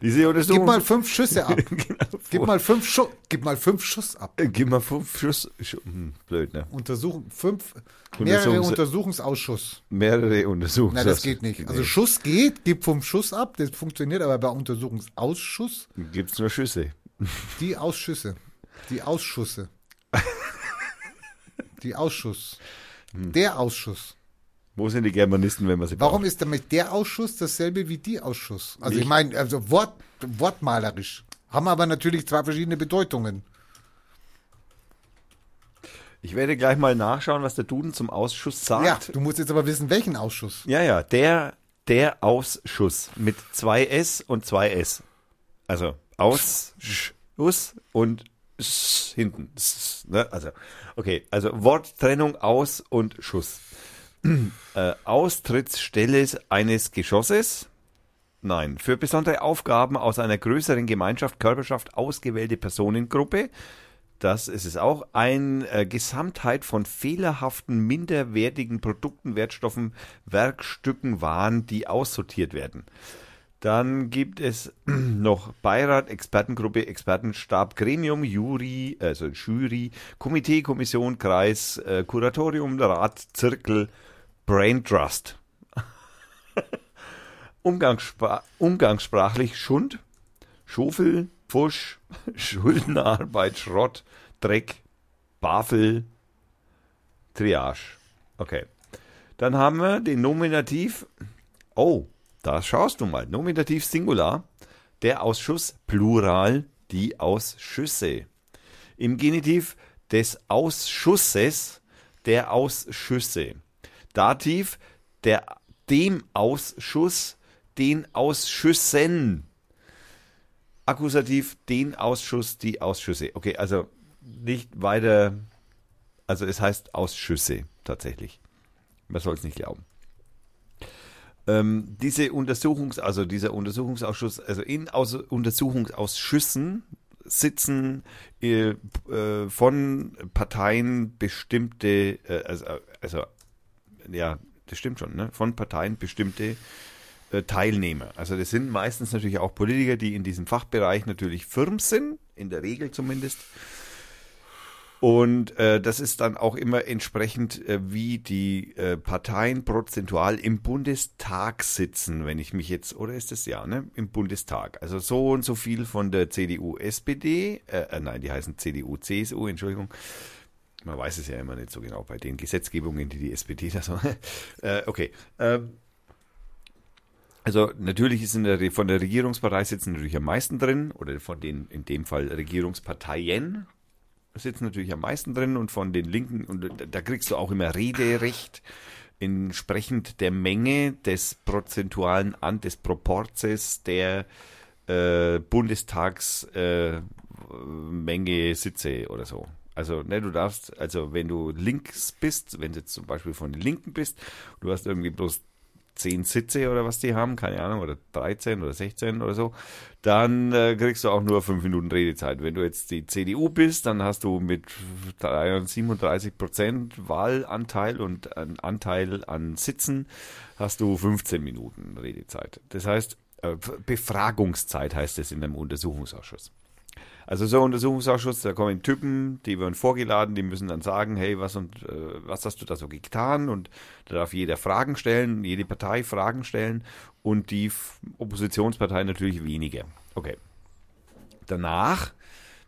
Diese Untersuchung. Gib mal fünf Schüsse ab. genau, gib mal fünf Schuss. Gib mal fünf Schuss ab. Äh, gib mal fünf Schuss. Hm, blöd, ne? Untersuchung, fünf, mehrere Untersuchungsausschuss. Mehrere Untersuchungsausschuss. Nein, das geht nicht. Also Schuss geht, gib fünf Schuss ab, das funktioniert, aber bei Untersuchungsausschuss. Gibt's nur Schüsse. Die Ausschüsse. Die Ausschüsse. Die Ausschuss. Hm. Der Ausschuss. Wo sind die Germanisten, wenn man sie Warum braucht? ist damit der Ausschuss dasselbe wie die Ausschuss? Also ich, ich meine, also Wort, wortmalerisch. Haben aber natürlich zwei verschiedene Bedeutungen. Ich werde gleich mal nachschauen, was der Duden zum Ausschuss sagt. Ja, du musst jetzt aber wissen, welchen Ausschuss. Ja, ja, der, der Ausschuss mit zwei S und zwei S. Also Ausschuss und hinten. Ne? Also, okay, also Worttrennung aus und Schuss. äh, Austrittsstelle eines Geschosses. Nein, für besondere Aufgaben aus einer größeren Gemeinschaft, Körperschaft ausgewählte Personengruppe. Das ist es auch. Eine äh, Gesamtheit von fehlerhaften, minderwertigen Produkten, Wertstoffen, Werkstücken, Waren, die aussortiert werden. Dann gibt es noch Beirat, Expertengruppe, Expertenstab, Gremium, Jury, also Jury, Komitee, Kommission, Kreis, äh, Kuratorium, Rat, Zirkel, Brain Trust. Umgangsspra umgangssprachlich Schund, Schofel, Pfusch, Schuldenarbeit, Schrott, Dreck, Bafel, Triage. Okay. Dann haben wir den Nominativ. Oh, da schaust du mal. Nominativ Singular. Der Ausschuss Plural. Die Ausschüsse. Im Genitiv des Ausschusses. Der Ausschüsse. Dativ der dem Ausschuss. Den Ausschüssen. Akkusativ den Ausschuss. Die Ausschüsse. Okay, also nicht weiter. Also es heißt Ausschüsse tatsächlich. Man soll es nicht glauben. Ähm, diese Untersuchungs, also dieser Untersuchungsausschuss, also in Aus Untersuchungsausschüssen sitzen äh, äh, von Parteien bestimmte, äh, also, also, ja, das stimmt schon, ne? von Parteien bestimmte äh, Teilnehmer. Also das sind meistens natürlich auch Politiker, die in diesem Fachbereich natürlich firm sind, in der Regel zumindest. Und äh, das ist dann auch immer entsprechend, äh, wie die äh, Parteien prozentual im Bundestag sitzen, wenn ich mich jetzt, oder ist das ja, ne? Im Bundestag. Also so und so viel von der CDU, SPD, äh, äh, nein, die heißen CDU, CSU, Entschuldigung. Man weiß es ja immer nicht so genau bei den Gesetzgebungen, die die SPD da so. äh, okay. Ähm, also natürlich ist der, von der Regierungspartei sitzen natürlich am meisten drin, oder von den in dem Fall Regierungsparteien, sitzen natürlich am meisten drin und von den Linken, und da kriegst du auch immer Rederecht entsprechend der Menge des prozentualen an des Proporzes der äh, Bundestagsmenge äh, Sitze oder so. Also, ne, du darfst, also wenn du links bist, wenn du jetzt zum Beispiel von den Linken bist, du hast irgendwie bloß 10 Sitze oder was die haben, keine Ahnung, oder 13 oder 16 oder so, dann äh, kriegst du auch nur 5 Minuten Redezeit. Wenn du jetzt die CDU bist, dann hast du mit 37 Prozent Wahlanteil und ein Anteil an Sitzen, hast du 15 Minuten Redezeit. Das heißt, äh, Befragungszeit heißt es in einem Untersuchungsausschuss. Also so ein Untersuchungsausschuss, da kommen Typen, die werden vorgeladen, die müssen dann sagen, hey, was und äh, was hast du da so getan? Und da darf jeder Fragen stellen, jede Partei Fragen stellen und die Oppositionspartei natürlich weniger. Okay. Danach,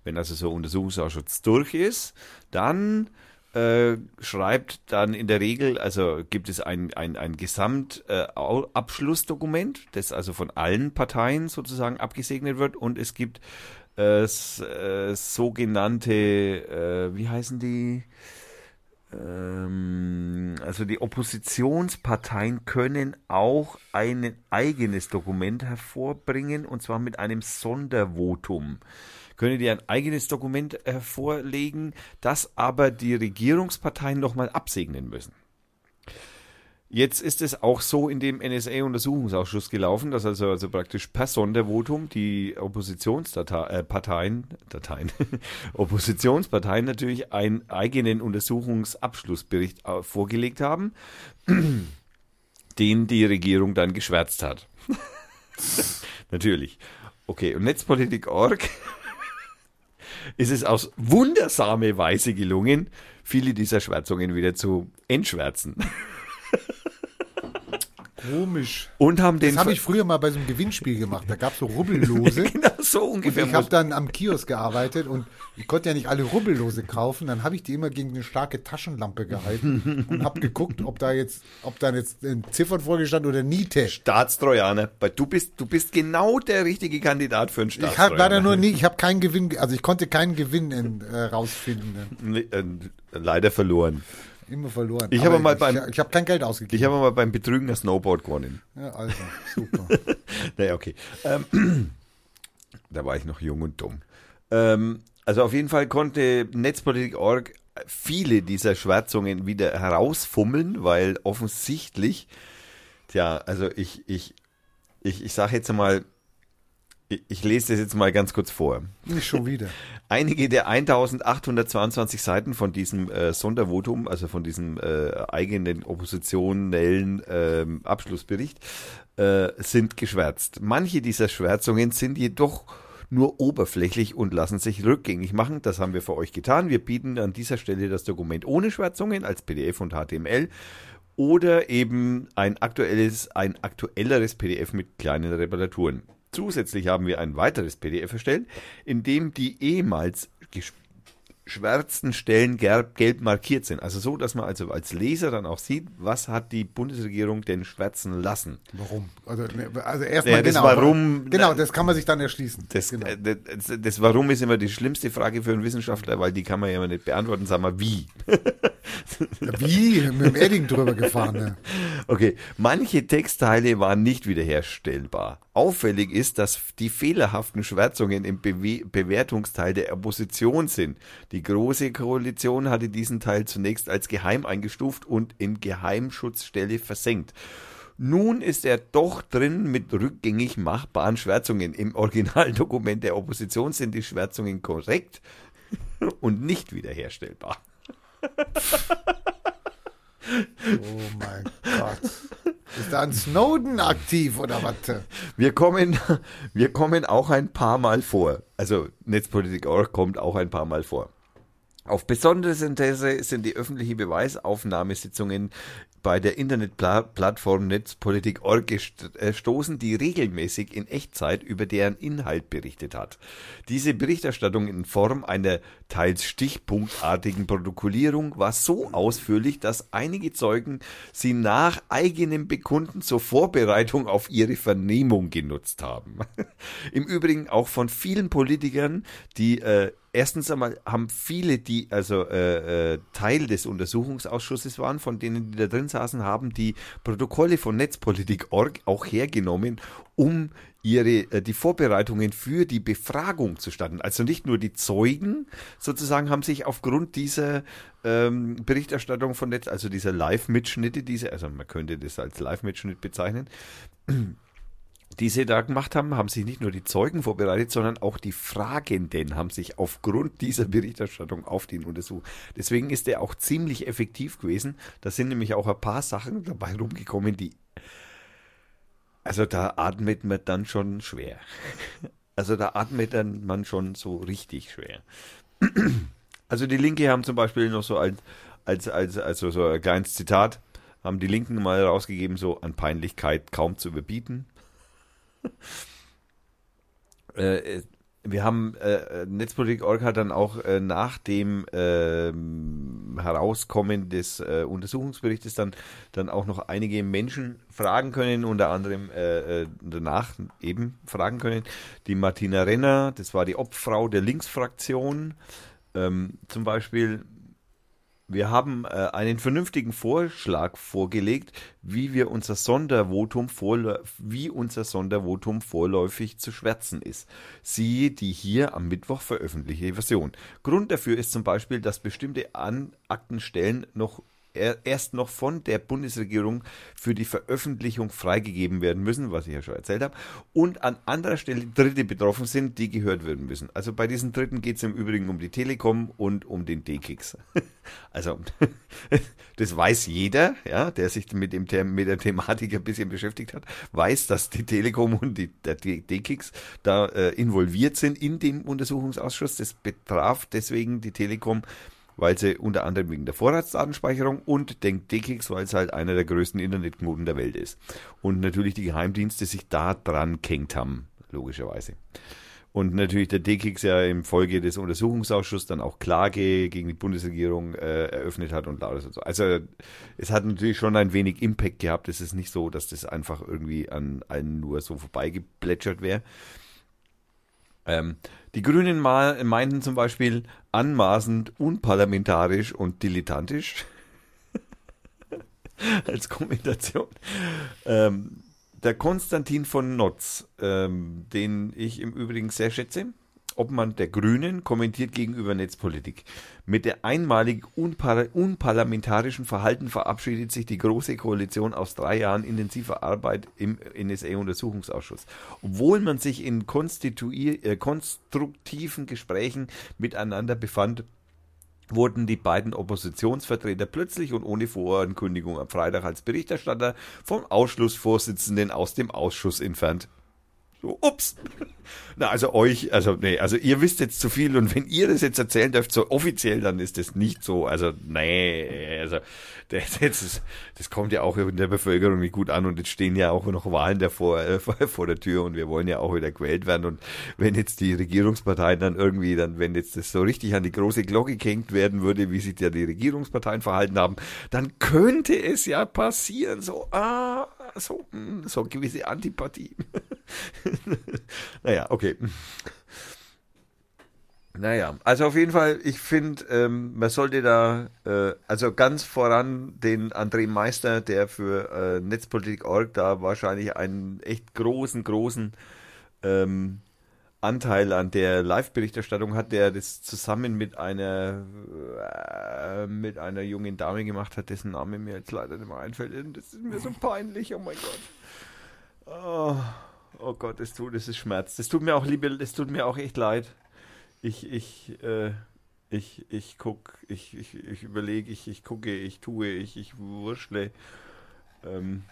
wenn also so ein Untersuchungsausschuss durch ist, dann äh, schreibt dann in der Regel, also gibt es ein, ein, ein Gesamtabschlussdokument, äh, das also von allen Parteien sozusagen abgesegnet wird und es gibt äh, äh, sogenannte, äh, wie heißen die? Ähm, also die Oppositionsparteien können auch ein eigenes Dokument hervorbringen und zwar mit einem Sondervotum können die ein eigenes Dokument hervorlegen, das aber die Regierungsparteien nochmal absegnen müssen. Jetzt ist es auch so in dem NSA-Untersuchungsausschuss gelaufen, dass also, also praktisch per Sondervotum die Oppositionsparteien, äh, Oppositionsparteien natürlich einen eigenen Untersuchungsabschlussbericht äh, vorgelegt haben, den die Regierung dann geschwärzt hat. natürlich. Okay, und Netzpolitik.org ist es aus wundersame Weise gelungen, viele dieser Schwärzungen wieder zu entschwärzen. Komisch. Und haben den. Das habe ich früher mal bei so einem Gewinnspiel gemacht. Da gab es so Rubbellose. genau, so ungefähr. Und ich habe dann am Kiosk gearbeitet und ich konnte ja nicht alle Rubbellose kaufen. Dann habe ich die immer gegen eine starke Taschenlampe gehalten und habe geguckt, ob da jetzt, ob da jetzt Ziffern vorgestanden oder Niete. Staatstrojaner. Weil du bist, du bist genau der richtige Kandidat für einen Staatstrojaner. Ich habe leider nur nie, ich habe keinen Gewinn, also ich konnte keinen Gewinn in, äh, rausfinden. Äh, leider verloren. Immer verloren. Ich habe mal beim, ich, ich habe kein Geld ausgegeben. Ich habe mal beim Betrügen das Snowboard gewonnen. Ja, also, super. naja, okay. Ähm, da war ich noch jung und dumm. Ähm, also auf jeden Fall konnte Netzpolitik.org viele dieser Schwärzungen wieder herausfummeln, weil offensichtlich, tja, also ich, ich, ich, ich sage jetzt mal, ich lese das jetzt mal ganz kurz vor. Nicht schon wieder. Einige der 1822 Seiten von diesem äh, Sondervotum, also von diesem äh, eigenen oppositionellen äh, Abschlussbericht, sind geschwärzt. Manche dieser Schwärzungen sind jedoch nur oberflächlich und lassen sich rückgängig machen. Das haben wir für euch getan. Wir bieten an dieser Stelle das Dokument ohne Schwärzungen als PDF und HTML oder eben ein aktuelles, ein aktuelleres PDF mit kleinen Reparaturen. Zusätzlich haben wir ein weiteres PDF erstellt, in dem die ehemals geschwärzten Stellen gelb, gelb markiert sind. Also so, dass man also als Leser dann auch sieht, was hat die Bundesregierung denn schwärzen lassen. Warum? Also, ne, also erstmal ja, genau. Warum, genau, das kann man sich dann erschließen. Das, genau. das, das, das, Warum ist immer die schlimmste Frage für einen Wissenschaftler, weil die kann man ja immer nicht beantworten. Sag mal, wie? wie? Mit dem Edding drüber gefahren. Ne? Okay, manche Textteile waren nicht wiederherstellbar. Auffällig ist, dass die fehlerhaften Schwärzungen im Bewe Bewertungsteil der Opposition sind. Die Große Koalition hatte diesen Teil zunächst als geheim eingestuft und in Geheimschutzstelle versenkt. Nun ist er doch drin mit rückgängig machbaren Schwärzungen. Im Originaldokument der Opposition sind die Schwärzungen korrekt und nicht wiederherstellbar. Oh mein Gott. Ist da ein Snowden aktiv oder was? Wir kommen, wir kommen auch ein paar Mal vor. Also Netzpolitik.org kommt auch ein paar Mal vor. Auf besonderes Interesse sind die öffentlichen Beweisaufnahmesitzungen bei der Internetplattform Netzpolitik.org gestoßen, die regelmäßig in Echtzeit über deren Inhalt berichtet hat. Diese Berichterstattung in Form einer teils stichpunktartigen Protokollierung war so ausführlich, dass einige Zeugen sie nach eigenem Bekunden zur Vorbereitung auf ihre Vernehmung genutzt haben. Im Übrigen auch von vielen Politikern, die äh, erstens einmal haben viele, die also äh, äh, Teil des Untersuchungsausschusses waren, von denen die da drin saßen, haben die Protokolle von Netzpolitik.org auch hergenommen, um ihre äh, die Vorbereitungen für die Befragung zu starten. Also nicht nur die Zeugen sozusagen haben sich aufgrund dieser ähm, Berichterstattung von Netz, also dieser Live-Mitschnitte, diese, also man könnte das als Live-Mitschnitt bezeichnen, die sie da gemacht haben, haben sich nicht nur die Zeugen vorbereitet, sondern auch die Fragenden haben sich aufgrund dieser Berichterstattung auf den untersucht. Deswegen ist er auch ziemlich effektiv gewesen. Da sind nämlich auch ein paar Sachen dabei rumgekommen, die, also da atmet man dann schon schwer. Also da atmet dann man schon so richtig schwer. Also die Linke haben zum Beispiel noch so als, als, als, also so ein kleines Zitat, haben die Linken mal rausgegeben, so an Peinlichkeit kaum zu überbieten. Äh, wir haben äh, Netzpolitik.org hat dann auch äh, nach dem äh, Herauskommen des äh, Untersuchungsberichtes dann, dann auch noch einige Menschen fragen können, unter anderem äh, äh, danach eben fragen können. Die Martina Renner, das war die Obfrau der Linksfraktion, ähm, zum Beispiel wir haben äh, einen vernünftigen Vorschlag vorgelegt, wie wir unser Sondervotum wie unser Sondervotum vorläufig zu schwärzen ist. Siehe die hier am Mittwoch veröffentlichte Version. Grund dafür ist zum Beispiel, dass bestimmte An Aktenstellen noch erst noch von der Bundesregierung für die Veröffentlichung freigegeben werden müssen, was ich ja schon erzählt habe, und an anderer Stelle Dritte betroffen sind, die gehört werden müssen. Also bei diesen Dritten geht es im Übrigen um die Telekom und um den D-Kicks. Also das weiß jeder, ja, der sich mit, dem, mit der Thematik ein bisschen beschäftigt hat, weiß, dass die Telekom und die, der D-Kicks da äh, involviert sind in dem Untersuchungsausschuss. Das betraf deswegen die Telekom weil sie unter anderem wegen der Vorratsdatenspeicherung und den DKIX, weil es halt einer der größten Internetknoten der Welt ist. Und natürlich die Geheimdienste sich da dran kenkt haben, logischerweise. Und natürlich der DKIX ja im Folge des Untersuchungsausschusses dann auch Klage gegen die Bundesregierung äh, eröffnet hat und alles und so. Also es hat natürlich schon ein wenig Impact gehabt. Es ist nicht so, dass das einfach irgendwie an allen nur so vorbeigeplätschert wäre. Ähm, die Grünen meinten zum Beispiel anmaßend, unparlamentarisch und dilettantisch als Kommentation. Ähm, der Konstantin von Notz, ähm, den ich im Übrigen sehr schätze, Obmann der Grünen kommentiert gegenüber Netzpolitik. Mit der einmalig unpar unparlamentarischen Verhalten verabschiedet sich die Große Koalition aus drei Jahren intensiver Arbeit im NSA-Untersuchungsausschuss. Obwohl man sich in äh, konstruktiven Gesprächen miteinander befand, wurden die beiden Oppositionsvertreter plötzlich und ohne Vorankündigung am Freitag als Berichterstatter vom Ausschlussvorsitzenden aus dem Ausschuss entfernt. So, ups. Na, also euch, also nee, also ihr wisst jetzt zu viel und wenn ihr das jetzt erzählen dürft, so offiziell, dann ist das nicht so. Also, nee, also das, das, das kommt ja auch in der Bevölkerung nicht gut an und jetzt stehen ja auch noch Wahlen davor äh, vor der Tür und wir wollen ja auch wieder gewählt werden. Und wenn jetzt die Regierungsparteien dann irgendwie, dann, wenn jetzt das so richtig an die große Glocke gehängt werden würde, wie sich ja die Regierungsparteien verhalten haben, dann könnte es ja passieren, so, ah, so, hm, so gewisse Antipathie. naja, okay. Naja, also auf jeden Fall, ich finde, ähm, man sollte da, äh, also ganz voran den André Meister, der für äh, Netzpolitik.org da wahrscheinlich einen echt großen, großen ähm, Anteil an der Live-Berichterstattung hat, der das zusammen mit einer äh, mit einer jungen Dame gemacht hat, dessen Name mir jetzt leider nicht mehr einfällt. Das ist mir so peinlich, oh mein Gott. Oh, oh Gott, es tut, es ist Schmerz. Das tut mir auch liebe, es tut mir auch echt leid ich, ich, äh, ich, ich guck, ich, ich, ich überlege, ich, ich gucke, ich tue, ich, ich wurschle. Ähm,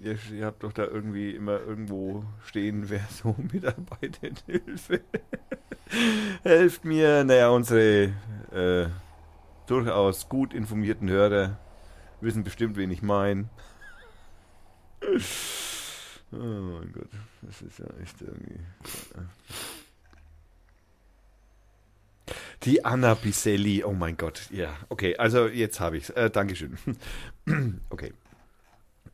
ihr, ihr, habt doch da irgendwie immer irgendwo stehen, wer so mitarbeitet. Hilfe. Helft mir. Naja, unsere äh, durchaus gut informierten Hörer wissen bestimmt, wen ich meine. Oh mein Gott, das ist ja echt irgendwie. Die Anna Biselli, oh mein Gott, ja, okay, also jetzt habe ich es. Äh, Dankeschön. okay.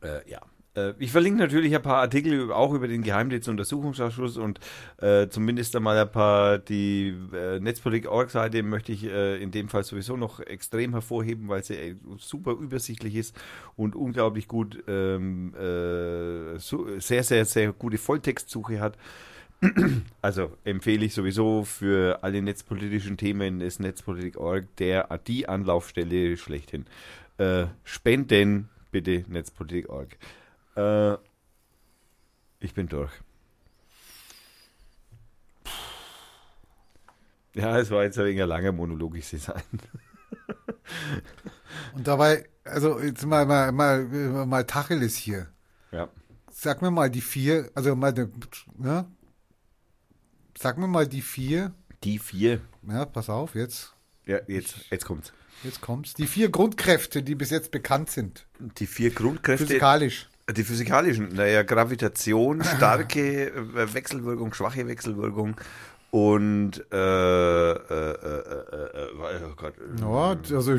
Äh, ja. Äh, ich verlinke natürlich ein paar Artikel auch über den Geheimdienstuntersuchungsausschuss und äh, zumindest einmal ein paar, die äh, Netzpolitik-Org-Seite möchte ich äh, in dem Fall sowieso noch extrem hervorheben, weil sie äh, super übersichtlich ist und unglaublich gut, ähm, äh, so, sehr, sehr, sehr gute Volltextsuche hat. Also empfehle ich sowieso für alle netzpolitischen Themen ist Netzpolitik.org der die Anlaufstelle schlechthin. Spenden bitte Netzpolitik.org. Äh, ich bin durch. Ja, es war jetzt ein wenig ein langer Monolog, ich sehe es ein. Und dabei, also jetzt mal, mal, mal, mal Tacheles hier. Ja. Sag mir mal die vier, also mal, ne? Sag mir mal die vier. Die vier. Ja, pass auf, jetzt. Ja, jetzt, jetzt kommt's. Jetzt kommt's. Die vier Grundkräfte, die bis jetzt bekannt sind. Die vier Grundkräfte. Physikalisch. Die physikalischen, naja, Gravitation, starke äh, Wechselwirkung, schwache Wechselwirkung und äh, äh, äh, äh, oh Gott. Ja, also,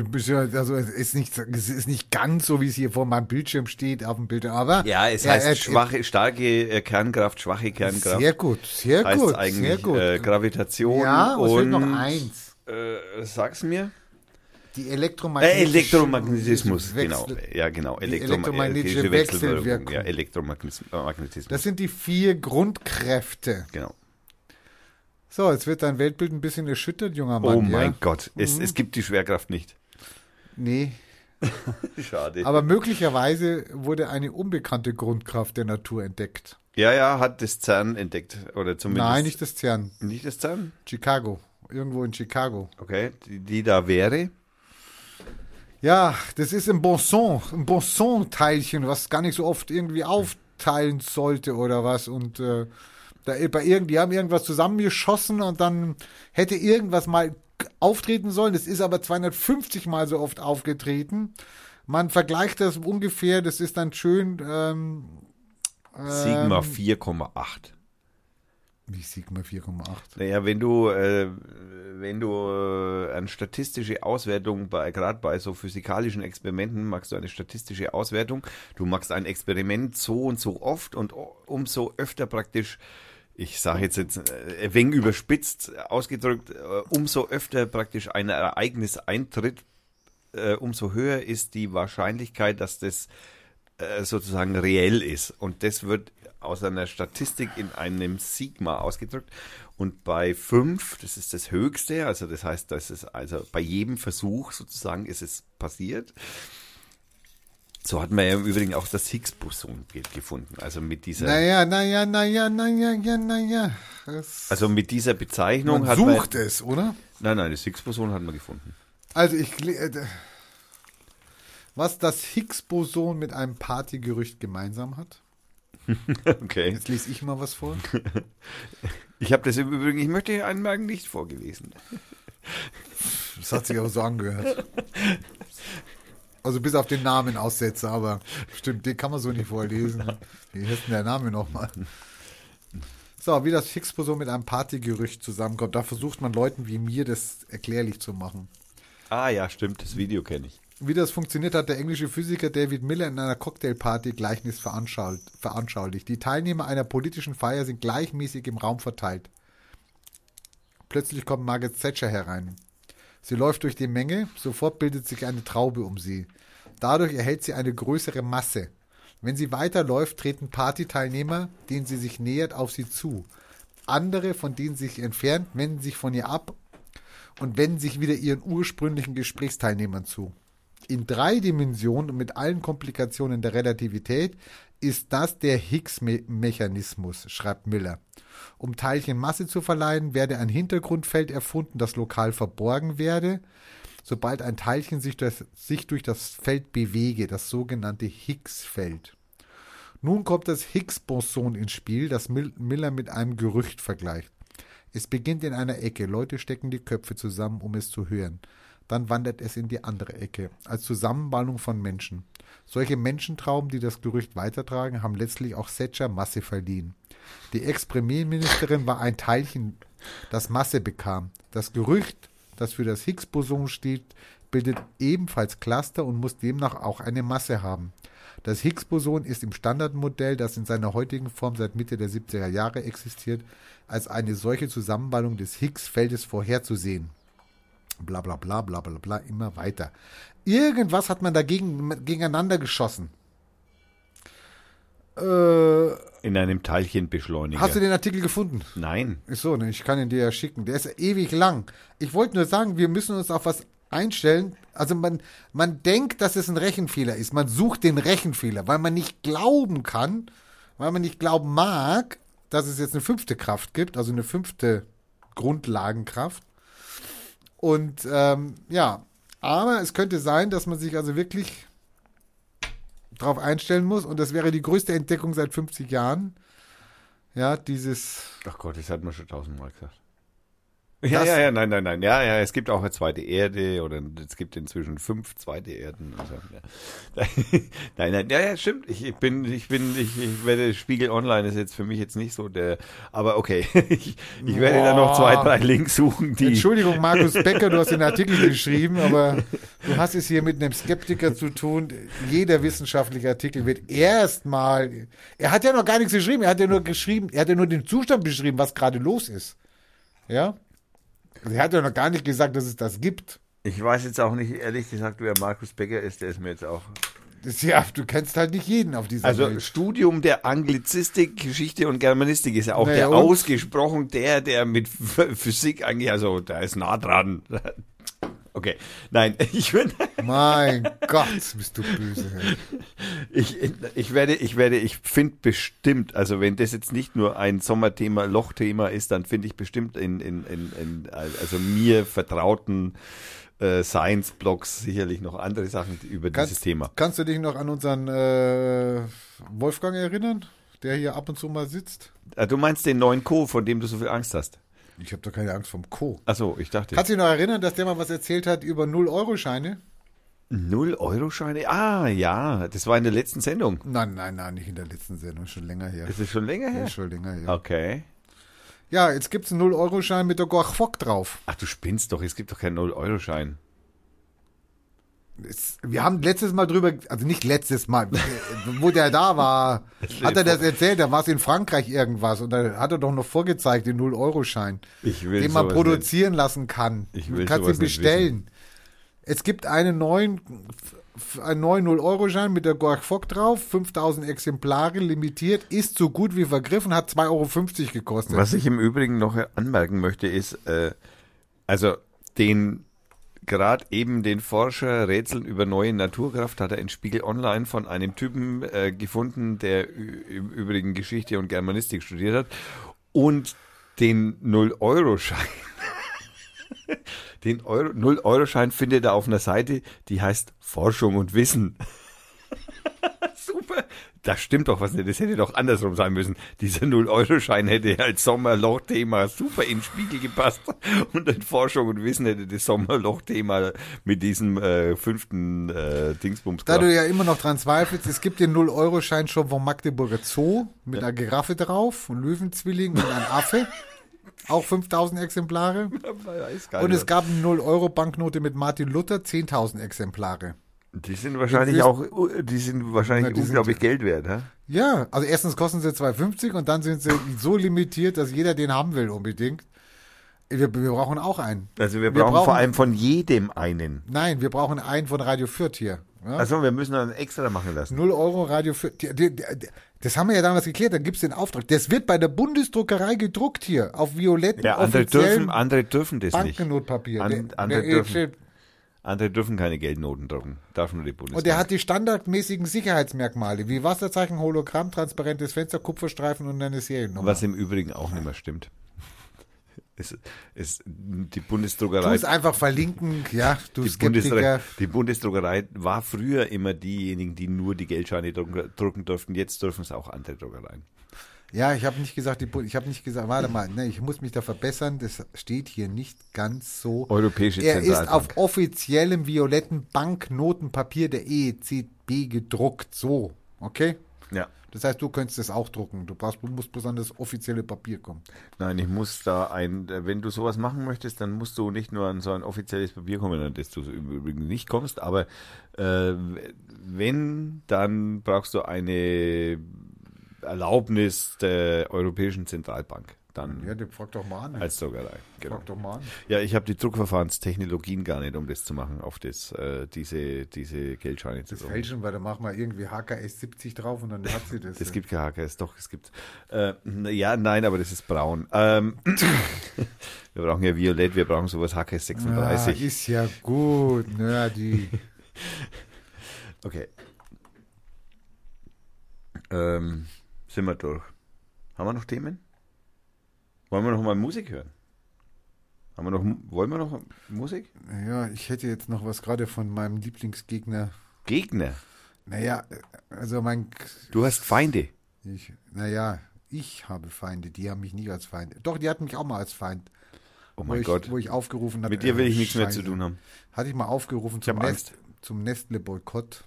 also es ist nicht, es ist nicht ganz so, wie es hier vor meinem Bildschirm steht, auf dem Bildschirm, aber. Ja, es heißt schwache, starke äh, Kernkraft, schwache Kernkraft. Sehr gut, sehr heißt gut, eigentlich, sehr gut. Äh, Gravitation ja, es und fehlt noch eins. Äh, sag's mir. Die Äh, elektromagnetische Elektromagnetismus, Wechsel- genau. Ja, genau. die Elektrom- elektromagnetische äh, Wechselwirkung. Ja, Elektromagnetismus. Das sind die vier Grundkräfte. genau. So, jetzt wird dein Weltbild ein bisschen erschüttert, junger Mann. Oh mein ja? Gott, es, Mhm. es gibt die Schwerkraft nicht. Nee, Schade. aber möglicherweise wurde eine unbekannte Grundkraft der Natur entdeckt. ja, ja, hat das CERN entdeckt. Oder zumindest. Nein, nicht das CERN. Nicht das CERN? Chicago. Irgendwo in Chicago. Okay, die, die da wäre. Ja, das ist ein Bonson, ein Bonson-Teilchen, was gar nicht so oft irgendwie aufteilen sollte oder was. Und äh, da bei irgend, die haben irgendwas zusammengeschossen und dann hätte irgendwas mal auftreten sollen. Das ist aber 250 Mal so oft aufgetreten. Man vergleicht das ungefähr, das ist dann schön. Ähm, Sigma ähm, 4,8. Wie Sigma 4,8? Naja, wenn du, äh, wenn du äh, eine statistische Auswertung bei, gerade bei so physikalischen Experimenten, machst du eine statistische Auswertung, du machst ein Experiment so und so oft und umso öfter praktisch, ich sage jetzt, jetzt äh, ein wenig überspitzt ausgedrückt, äh, umso öfter praktisch ein Ereignis eintritt, äh, umso höher ist die Wahrscheinlichkeit, dass das sozusagen reell ist. Und das wird aus einer Statistik in einem Sigma ausgedrückt. Und bei 5, das ist das höchste, also das heißt, das ist also bei jedem Versuch sozusagen ist es passiert. So hat man ja im Übrigen auch das Higgs-Boson ge- gefunden. Also mit dieser, Naja, naja, naja, naja, ja, naja. Das- also mit dieser Bezeichnung man hat sucht man. es, oder? Nein, nein, das Higgs-Boson hat man gefunden. Also ich äh, was das Higgs-Boson mit einem Partygerücht gemeinsam hat. Okay. Jetzt lese ich mal was vor. Ich habe das im Übrigen, ich möchte hier anmerken, nicht vorgelesen. Das hat sich auch so angehört. Also bis auf den Namen Aussetzer, aber stimmt, den kann man so nicht vorlesen. Wie heißt denn der Name nochmal? So, wie das Higgs-Boson mit einem Partygerücht zusammenkommt, da versucht man Leuten wie mir das erklärlich zu machen. Ah ja, stimmt, das Video kenne ich. Wie das funktioniert, hat der englische Physiker David Miller in einer Cocktailparty Gleichnis veranschaulicht. Die Teilnehmer einer politischen Feier sind gleichmäßig im Raum verteilt. Plötzlich kommt Margaret Thatcher herein. Sie läuft durch die Menge, sofort bildet sich eine Traube um sie. Dadurch erhält sie eine größere Masse. Wenn sie weiterläuft, treten Partyteilnehmer, denen sie sich nähert, auf sie zu. Andere, von denen sie sich entfernt, wenden sich von ihr ab und wenden sich wieder ihren ursprünglichen Gesprächsteilnehmern zu. In drei Dimensionen und mit allen Komplikationen der Relativität ist das der Higgs-Mechanismus, schreibt Miller. Um Teilchen Masse zu verleihen, werde ein Hintergrundfeld erfunden, das lokal verborgen werde, sobald ein Teilchen sich durch, sich durch das Feld bewege, das sogenannte Higgs-Feld. Nun kommt das Higgs-Boson ins Spiel, das Mil- Miller mit einem Gerücht vergleicht. Es beginnt in einer Ecke, Leute stecken die Köpfe zusammen, um es zu hören. Dann wandert es in die andere Ecke, als Zusammenballung von Menschen. Solche Menschentrauben, die das Gerücht weitertragen, haben letztlich auch Thatcher Masse verliehen. Die Ex-Premierministerin war ein Teilchen, das Masse bekam. Das Gerücht, das für das Higgs-Boson steht, bildet ebenfalls Cluster und muss demnach auch eine Masse haben. Das Higgs-Boson ist im Standardmodell, das in seiner heutigen Form seit Mitte der 70er Jahre existiert, als eine solche Zusammenballung des Higgs-Feldes vorherzusehen. Bla bla bla bla bla bla, immer weiter. Irgendwas hat man dagegen gegeneinander geschossen. Äh, in einem Teilchenbeschleuniger. Hast du den Artikel gefunden? Nein. Ist so, ne? ich kann ihn dir ja schicken. Der ist ewig lang. Ich wollte nur sagen, wir müssen uns auf was einstellen. Also man, man denkt, dass es ein Rechenfehler ist. Man sucht den Rechenfehler, weil man nicht glauben kann, weil man nicht glauben mag, dass es jetzt eine fünfte Kraft gibt, also eine fünfte Grundlagenkraft. Und ähm, ja, aber es könnte sein, dass man sich also wirklich darauf einstellen muss. Und das wäre die größte Entdeckung seit 50 Jahren. Ja, dieses. Ach Gott, das hat man schon tausendmal gesagt. Ja, ja, ja, nein, nein, nein. Ja, ja, es gibt auch eine zweite Erde oder es gibt inzwischen fünf zweite Erden. So. Nein, nein, ja, ja, stimmt. Ich, ich bin, ich bin, ich, ich werde Spiegel Online ist jetzt für mich jetzt nicht so der, aber okay. ich, ich werde da noch zwei, drei Links suchen, die. Entschuldigung, Markus Becker, du hast den Artikel geschrieben, aber du hast es hier mit einem Skeptiker zu tun. Jeder wissenschaftliche Artikel wird erstmal, er hat ja noch gar nichts geschrieben, er hat ja nur geschrieben, er hat ja nur den Zustand beschrieben, was gerade los ist. Ja? Er hat ja noch gar nicht gesagt, dass es das gibt. Ich weiß jetzt auch nicht, ehrlich gesagt, wer Markus Becker ist, der ist mir jetzt auch. Ja, du kennst halt nicht jeden auf dieser also, Welt. Also Studium der Anglizistik, Geschichte und Germanistik ist ja auch naja, der ausgesprochen der, der mit Physik eigentlich, also da ist nah dran. Okay, nein, ich bin. Mein Gott, bist du böse. Ich, ich werde, ich werde, ich finde bestimmt, also wenn das jetzt nicht nur ein Sommerthema, Lochthema ist, dann finde ich bestimmt in, in, in, in, also mir vertrauten äh, Science-Blogs sicherlich noch andere Sachen über kannst, dieses Thema. Kannst du dich noch an unseren äh, Wolfgang erinnern, der hier ab und zu mal sitzt? Ah, du meinst den neuen Co., von dem du so viel Angst hast? Ich habe doch keine Angst vom Co. Achso, ich dachte. Kannst du dich noch erinnern, dass der mal was erzählt hat über 0-Euro-Scheine? 0-Euro-Scheine? Ah, ja, das war in der letzten Sendung. Nein, nein, nein, nicht in der letzten Sendung, schon länger her. Ist es schon länger her? Ja, schon länger her. Okay. Ja, jetzt gibt es einen 0-Euro-Schein mit der Gorch Fock drauf. Ach, du spinnst doch, es gibt doch keinen 0-Euro-Schein wir haben letztes Mal drüber, also nicht letztes Mal, wo der da war, hat er das erzählt, da war es in Frankreich irgendwas und da hat er doch noch vorgezeigt, den 0-Euro-Schein, den man produzieren nicht. lassen kann. Ich will du kannst ihn bestellen. Es gibt einen neuen, einen neuen 0-Euro-Schein mit der Gorch Fock drauf, 5000 Exemplare, limitiert, ist so gut wie vergriffen, hat 2,50 Euro gekostet. Was ich im Übrigen noch anmerken möchte, ist, äh, also den gerade eben den Forscher Rätseln über neue Naturkraft hat er in Spiegel Online von einem Typen äh, gefunden, der im Übrigen Geschichte und Germanistik studiert hat und den 0-Euro-Schein. den 0-Euro-Schein findet er auf einer Seite, die heißt Forschung und Wissen. Super das stimmt doch was nicht, das hätte doch andersrum sein müssen. Dieser 0-Euro-Schein hätte als Sommerloch-Thema super in den Spiegel gepasst und in Forschung und Wissen hätte das Sommerloch-Thema mit diesem äh, fünften äh, Dingsbums Da du ja immer noch dran zweifelst, es gibt den 0-Euro-Schein schon vom Magdeburger Zoo mit ja. einer Giraffe drauf, einem Löwenzwilling und einem Affe. Auch 5000 Exemplare. und es gab eine 0-Euro-Banknote mit Martin Luther, 10.000 Exemplare. Die sind wahrscheinlich auch, die sind wahrscheinlich Na, unglaublich sind, Geld wert, hä? Ja, also erstens kosten sie 2,50 und dann sind sie so limitiert, dass jeder den haben will unbedingt. Wir, wir brauchen auch einen. Also wir, wir brauchen, brauchen, vor allem von jedem einen. Nein, wir brauchen einen von Radio Fürth hier. Ja? Also wir müssen dann extra machen lassen. 0 Euro Radio Fürth. Die, die, die, das haben wir ja damals geklärt, dann gibt es den Auftrag. Das wird bei der Bundesdruckerei gedruckt hier, auf violetten ja, andere dürfen, andere dürfen das nicht. Banknotpapier. An, andere der, dürfen. Andere dürfen keine Geldnoten drucken. Darf nur die Bundesbank. Und er hat die standardmäßigen Sicherheitsmerkmale, wie Wasserzeichen, Hologramm, transparentes Fenster, Kupferstreifen und eine Seriennummer. Was im Übrigen auch nicht mehr stimmt. Ist, ist die Bundesdruckerei. Du es einfach verlinken, ja, du die Skeptiker. die Bundesdruckerei war früher immer diejenigen, die nur die Geldscheine drucken, drucken durften. Jetzt dürfen es auch andere Druckereien. Ja, ich habe nicht gesagt, die, ich habe nicht gesagt, warte mal, ne, ich muss mich da verbessern, das steht hier nicht ganz so. Europäische Er ist auf offiziellem violetten Banknotenpapier der EZB gedruckt, so, okay? Ja. Das heißt, du könntest es auch drucken. Du, brauchst, du musst bloß an das offizielle Papier kommen. Nein, ich muss da ein, wenn du sowas machen möchtest, dann musst du nicht nur an so ein offizielles Papier kommen, an das du im Übrigen nicht kommst, aber äh, wenn, dann brauchst du eine Erlaubnis der Europäischen Zentralbank. Dann Ja, den frag doch mal an. als Druckerei. Genau. Frag doch mal an. Ja, ich habe die Druckverfahrenstechnologien gar nicht, um das zu machen, auf das, äh, diese, diese Geldscheine zu Das drucken. Fälschen, weil da mach mal irgendwie HKS 70 drauf und dann hat sie das. Es gibt kein HKS, doch, es gibt. Äh, ja, nein, aber das ist braun. Ähm, wir brauchen ja Violett, wir brauchen sowas HKS ja, 36. ist ja gut. Ja, die. Okay. Ähm, sind wir durch. Haben wir noch Themen? Wollen wir noch mal Musik hören? Haben wir noch, wollen wir noch Musik? Ja, ich hätte jetzt noch was gerade von meinem Lieblingsgegner. Gegner. Naja, also mein. Du hast Feinde. Ich, naja, ich habe Feinde, die haben mich nie als Feind. Doch, die hatten mich auch mal als Feind. Oh wo mein ich, Gott. Wo ich aufgerufen habe. Mit dir will ich äh, nichts mehr zu tun haben. Hatte ich mal aufgerufen zum, Nest, zum Nestle-Boykott.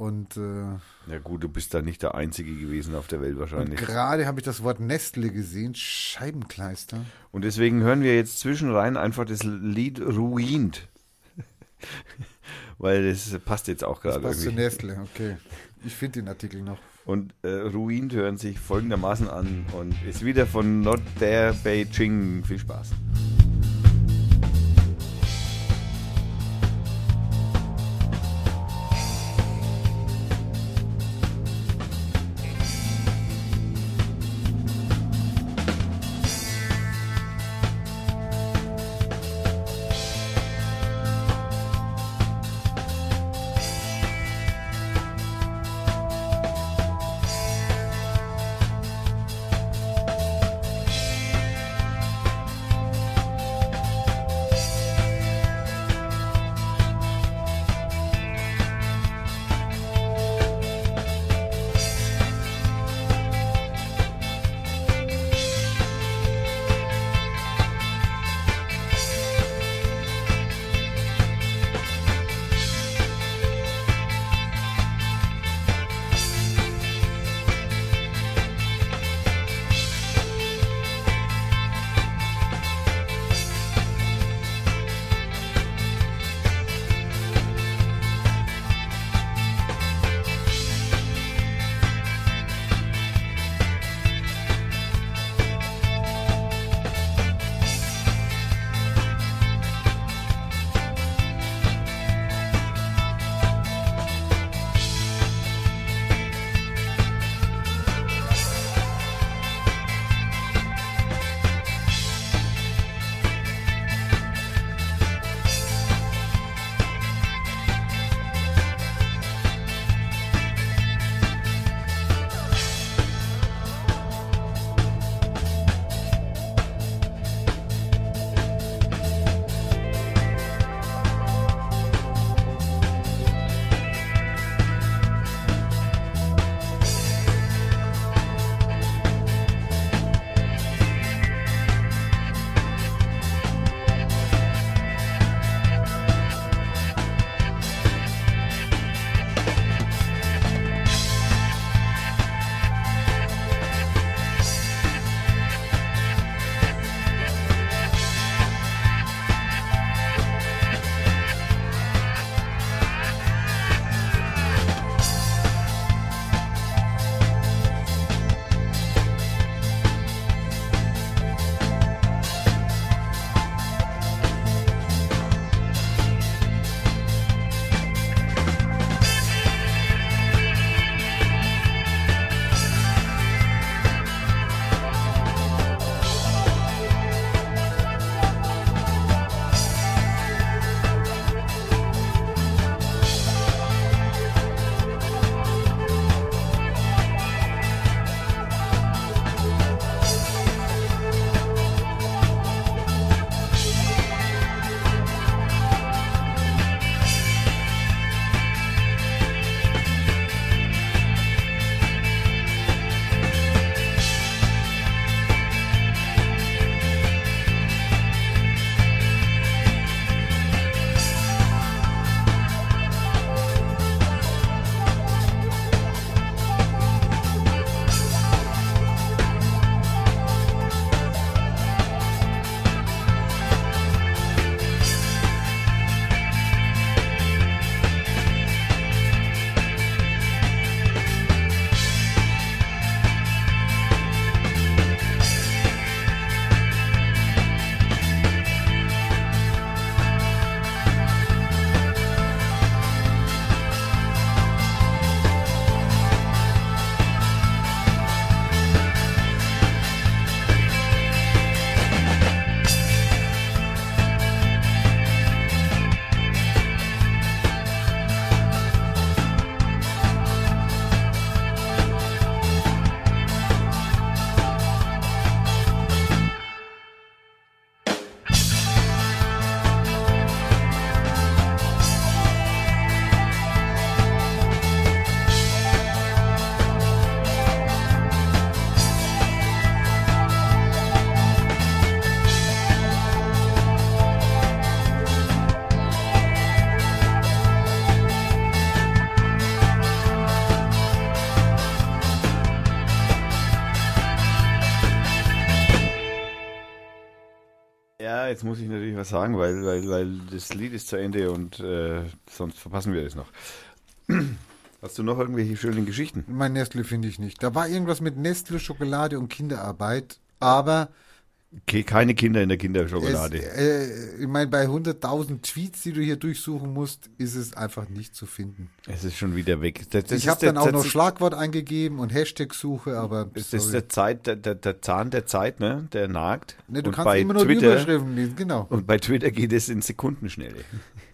Und, äh, Ja gut, du bist da nicht der Einzige gewesen auf der Welt wahrscheinlich. gerade habe ich das Wort Nestle gesehen, Scheibenkleister. Und deswegen hören wir jetzt zwischenrein einfach das Lied Ruined. Weil das passt jetzt auch Das gerade passt zu irgendwie. Nestle, okay. Ich finde den Artikel noch. Und äh, Ruined hören sich folgendermaßen an und ist wieder von Not There Beijing. Viel Spaß. Jetzt muss ich natürlich was sagen, weil, weil, weil das Lied ist zu Ende und äh, sonst verpassen wir es noch. Hast du noch irgendwelche schönen Geschichten? Mein Nestle finde ich nicht. Da war irgendwas mit Nestle, Schokolade und Kinderarbeit, aber Keine Kinder in der Kinderschokolade. es, äh, ich meine, bei 100.000 Tweets, die du hier durchsuchen musst, ist es einfach nicht zu finden. Es ist schon wieder weg. Das, das ich habe der- dann auch noch Schlagwort eingegeben und Hashtag-Suche, aber Das ist der Zeit, der, der, der Zahn der Zeit, ne? Der nagt. ne, du und kannst immer nur die Twitter, Überschriften lesen, genau. Und bei Twitter geht es in Sekundenschnelle.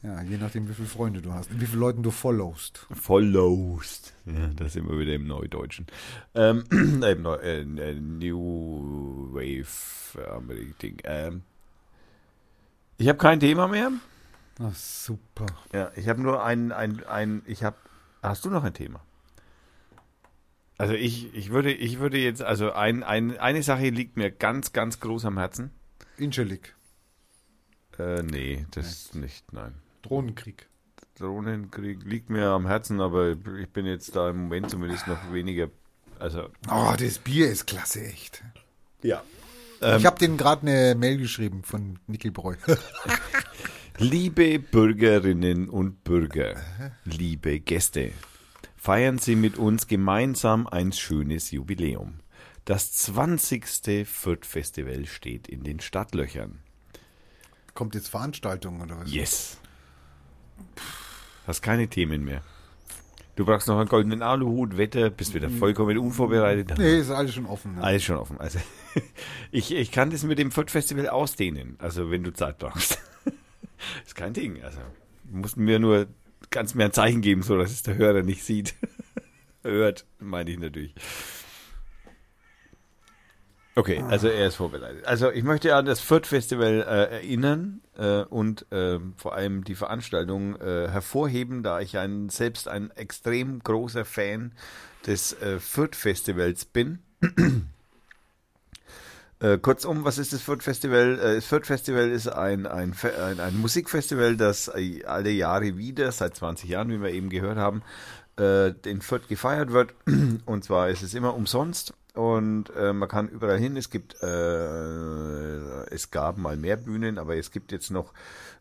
Ja, je nachdem, wie viele Freunde du hast und wie viele Leuten du followst. Followst. Ja, da sind wir wieder im Neudeutschen. Ähm, äh, äh, New Wave äh, Ding. Ähm, ich habe kein Thema mehr. Ach, super. Ja, ich habe nur ein, ein, ein, ich habe, hast du noch ein Thema? Also ich, ich würde, ich würde jetzt, also ein, ein, eine Sache liegt mir ganz, ganz groß am Herzen. Ingelik, Äh, nee, das nicht, nein. Drohnenkrieg. Drohnenkrieg liegt mir am Herzen, aber ich bin jetzt da im Moment zumindest noch weniger, also. Oh, das Bier ist klasse, echt. Ja. ich habe denen gerade eine Mail geschrieben von Nickelbräu. Liebe Bürgerinnen und Bürger, liebe Gäste, feiern Sie mit uns gemeinsam ein schönes Jubiläum. Das 20. Fürth Festival steht in den Stadtlöchern. Kommt jetzt Veranstaltung oder was? Yes. Hast keine Themen mehr. Du brauchst noch einen goldenen Aluhut, Wetter, bist wieder vollkommen unvorbereitet. Nee, ist alles schon offen. Ne? Alles schon offen. Also ich, ich kann das mit dem Fürth Festival ausdehnen, also wenn du Zeit brauchst. ist kein Ding. Also du musst mir nur ganz mir ein Zeichen geben, so dass es der Hörer nicht sieht. Hört, meine ich natürlich. Okay, also er ist vorbereitet. Also ich möchte an das Fürth Festival äh, erinnern äh, und ähm, vor allem die Veranstaltung äh, hervorheben, da ich ein, selbst ein extrem großer Fan des äh, Fürth Festivals bin. Äh, kurzum, was ist das Fürth Festival? Äh, Das Fürth Festival ist ein, ein, ein, ein Musikfestival, das äh, alle Jahre wieder, seit 20 Jahren, wie wir eben gehört haben, äh, in Fürth gefeiert wird. Und zwar ist es immer umsonst und äh, man kann überall hin. Es gibt, äh, es gab mal mehr Bühnen, aber es gibt jetzt noch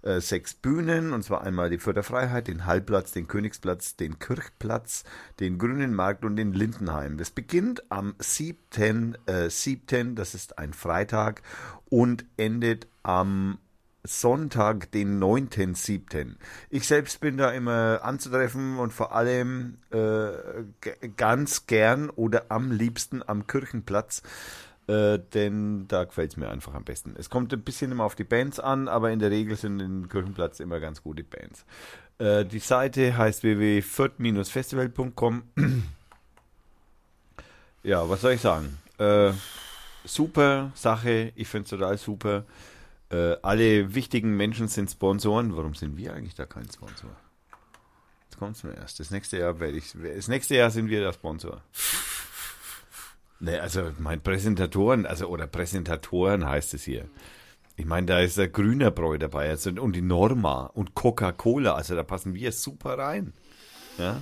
äh, sechs Bühnen und zwar einmal die Fürther Freiheit, den Hallplatz, den Königsplatz, den Kirchplatz, den Grünen Markt und den Lindenheim. Das beginnt am 7. Äh, 7. Das ist ein Freitag und endet am Sonntag, den 9.7. Ich selbst bin da immer anzutreffen und vor allem äh, ganz gern oder am liebsten am Kirchenplatz, äh, denn da gefällt es mir einfach am besten. Es kommt ein bisschen immer auf die Bands an, aber in der Regel sind im Kirchenplatz immer ganz gute Bands. Äh, die Seite heißt www.fürth-festival.com. ja, was soll ich sagen? Äh, super Sache, ich finde es total super. Äh, alle wichtigen Menschen sind Sponsoren. Warum sind wir eigentlich da kein Sponsor? Jetzt kommt es mir erst. Das nächste Jahr werde ich. Das nächste Jahr sind wir der Sponsor. Ne, also mein Präsentatoren, also oder Präsentatoren heißt es hier. Ich meine, da ist der Grünerbräu dabei also, und die Norma und Coca-Cola. Also da passen wir super rein. Ja?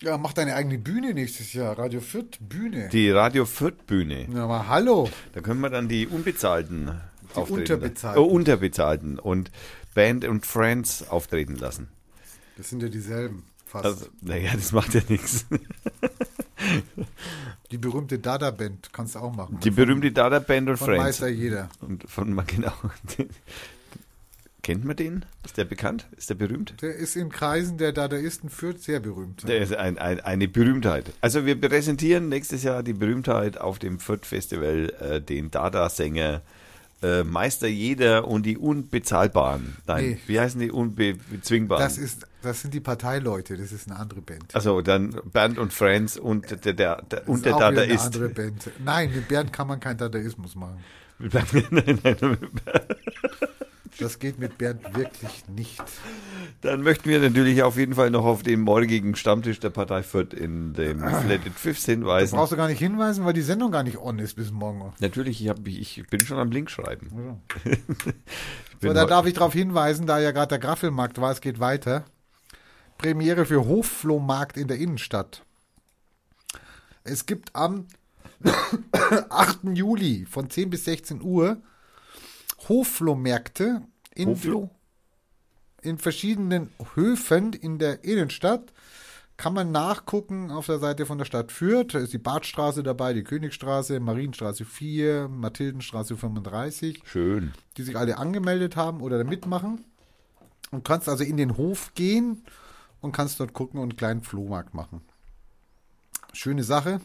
Ja, mach deine eigene Bühne nächstes Jahr. Radio Fürth Bühne. Die Radio Fürth Bühne. Ja, aber hallo. Da können wir dann die Unbezahlten auftreten Unterbezahlten. Oh, Unterbezahlten und Band und Friends auftreten lassen. Das sind ja dieselben. Fast. Also, naja, das macht ja nichts. die berühmte Dada-Band kannst du auch machen. Die berühmte Dada Band und von Friends. Meister jeder. Und von, genau. Kennt man den? Ist der bekannt? Ist der berühmt? Der ist in Kreisen der Dadaisten Fürth sehr berühmt. Der ist ein, ein, eine Berühmtheit. Also wir präsentieren nächstes Jahr die Berühmtheit auf dem Fürth Festival, äh, den Dada-Sänger äh, Meister Jeder und die Unbezahlbaren. Nein, Nee. wie heißen die Unbezwingbaren? Das, ist, das sind die Parteileute, das ist eine andere Band. Also dann Bernd und Friends und der, der, der, Das und ist der auch wieder eine Dadaist. andere Band. Nein, mit Bernd kann man keinen Dadaismus machen. nein, nein, Das geht mit Bernd wirklich nicht. dann möchten wir natürlich auf jeden Fall noch auf den morgigen Stammtisch der Partei Fürth in dem Flatted Fifths hinweisen. Brauchst du gar nicht hinweisen, weil die Sendung gar nicht on ist bis morgen. Natürlich, ich, hab, ich bin schon am Link schreiben. So, Ich bin da darf ich darauf hinweisen, da ja gerade der Graffelmarkt war, es geht weiter. Premiere für Hofflohmarkt in der Innenstadt. Es gibt am 8. Juli von 10 bis 16 Uhr Hoflohmärkte in, Hoflo? in verschiedenen Höfen in der Innenstadt. Kann man nachgucken auf der Seite von der Stadt Fürth. Da ist die Badstraße dabei, die Königstraße, Marienstraße 4, Mathildenstraße 35, Schön. die sich alle angemeldet haben oder da mitmachen. Und kannst also in den Hof gehen und kannst dort gucken und einen kleinen Flohmarkt machen. Schöne Sache.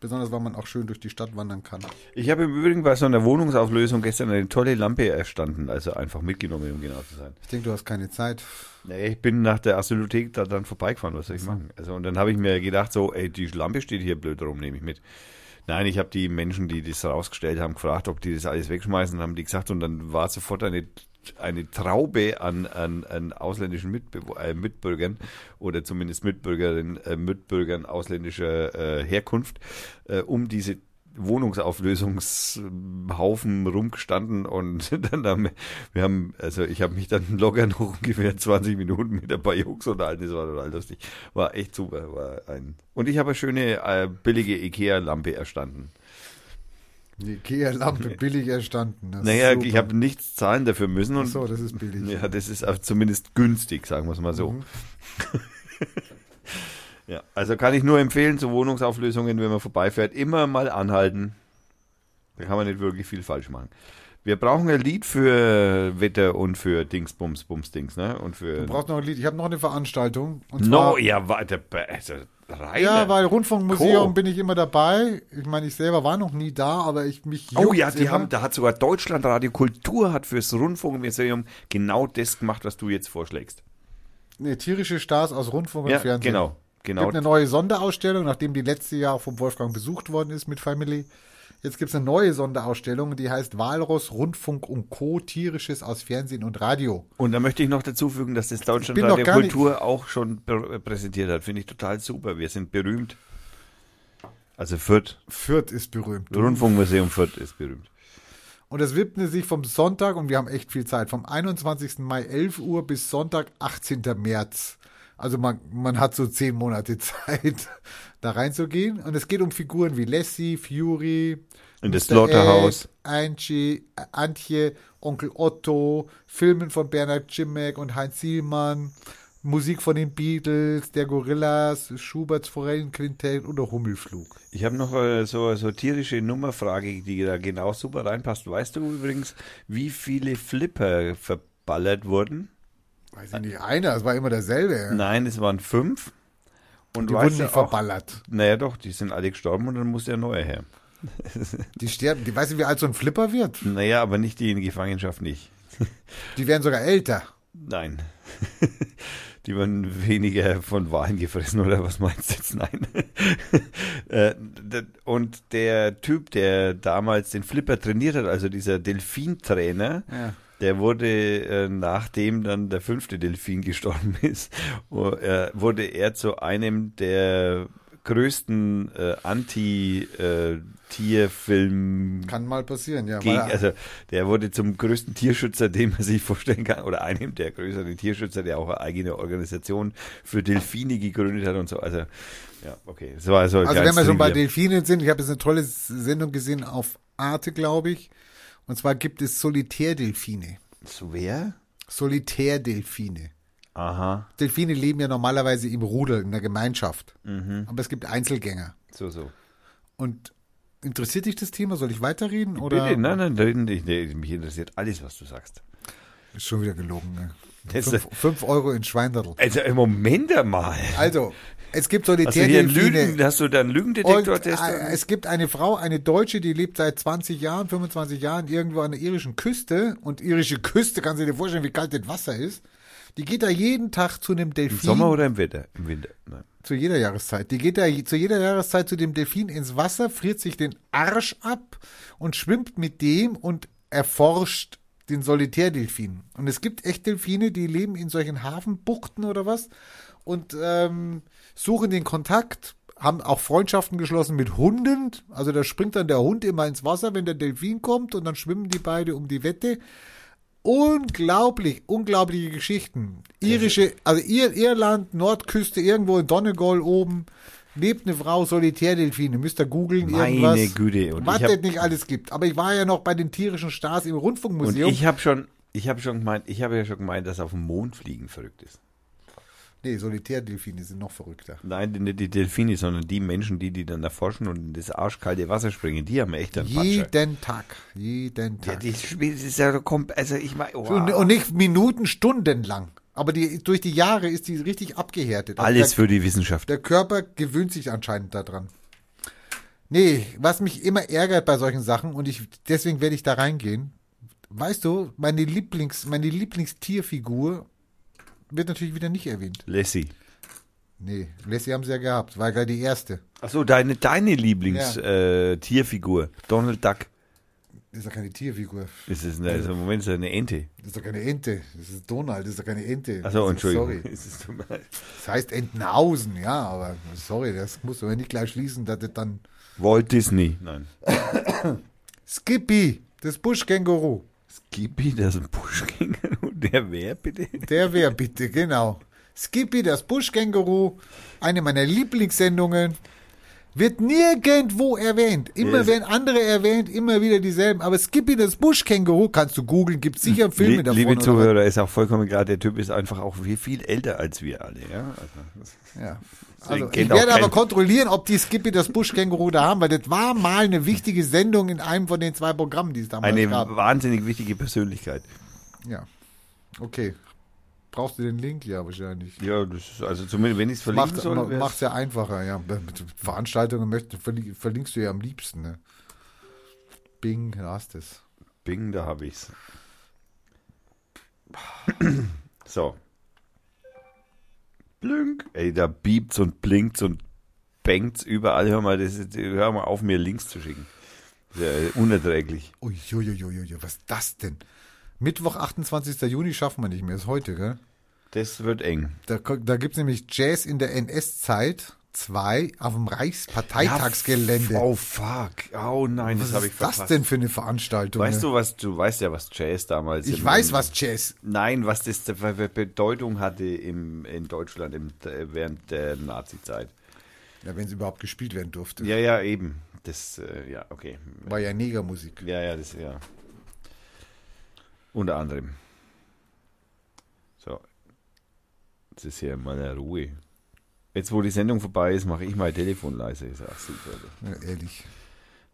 Besonders, weil man auch schön durch die Stadt wandern kann. Ich habe im Übrigen bei so einer Wohnungsauflösung gestern eine tolle Lampe erstanden, also einfach mitgenommen, um genau zu sein. Ich denke, du hast keine Zeit. Nee, ich bin nach der Asylothek da dann vorbeigefahren, was soll ich machen? Also und dann habe ich mir gedacht, so, ey, die Lampe steht hier blöd rum, nehme ich mit. Nein, ich habe die Menschen, die das rausgestellt haben, gefragt, ob die das alles wegschmeißen, haben die gesagt und dann war sofort eine eine Traube an, an, an ausländischen Mitbe äh, Mitbürgern oder zumindest Mitbürgerinnen, äh, Mitbürgern ausländischer äh, Herkunft äh, um diese Wohnungsauflösungshaufen rumgestanden und dann haben wir haben, also ich habe mich dann locker noch ungefähr 20 Minuten mit ein paar Jungs unterhalten, das war total lustig. War echt super. War ein und ich habe eine schöne äh, billige Ikea-Lampe erstanden. Die Ikea-Lampe billig erstanden. Das Naja, ich habe nichts zahlen dafür müssen Ach und so, das ist billig. ja, das ist zumindest günstig, sagen wir es mal so. Mhm. Ja, also kann ich nur empfehlen, zu Wohnungsauflösungen, wenn man vorbeifährt, immer mal anhalten. Da kann man nicht wirklich viel falsch machen. Wir brauchen ein Lied für Wetter und für Dings, Bums, Bums, Dings, ne? Und für. Du brauchst noch ein Lied. Ich habe noch eine Veranstaltung. Und no, ja, warte, also, Rainer. ja, weil Rundfunkmuseum Co. bin ich immer dabei. Ich meine, ich selber war noch nie da, aber ich mich Oh ja, die immer. haben, da hat sogar Deutschlandradio Kultur hat fürs Rundfunkmuseum genau das gemacht, was du jetzt vorschlägst. Nee, tierische Stars aus Rundfunk und Ja, Fernsehen. genau, genau. gibt eine neue Sonderausstellung, nachdem die letzte Jahr vom Wolfgang besucht worden ist mit Family. Jetzt gibt es eine neue Sonderausstellung, die heißt Walross, Rundfunk und Co. Tierisches aus Fernsehen und Radio. Und da möchte ich noch dazu fügen, dass das gar nicht- Kultur auch schon pr- präsentiert hat. Finde ich total super. Wir sind berühmt. Also Fürth, Fürth ist berühmt. Rundfunkmuseum Fürth ist berühmt. Und das widmete sich vom Sonntag, und wir haben echt viel Zeit, vom 21. Mai 11 Uhr bis Sonntag 18. März. Also man, man hat so zehn Monate Zeit, da reinzugehen. Und es geht um Figuren wie Lassie, Fury, In das. Slaughterhouse. Angie, Antje, Onkel Otto, Filmen von Bernhard Cimek und Heinz Sielmann, Musik von den Beatles, der Gorillas, Schuberts Forellenquintett oder Hummelflug. Ich habe noch äh, so so tierische Nummerfrage, die da genau super reinpasst. Weißt du übrigens, wie viele Flipper verballert wurden? Weiß ich nicht, einer, es war immer derselbe. Nein, es waren fünf. Und Die weißt wurden du nicht auch, verballert. Naja doch, die sind alle gestorben und dann muss der neue her. Die sterben, die weiß nicht, wie alt so ein Flipper wird. Naja, aber nicht die in Gefangenschaft nicht. Die werden sogar älter. Nein. Die werden weniger von Wahlen gefressen, oder was meinst du jetzt? Nein. Äh, Und der Typ, der damals den Flipper trainiert hat, also dieser Delfintrainer, Ja. Der wurde, äh, nachdem dann der fünfte Delfin gestorben ist, äh, wurde er zu einem der größten äh, Anti-Tierfilm Kann mal passieren, ja. gegen, also der wurde zum größten Tierschützer, den man sich vorstellen kann, oder einem der größeren Tierschützer, der auch eine eigene Organisation für Delfine gegründet hat und so. Also, ja, okay. War also, also wenn wir schon bei. Delfinen sind, ich habe jetzt eine tolle Sendung gesehen auf Arte, glaube ich. Und zwar gibt es Solitärdelfine. So wer? Solitärdelfine. Aha, Delfine leben ja normalerweise im Rudel, in der Gemeinschaft. Mhm. Aber es gibt Einzelgänger. so, so. Und interessiert dich das Thema? Soll ich weiterreden? Oder? Bitte, nein, nein, nein, nee, mich interessiert alles, was du sagst. Ist schon wieder gelogen. Ne? Das, Fünf, fünf Euro in Schweinderl. also, im Moment einmal. Also, es gibt Also Solitärdelfine. Lügen, hast du da einen Und Lügendetektor-Test? äh, es gibt eine Frau, eine Deutsche, die lebt seit 20 Jahren, 25 Jahren irgendwo an der irischen Küste. Und irische Küste, kannst du dir vorstellen, wie kalt das Wasser ist. Die geht da jeden Tag zu einem Im Delfin. Sommer oder im Winter? Im Winter, nein. Zu jeder Jahreszeit. Die geht da zu jeder Jahreszeit zu dem Delfin ins Wasser, friert sich den Arsch ab und schwimmt mit dem und erforscht den Solitärdelfin. Und es gibt echt Delfine, die leben in solchen Hafenbuchten oder was und ähm, suchen den Kontakt, haben auch Freundschaften geschlossen mit Hunden. Also da springt dann der Hund immer ins Wasser, wenn der Delfin kommt und dann schwimmen die beide um die Wette. Unglaublich, unglaubliche Geschichten. Irische, also Ir Irland, Nordküste, irgendwo in Donegal oben, lebt eine Frau Solitärdelfine. Müsst ihr googeln Meine irgendwas. Güte. Und was das nicht alles gibt. Aber ich war ja noch bei den tierischen Stars im Und Rundfunkmuseum. ich habe schon, ich habe schon gemeint, ich habe ja schon gemeint, dass auf dem Mond fliegen verrückt ist. Nee, Solitärdelfine sind noch verrückter. Nein, nicht die Delfine, sondern die Menschen, die, die dann erforschen und in das arschkalte Wasser springen, die haben echt einen Patscher. Jeden Tag. Jeden Ja, Tag. die Spiel das ist ja also ich meine, und, und nicht Minuten, Stunden lang. Aber die, durch die Jahre ist die richtig abgehärtet. Also alles der, für die Wissenschaft. der Körper gewöhnt sich anscheinend daran. Nee, was mich immer ärgert bei solchen Sachen und ich deswegen werde ich da reingehen. Weißt du, meine Lieblings meine Lieblingstierfigur wird natürlich wieder nicht erwähnt. Lassie. Nee, Lassie haben sie ja gehabt, war gerade die erste. Achso, deine, deine Lieblings-Tierfigur, äh, Tierfigur, Donald Duck. Das ist doch keine Tierfigur. Ist es eine, also im Moment ist eine Ente. Das ist doch keine Ente. Das ist Donald, das ist doch keine Ente. Achso, Entschuldigung. Sorry. Ist-. Das heißt Entenhausen, ja, aber sorry, das muss man nicht gleich schließen, dass das dann Walt Disney. Nein. Skippy, das Buschkänguru. Skippy, das ist ein Buschkänguru. Der wer bitte? Der wäre bitte, genau. Skippy, das Buschkänguru, eine meiner Lieblingssendungen, wird nirgendwo erwähnt. Immer Yes. werden andere erwähnt, immer wieder dieselben. Aber Skippy, das Buschkänguru, kannst du googeln, gibt sicher Filme Lie- davon. Liebe Zuhörer, ist auch vollkommen klar, der Typ ist einfach auch viel, viel älter als wir alle. Ja? Also. Ja. Also, ich werde aber kontrollieren, ob die Skippy das Buschkänguru da haben, weil das war mal eine wichtige Sendung in einem von den zwei Programmen, die es damals eine gab. wahnsinnig wichtige Persönlichkeit. Ja. Okay. Brauchst du den Link? Ja, wahrscheinlich. Ja, das ist also zumindest, wenn ich es verlinken Macht soll. wär's- es ja einfacher, ja. Mit Veranstaltungen verli- verlinkst du ja am liebsten, ne? Bing, da hast es. Bing, da habe ich's. So. Blink. Ey, da biebt's und blinkt's und bangt's überall. Hör mal, das ist, hör mal auf, mir Links zu schicken. Ja unerträglich. Uiuiuiui, was ist das denn? Mittwoch, 28. Juni schaffen wir nicht mehr, ist heute, gell? Das wird eng. Da, da gibt es nämlich Jazz in der NS-Zeit 2 auf dem Reichsparteitagsgelände. Ja, oh, fuck. Oh nein, was das habe ich ist das verpasst. denn für eine Veranstaltung? Weißt du, was du weißt ja, was Jazz damals Ich weiß, im- was Jazz. Nein, was das für Bedeutung hatte im, in Deutschland im, während der Nazi-Zeit. Ja, wenn sie überhaupt gespielt werden durfte. Ja, ja, eben. Das, äh, ja, okay. War ja Negermusik. Ja, ja, das, ja. Unter anderem. So. Jetzt ist hier mal eine Ruhe. Jetzt, wo die Sendung vorbei ist, mache ich mein Telefon leise. Ist auch super. Ja, ehrlich.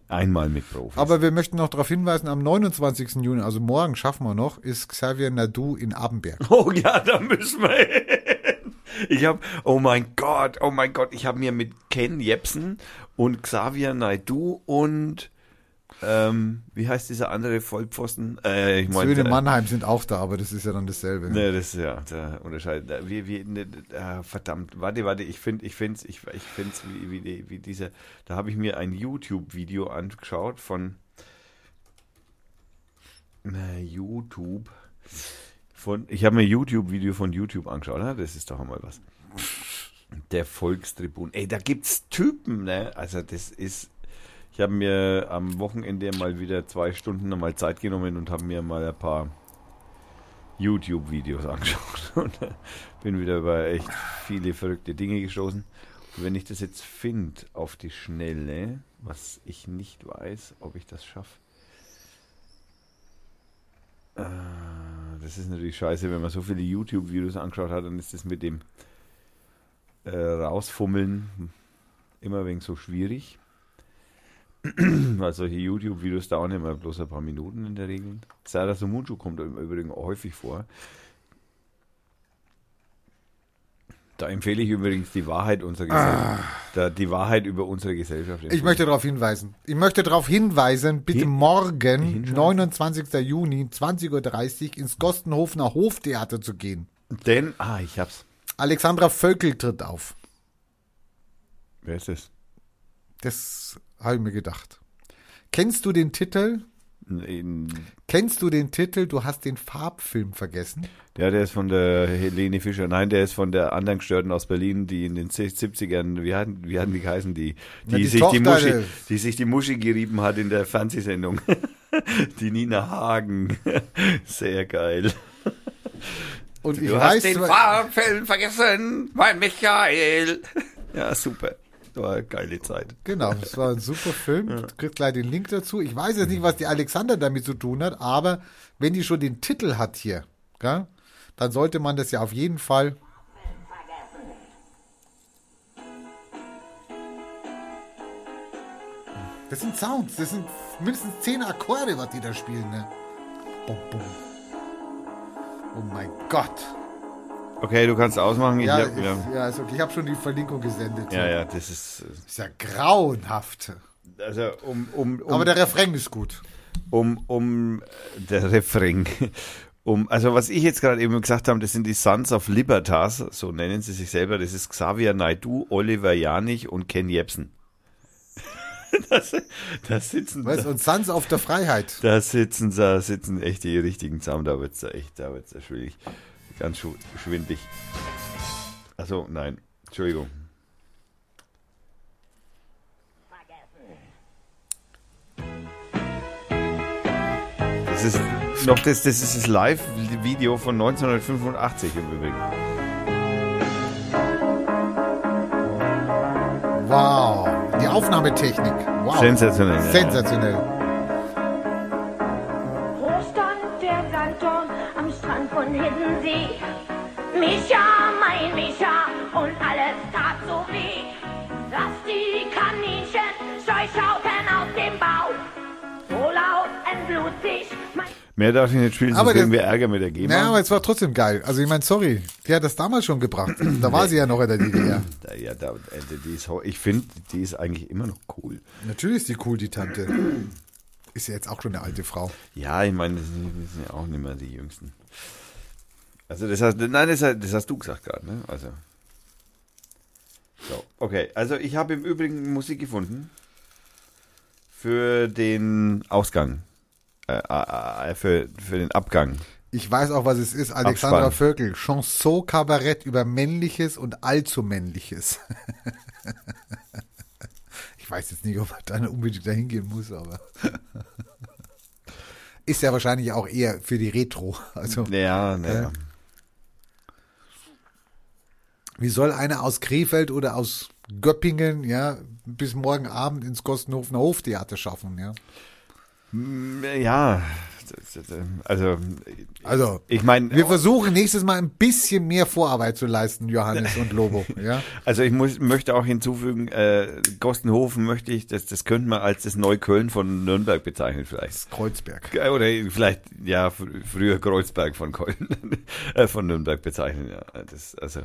Einmal mit Profis. Aber wir möchten noch darauf hinweisen, am 29. Juni, also morgen schaffen wir noch, ist Xavier Nadu in Abenberg. Oh ja, da müssen wir hin. Ich habe, oh mein Gott, oh mein Gott, ich habe mir mit Ken Jepsen und Xavier Naidu und ähm, wie heißt dieser andere Vollpfosten? Äh, ich meine, Söhne Mannheim sind auch da, aber das ist ja dann dasselbe. Ne, das ist ja der Unterscheid. Wie, wie, ne, äh, verdammt, warte, warte, ich finde, ich finde ich, ich find's wie, wie, wie dieser, da habe ich mir ein YouTube-Video angeschaut von na, YouTube. Von, ich habe mir ein YouTube-Video von YouTube angeschaut, ne? das ist doch einmal was. Der Volkstribun. Ey, da gibt's Typen, ne? Also das ist. Ich habe mir am Wochenende mal wieder zwei Stunden nochmal Zeit genommen und habe mir mal ein paar YouTube-Videos angeschaut und äh, bin wieder über echt viele verrückte Dinge gestoßen. Und wenn ich das jetzt finde auf die Schnelle, was ich nicht weiß, ob ich das schaffe. Äh, das ist natürlich scheiße, wenn man so viele YouTube-Videos angeschaut hat, dann ist das mit dem äh, Rausfummeln immer wenig so schwierig. Weil solche YouTube-Videos dauern immer bloß ein paar Minuten in der Regel. Sarah Sumunchu kommt im Übrigen häufig vor. Da empfehle ich übrigens die Wahrheit unserer Gesellschaft. Da, die Wahrheit über unsere Gesellschaft. Ich möchte darauf hinweisen. Ich möchte darauf hinweisen, bitte Hin- morgen, hinschauen? 29. Juni, 20.30 Uhr ins Gostenhofener Hoftheater zu gehen. Denn, ah, ich hab's. Alexandra Völkel tritt auf. Wer ist das? Das habe ich mir gedacht. Kennst du den Titel? In, Kennst du den Titel? Du hast den Farbfilm vergessen. ja, der ist von der Helene Fischer. Nein, der ist von der anderen Gestörten aus Berlin, die in den 70ern, wie hatten, wie hatten die geheißen, die, die, Na, die sich die, Muschi, die sich die Muschi gerieben hat in der Fernsehsendung. die Nina Hagen. Sehr geil. Und ich Du weiß, hast den zwar- Farbfilm vergessen, mein Michael. Ja, super. War eine geile Zeit. Genau, das war ein super Film. Du kriegst gleich den Link dazu. Ich weiß jetzt nicht, was die Alexander damit zu tun hat, aber wenn die schon den Titel hat hier, gell, dann sollte man das ja auf jeden Fall. Das sind Sounds, das sind mindestens zehn Akkorde, was die da spielen. Ne? Bum, bum. Oh mein Gott. Okay, du kannst ausmachen. Ich Ja, hab, ist, ja, ja, ist okay. Ich habe schon die Verlinkung gesendet. ja, ja, das ist. Ist ja grauenhaft. Also, um, um, um, Aber der Refrain ist gut. um, um der Refrain. Um, also was ich jetzt gerade eben gesagt habe, das sind die Sons of Libertas, so nennen sie sich selber. Das ist Xavier Naidu, Oliver Janich und Ken Jebsen. das, das sitzen Weißt, da, und Sons auf der Freiheit. da sitzen da sitzen echt die richtigen zusammen. Da wird's da echt, da wird's da schwierig, ganz schu- schwindig. Also nein, Entschuldigung. Das ist noch das, das ist das Live-Video von 1985 im Übrigen. Wow. Die Aufnahmetechnik. Wow. Sensationell. ja. Sensationell. Strand von Hiddensee? Micha, mein Micha, und alles tat so weh, dass die Kaninchen scheu schauten aus dem Bauch. So laut entblutig, mein Mehr darf ich nicht spielen, sonst Aber kriegen wir Ärger mit der GEMA. Naja, aber es war trotzdem geil. Also ich meine, sorry, die hat das damals schon gebracht. Da war sie ja noch in der DDR. Da- ja, da, äh, die ist, ich finde, die ist eigentlich immer noch cool. Natürlich ist die cool, die Tante. Ist ja jetzt auch schon eine alte Frau. Ja, ich meine, das sind ja auch nicht mehr die Jüngsten. Also das hast, nein, das, hast- das hast du gesagt gerade, ne? Also. So, okay. Also ich habe im Übrigen Musik gefunden für den Ausgang. Äh, äh, äh, für, für den Abgang. Ich weiß auch, was es ist. Alexandra Abspann. Völkel. Chanson Kabarett über Männliches und allzu Männliches. ich weiß jetzt nicht, ob man da unbedingt dahin gehen muss, aber. ist ja wahrscheinlich auch eher für die Retro. Also, Ja, naja. Wie soll einer aus Krefeld oder aus Göppingen, ja, bis morgen Abend ins Kostenhofener Hoftheater schaffen, ja? Ja, das- das- also, Also, ich meine, wir versuchen nächstes Mal ein bisschen mehr Vorarbeit zu leisten, Johannes und Lobo, ja? Also ich muss, möchte auch hinzufügen, äh, Gostenhofen möchte ich, das, das könnte man als das Neukölln von Nürnberg bezeichnen vielleicht. Kreuzberg. Äh, Oder vielleicht, ja, fr- früher Kreuzberg von Köln, äh, von Nürnberg bezeichnen, ja. Das, also,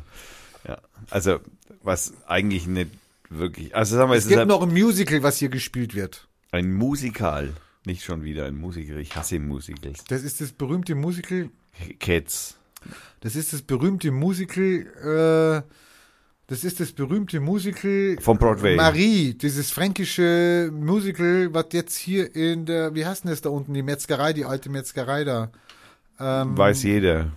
ja. Also, was eigentlich nicht wirklich, also sagen wir, es, Es gibt noch ein Musical, was hier gespielt wird. ein Musikal, nicht schon wieder ein Musical, ich hasse Musicals. Das ist das berühmte Musical. Cats. Das ist das berühmte Musical. Äh, das ist das berühmte Musical. Von Broadway. Marie, dieses fränkische Musical, was jetzt hier in der, wie heißt denn das da unten, die Metzgerei, die alte Metzgerei da. Ähm, Weiß jeder.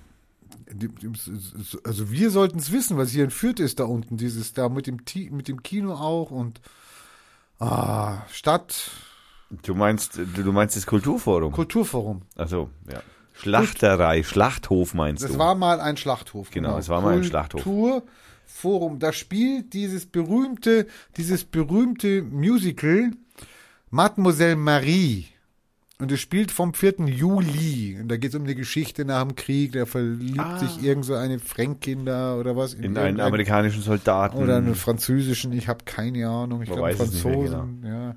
Also wir sollten es wissen, was hier in Fürth ist da unten, dieses da mit dem, mit dem Kino auch und ah, Stadt Du meinst, du, meinst das Kulturforum? Kulturforum. Also, ja. Schlachterei, Schlachthof meinst Das du? war mal ein Schlachthof. Genau, es war mal ein Schlachthof. Kulturforum. Da spielt dieses berühmte, dieses berühmte Musical Mademoiselle Marie. Und es spielt vom 4. Juli. Und da geht es um eine Geschichte nach dem Krieg. Da verliebt sich irgend so eine Fränkin da oder was. Ah. in einen amerikanischen Soldaten. Oder einen französischen, ich habe keine Ahnung. Ich glaube weiß es nicht mehr Franzosen, ja.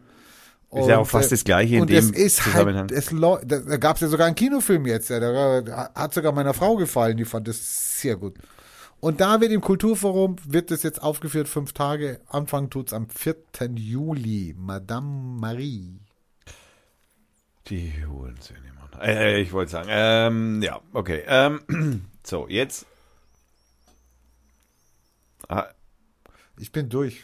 Ist ja auch Und, fast das Gleiche in und dem es ist Zusammenhang. halt, es da, da gab es ja sogar einen Kinofilm jetzt, ja, der hat sogar meiner Frau gefallen, die fand das sehr gut. Und da wird im Kulturforum, wird das jetzt aufgeführt, fünf Tage, Anfang tut's am 4. Juli, Madame Marie. Die Hurensöhne, Mann. Äh, ich wollte sagen, ähm, ja, okay. Ähm, so, jetzt. Ah, Ich bin durch,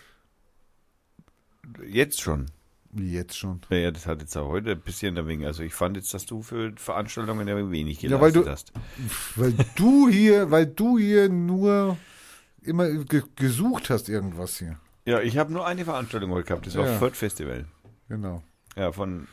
jetzt schon. wie jetzt schon. Ja, Ja, das hat jetzt auch heute ein bisschen dagegen. Also ich fand jetzt, dass du für Veranstaltungen ja wenig Ja, geleistet weil du- hast. Weil du hier, weil du hier nur immer ge gesucht hast irgendwas hier. Ja, ich habe nur eine Veranstaltung heute gehabt. Das war Ja. Fürth Festival. Genau. Ja, von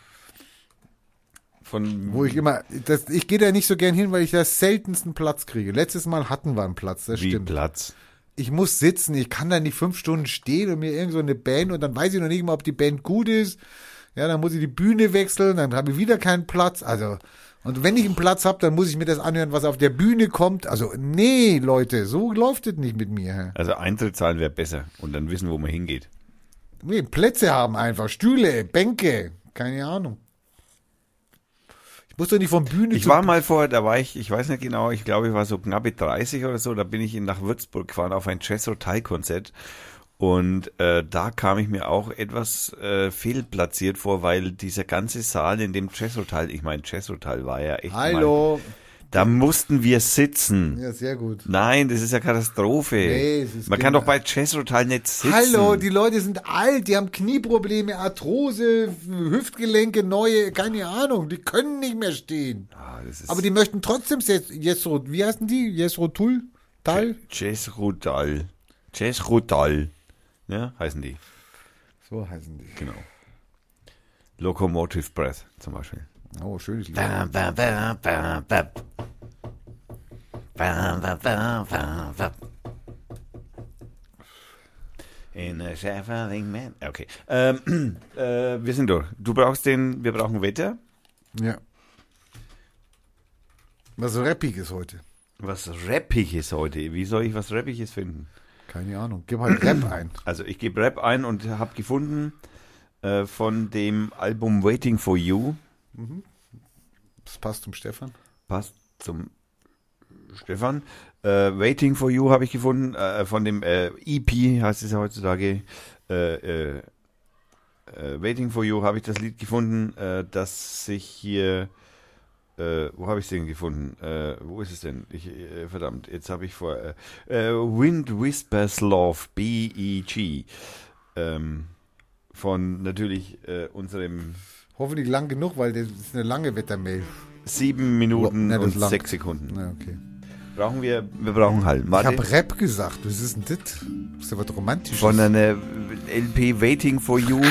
von Wo ich immer, das, ich gehe da nicht so gern hin, weil ich da seltensten Platz kriege. Letztes Mal hatten wir einen Platz, das wie stimmt. Platz. ich muss sitzen, ich kann da nicht fünf Stunden stehen und mir irgend so eine Band und dann weiß ich noch nicht mal, ob die Band gut ist. Ja, dann muss ich die Bühne wechseln, dann habe ich wieder keinen Platz. Also, und wenn ich einen Platz habe, dann muss ich mir das anhören, was auf der Bühne kommt. Also, nee, Leute, so läuft es nicht mit mir. Also Eintritt zahlen wäre besser und dann wissen, wo man hingeht. Nee, Plätze haben einfach, Stühle, Bänke, keine Ahnung. Ich muss doch nicht von Bühne Ich war mal vor, da war ich, ich weiß nicht genau, ich glaube, ich war so knappe 30 oder so, da bin ich in- nach Würzburg gefahren auf ein Jazz-Hotel-Konzert. Und äh, da kam ich mir auch etwas äh, fehlplatziert vor, weil dieser ganze Saal in dem Jazzhotel, ich meine, Jazzhotel war ja echt. Mal, Hallo. Da mussten wir sitzen. Ja, sehr gut. Nein, das ist ja Katastrophe. Nee, es ist Man kann doch bei Jazzhotel nicht sitzen. Hallo, die Leute sind alt, die haben Knieprobleme, Arthrose, Hüftgelenke, neue, keine Ahnung, die können nicht mehr stehen. Ah, Aber die möchten trotzdem jetzt, Jesro, wie heißen die? Jesrotul? Tal? Jazzhotel. Jazzhotel. Ja, heißen die. So heißen die. Genau. Locomotive Breath zum Beispiel. Oh, schönes Lied. Bam, bam, bam, bam, bam. Bam, bam, bam, bam, bam. In a shuffling man. Okay. Ähm, äh, wir sind durch. Du brauchst den, wir brauchen Wetter. Ja. Was rappiges heute. Was Rappiges heute. Wie soll ich was Rappiges finden? Keine Ahnung. Gib halt Rap ein. Also ich gebe Rap ein und habe gefunden äh, von dem Album Waiting for You. Das passt zum Stefan. passt zum Stefan. Äh, Waiting for You habe ich gefunden, äh, von dem äh, EP heißt es ja heutzutage. Äh, äh, äh, Waiting for You habe ich das Lied gefunden, das sich hier. Wo habe ich es denn gefunden? Wo ist es denn? Ich, verdammt, jetzt habe ich vor. Wind Whispers Love, B-E-G. Ähm, von natürlich unserem Hoffentlich lang genug, weil das ist eine lange Wettermail. sieben Minuten Ja, das und langt. sechs Sekunden. Na, okay. Brauchen wir, wir brauchen Hall. Ich habe Rap gesagt. Was ist denn das? Das ist ja was Romantisches. Von einer LP Waiting for You.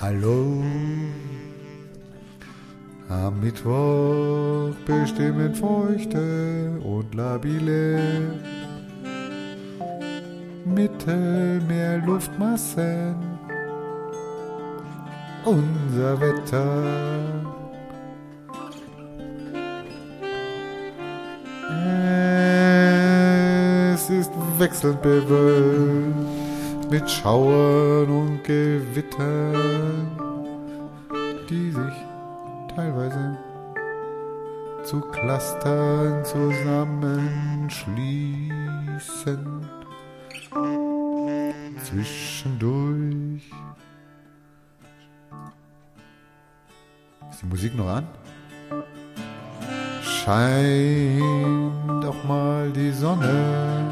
Hallo. Am Mittwoch bestimmen feuchte und labile Mittelmeerluftmassen unser Wetter. Es ist wechselnd bewölkt mit Schauern und Gewittern, die sich teilweise zu Clustern zusammenschließen. Zwischendurch. Ist die Musik noch an? Scheint auch mal die Sonne.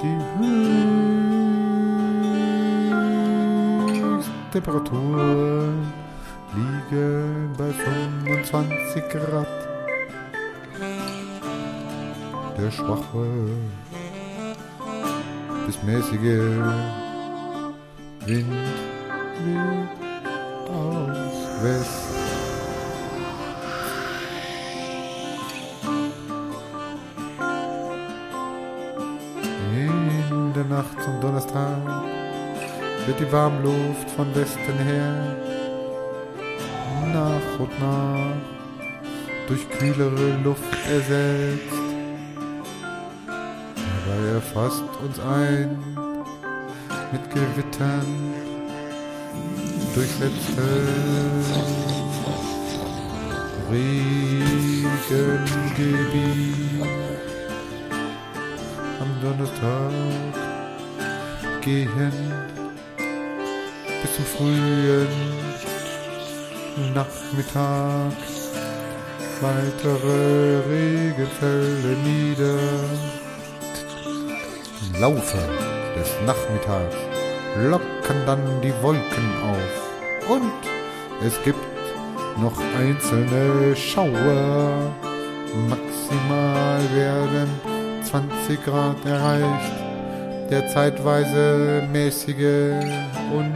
Die Höchsttemperaturen liegen bei 25 Grad. Der schwache bis mäßige Wind weht aus West. In der Nacht zum Donnerstag wird die Warmluft von Westen her nach und nach durch kühlere Luft ersetzt. Dabei erfasst uns ein mit Gewittern durchsetztes Regengebiet. Am Donnerstag gehen bis zum frühen Nachmittag weitere Regenfälle nieder. Im Laufe des Nachmittags lockern dann die Wolken auf und es gibt noch einzelne Schauer. Maximal werden 20 Grad erreicht. der zeitweise mäßige und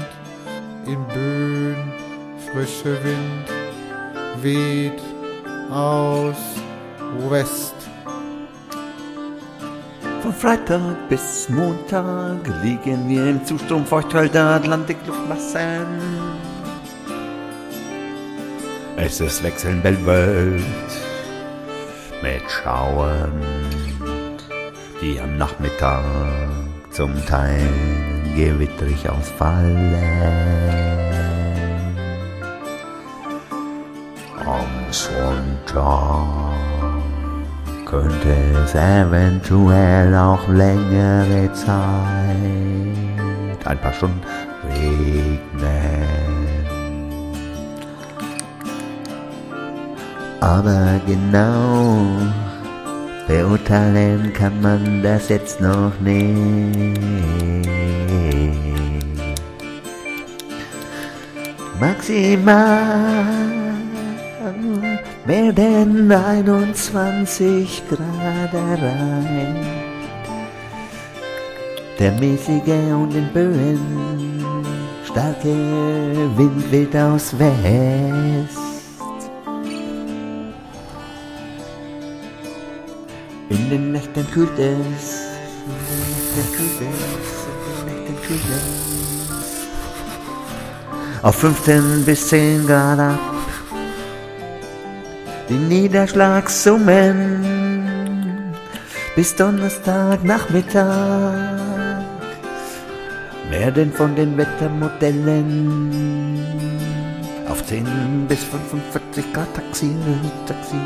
frische Wind weht aus West. Von Freitag bis Montag liegen wir im Zustrom feuchtkalter Atlantikluftmassen. Es ist wechselnd bewölkt mit Schauern, die am Nachmittag zum Teil gewitterig ausfallen. Am Sonntag könnte es eventuell auch längere Zeit, ein paar Stunden regnen. Aber genau beurteilen kann man das jetzt noch nicht. Maximal werden 21 Grad erreicht. Der mäßige und in Böen starke Wind weht aus West. In den Nächten kühlt es, in den Nächten kühlt es, in den Nächten kühlt es. Auf 15 bis 10 Grad ab. Die Niederschlagssummen bis Donnerstag Nachmittag werden von den Wettermodellen auf 10 bis 45 Grad taxiert, taxiert,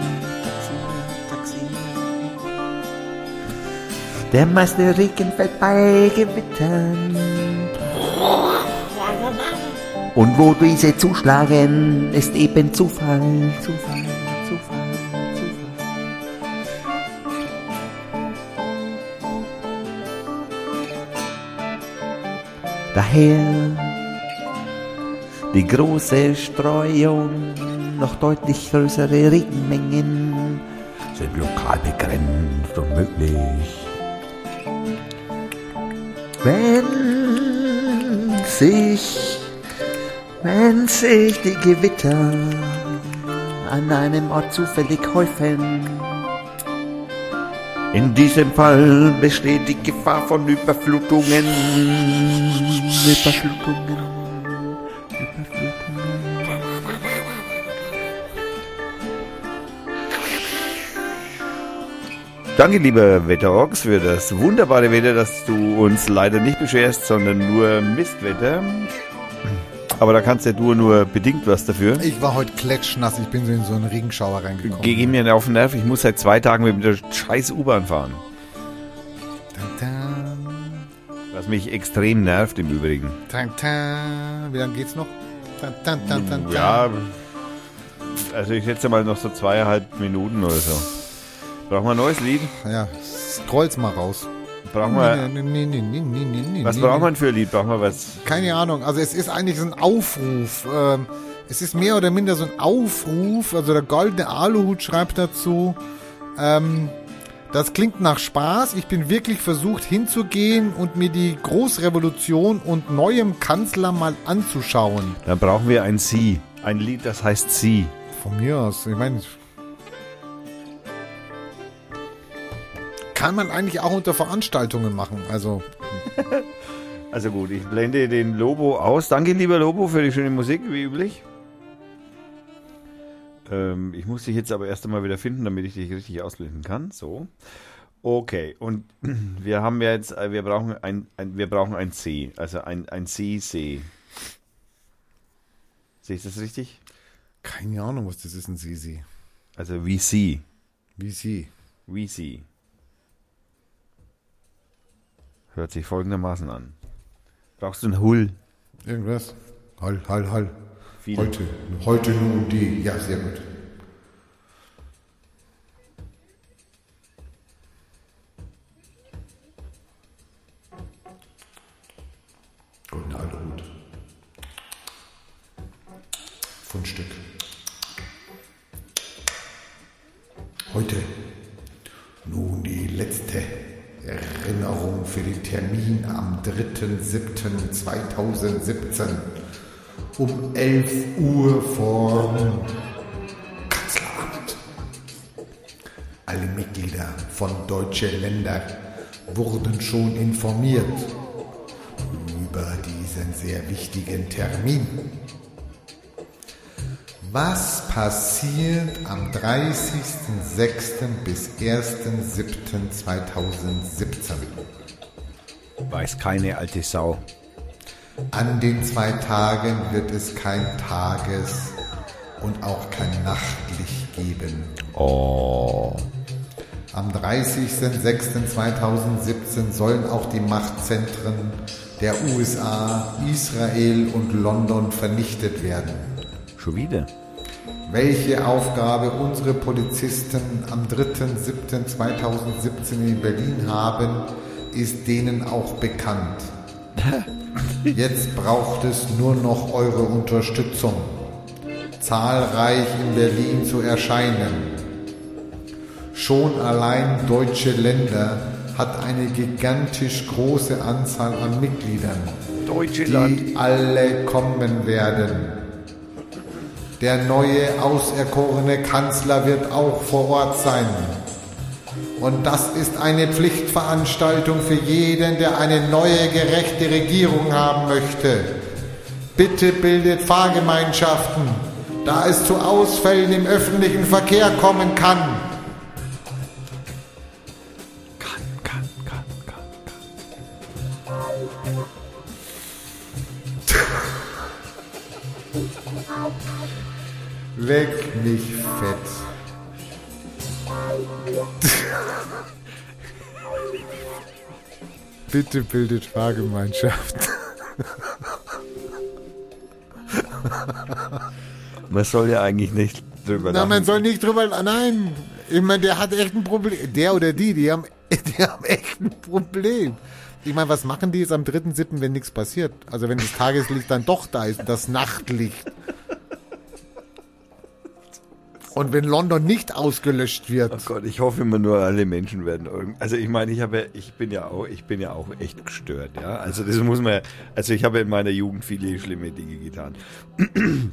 taxiert, taxiert. Der meiste Regen fällt bei Gewittern. Und wo diese zuschlagen, ist eben Zufall, Zufall, Daher die große Streuung, noch deutlich größere Regenmengen sind lokal begrenzt und möglich. Wenn sich, wenn sich die Gewitter an einem Ort zufällig häufen, in diesem Fall besteht die Gefahr von Überflutungen. Überflutungen. Danke, lieber Wetterox, für das wunderbare Wetter, das du uns leider nicht beschwerst, sondern nur Mistwetter. Aber da kannst ja du nur bedingt was dafür. Ich war heute klatschnass, ich bin so in so einen Regenschauer reingekommen. Geh mir auf den Nerv, ich muss seit zwei Tagen mit der scheiß U-Bahn fahren. Was mich extrem nervt im Übrigen. Wie lange geht's noch? Ja, also ich schätze mal noch so zweieinhalb Minuten oder so. Brauchen wir ein neues Lied? Ja, scroll's mal raus. Brauchen wir, Nee, nee, nee, nee, nee, nee, was braucht man für ein Lied? Brauchen wir was? Keine Ahnung. Also es ist eigentlich so ein Aufruf. Ähm, es ist mehr oder minder so ein Aufruf. Also der goldene Aluhut schreibt dazu. Ähm, das klingt nach Spaß. Ich bin wirklich versucht hinzugehen und mir die Großrevolution und neuem Kanzler mal anzuschauen. Dann brauchen wir ein Sie. Ein Lied, das heißt Sie. Von mir aus. Ich meine, kann man eigentlich auch unter Veranstaltungen machen. Also Also gut, ich blende den Lobo aus. Danke, lieber Lobo, für die schöne Musik, wie üblich. Ähm, ich muss dich jetzt aber erst einmal wieder finden, damit ich dich richtig ausblenden kann. So. Okay, und wir haben ja jetzt, äh, wir brauchen ein, ein wir brauchen ein C, also ein, ein C-C. Sehe ich das richtig? keine Ahnung, was das ist, ein Sisi. Also wie Sie. Wie sie. Wie Sie. Hört sich folgendermaßen an. Brauchst du ein Hull? Irgendwas. Hall, hall, hall. Viel. Heute, heute nun die. Ja, sehr gut. Guten Aluhut. Fundstück. Heute für den Termin am 3.7.2017 um 11 Uhr vom Kanzleramt. Alle Mitglieder von Deutsche Länder wurden schon informiert über diesen sehr wichtigen Termin. Was passiert am 30.06. bis 1.07.2017? Weiß keine alte Sau. An den zwei Tagen wird es kein Tages- und auch kein Nachtlicht geben. Oh. Am 30.06.2017 sollen auch die Machtzentren der USA, Israel und London vernichtet werden. Schon wieder? Welche Aufgabe unsere Polizisten am 3.7.2017 in Berlin haben, ist denen auch bekannt. Jetzt braucht es nur noch eure Unterstützung, zahlreich in Berlin zu erscheinen. Schon allein deutsche Länder hat eine gigantisch große Anzahl an Mitgliedern, die alle kommen werden. Der neue auserkorene Kanzler wird auch vor Ort sein. Und das ist eine Pflichtveranstaltung für jeden, der eine neue, gerechte Regierung haben möchte. Bitte bildet Fahrgemeinschaften, da es zu Ausfällen im öffentlichen Verkehr kommen kann. Kann, kann, kann, kann. Leck mich fett. Bitte bildet Fahrgemeinschaft. Man soll ja eigentlich nicht drüber Na, man lachen. soll nicht drüber. Nein, ich meine, der hat echt ein Problem. Der oder die, die haben, die haben echt ein Problem. Ich meine, was machen die jetzt am 3.7., wenn nichts passiert? Also wenn das Tageslicht dann doch da ist, das Nachtlicht. Und wenn London nicht ausgelöscht wird. Oh Gott, ich hoffe immer nur, alle Menschen werden irgend. Also ich meine, ich habe, ich bin ja auch, ich bin ja auch echt gestört, ja. Also das muss man, also ich habe in meiner Jugend viele schlimme Dinge getan.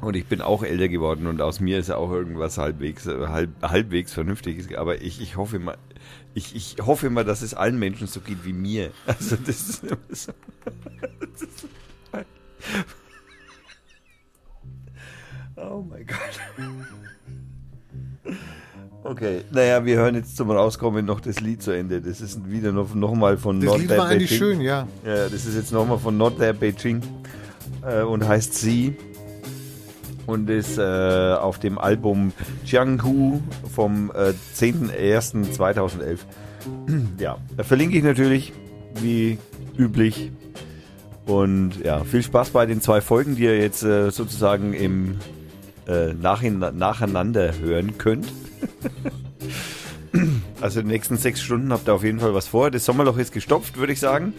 Und ich bin auch älter geworden und aus mir ist auch irgendwas halbwegs, halb, halbwegs vernünftiges. Aber ich, ich hoffe immer, ich, ich hoffe immer, dass es allen Menschen so geht wie mir. Also das ist immer so. Das ist, oh mein Gott. Okay, naja, wir hören jetzt zum Rauskommen noch das Lied zu Ende. Das ist wieder noch, noch mal von Das Not Lied There war eigentlich Beijing. schön, ja. Ja, das ist jetzt nochmal von Not There Beijing äh, und heißt Sie und ist äh, auf dem Album Jianghu vom äh, 10.01.2011. ja, da verlinke ich natürlich, wie üblich. Und ja, viel Spaß bei den zwei Folgen, die ihr jetzt äh, sozusagen im äh, nachhin, nacheinander hören könnt. Also die nächsten sechs Stunden habt ihr auf jeden Fall was vor. Das Sommerloch ist gestopft, würde ich sagen.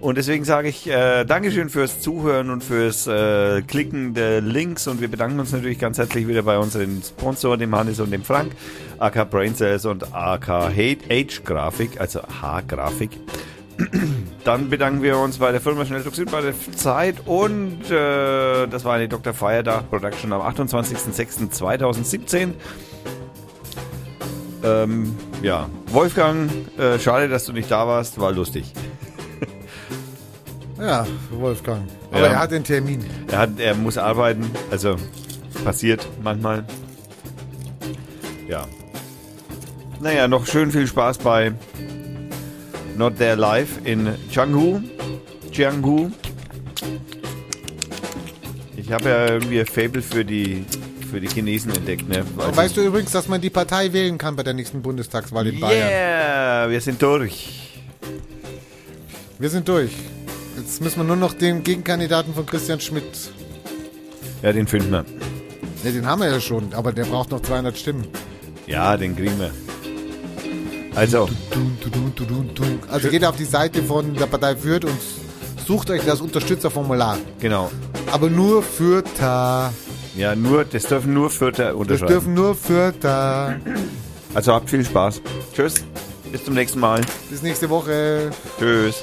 Und deswegen sage ich äh, Dankeschön fürs Zuhören und fürs äh, Klicken der Links. Und wir bedanken uns natürlich ganz herzlich wieder bei unseren Sponsoren, dem Hannes und dem Frank, AK Braincells und AK H-Grafik, also H-Grafik. Dann bedanken wir uns bei der Firma Schnelldruck bei der Zeit und äh, das war eine Dr. Feiertag Production am 28.06.2017. Ähm, ja, Wolfgang, äh, schade, dass du nicht da warst, war lustig. Ja, Wolfgang. Aber Ja. er hat den Termin. Er, hat, er muss arbeiten, also passiert manchmal. Ja. Naja, noch schön viel Spaß bei Not There Live in Changhu. Jianghu. Ich habe ja irgendwie ein Fable für die, für die Chinesen entdeckt. Ne? Und weißt du übrigens, dass man die Partei wählen kann bei der nächsten Bundestagswahl in Bayern? Yeah, wir sind durch. Wir sind durch. Jetzt müssen wir nur noch den Gegenkandidaten von Christian Schmidt. Ja, den finden wir. Ne, den haben wir ja schon, aber der braucht noch 200 Stimmen. Ja, den kriegen wir. Also. Also geht auf die Seite von der Partei Fürth und sucht euch das Unterstützerformular. genau. Aber nur Fürther. Ja, nur, das dürfen nur Vierter Das unterschreiben. dürfen nur Fürther. Also habt viel Spaß. Tschüss. Bis zum nächsten Mal. Bis nächste Woche. Tschüss.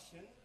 Russian?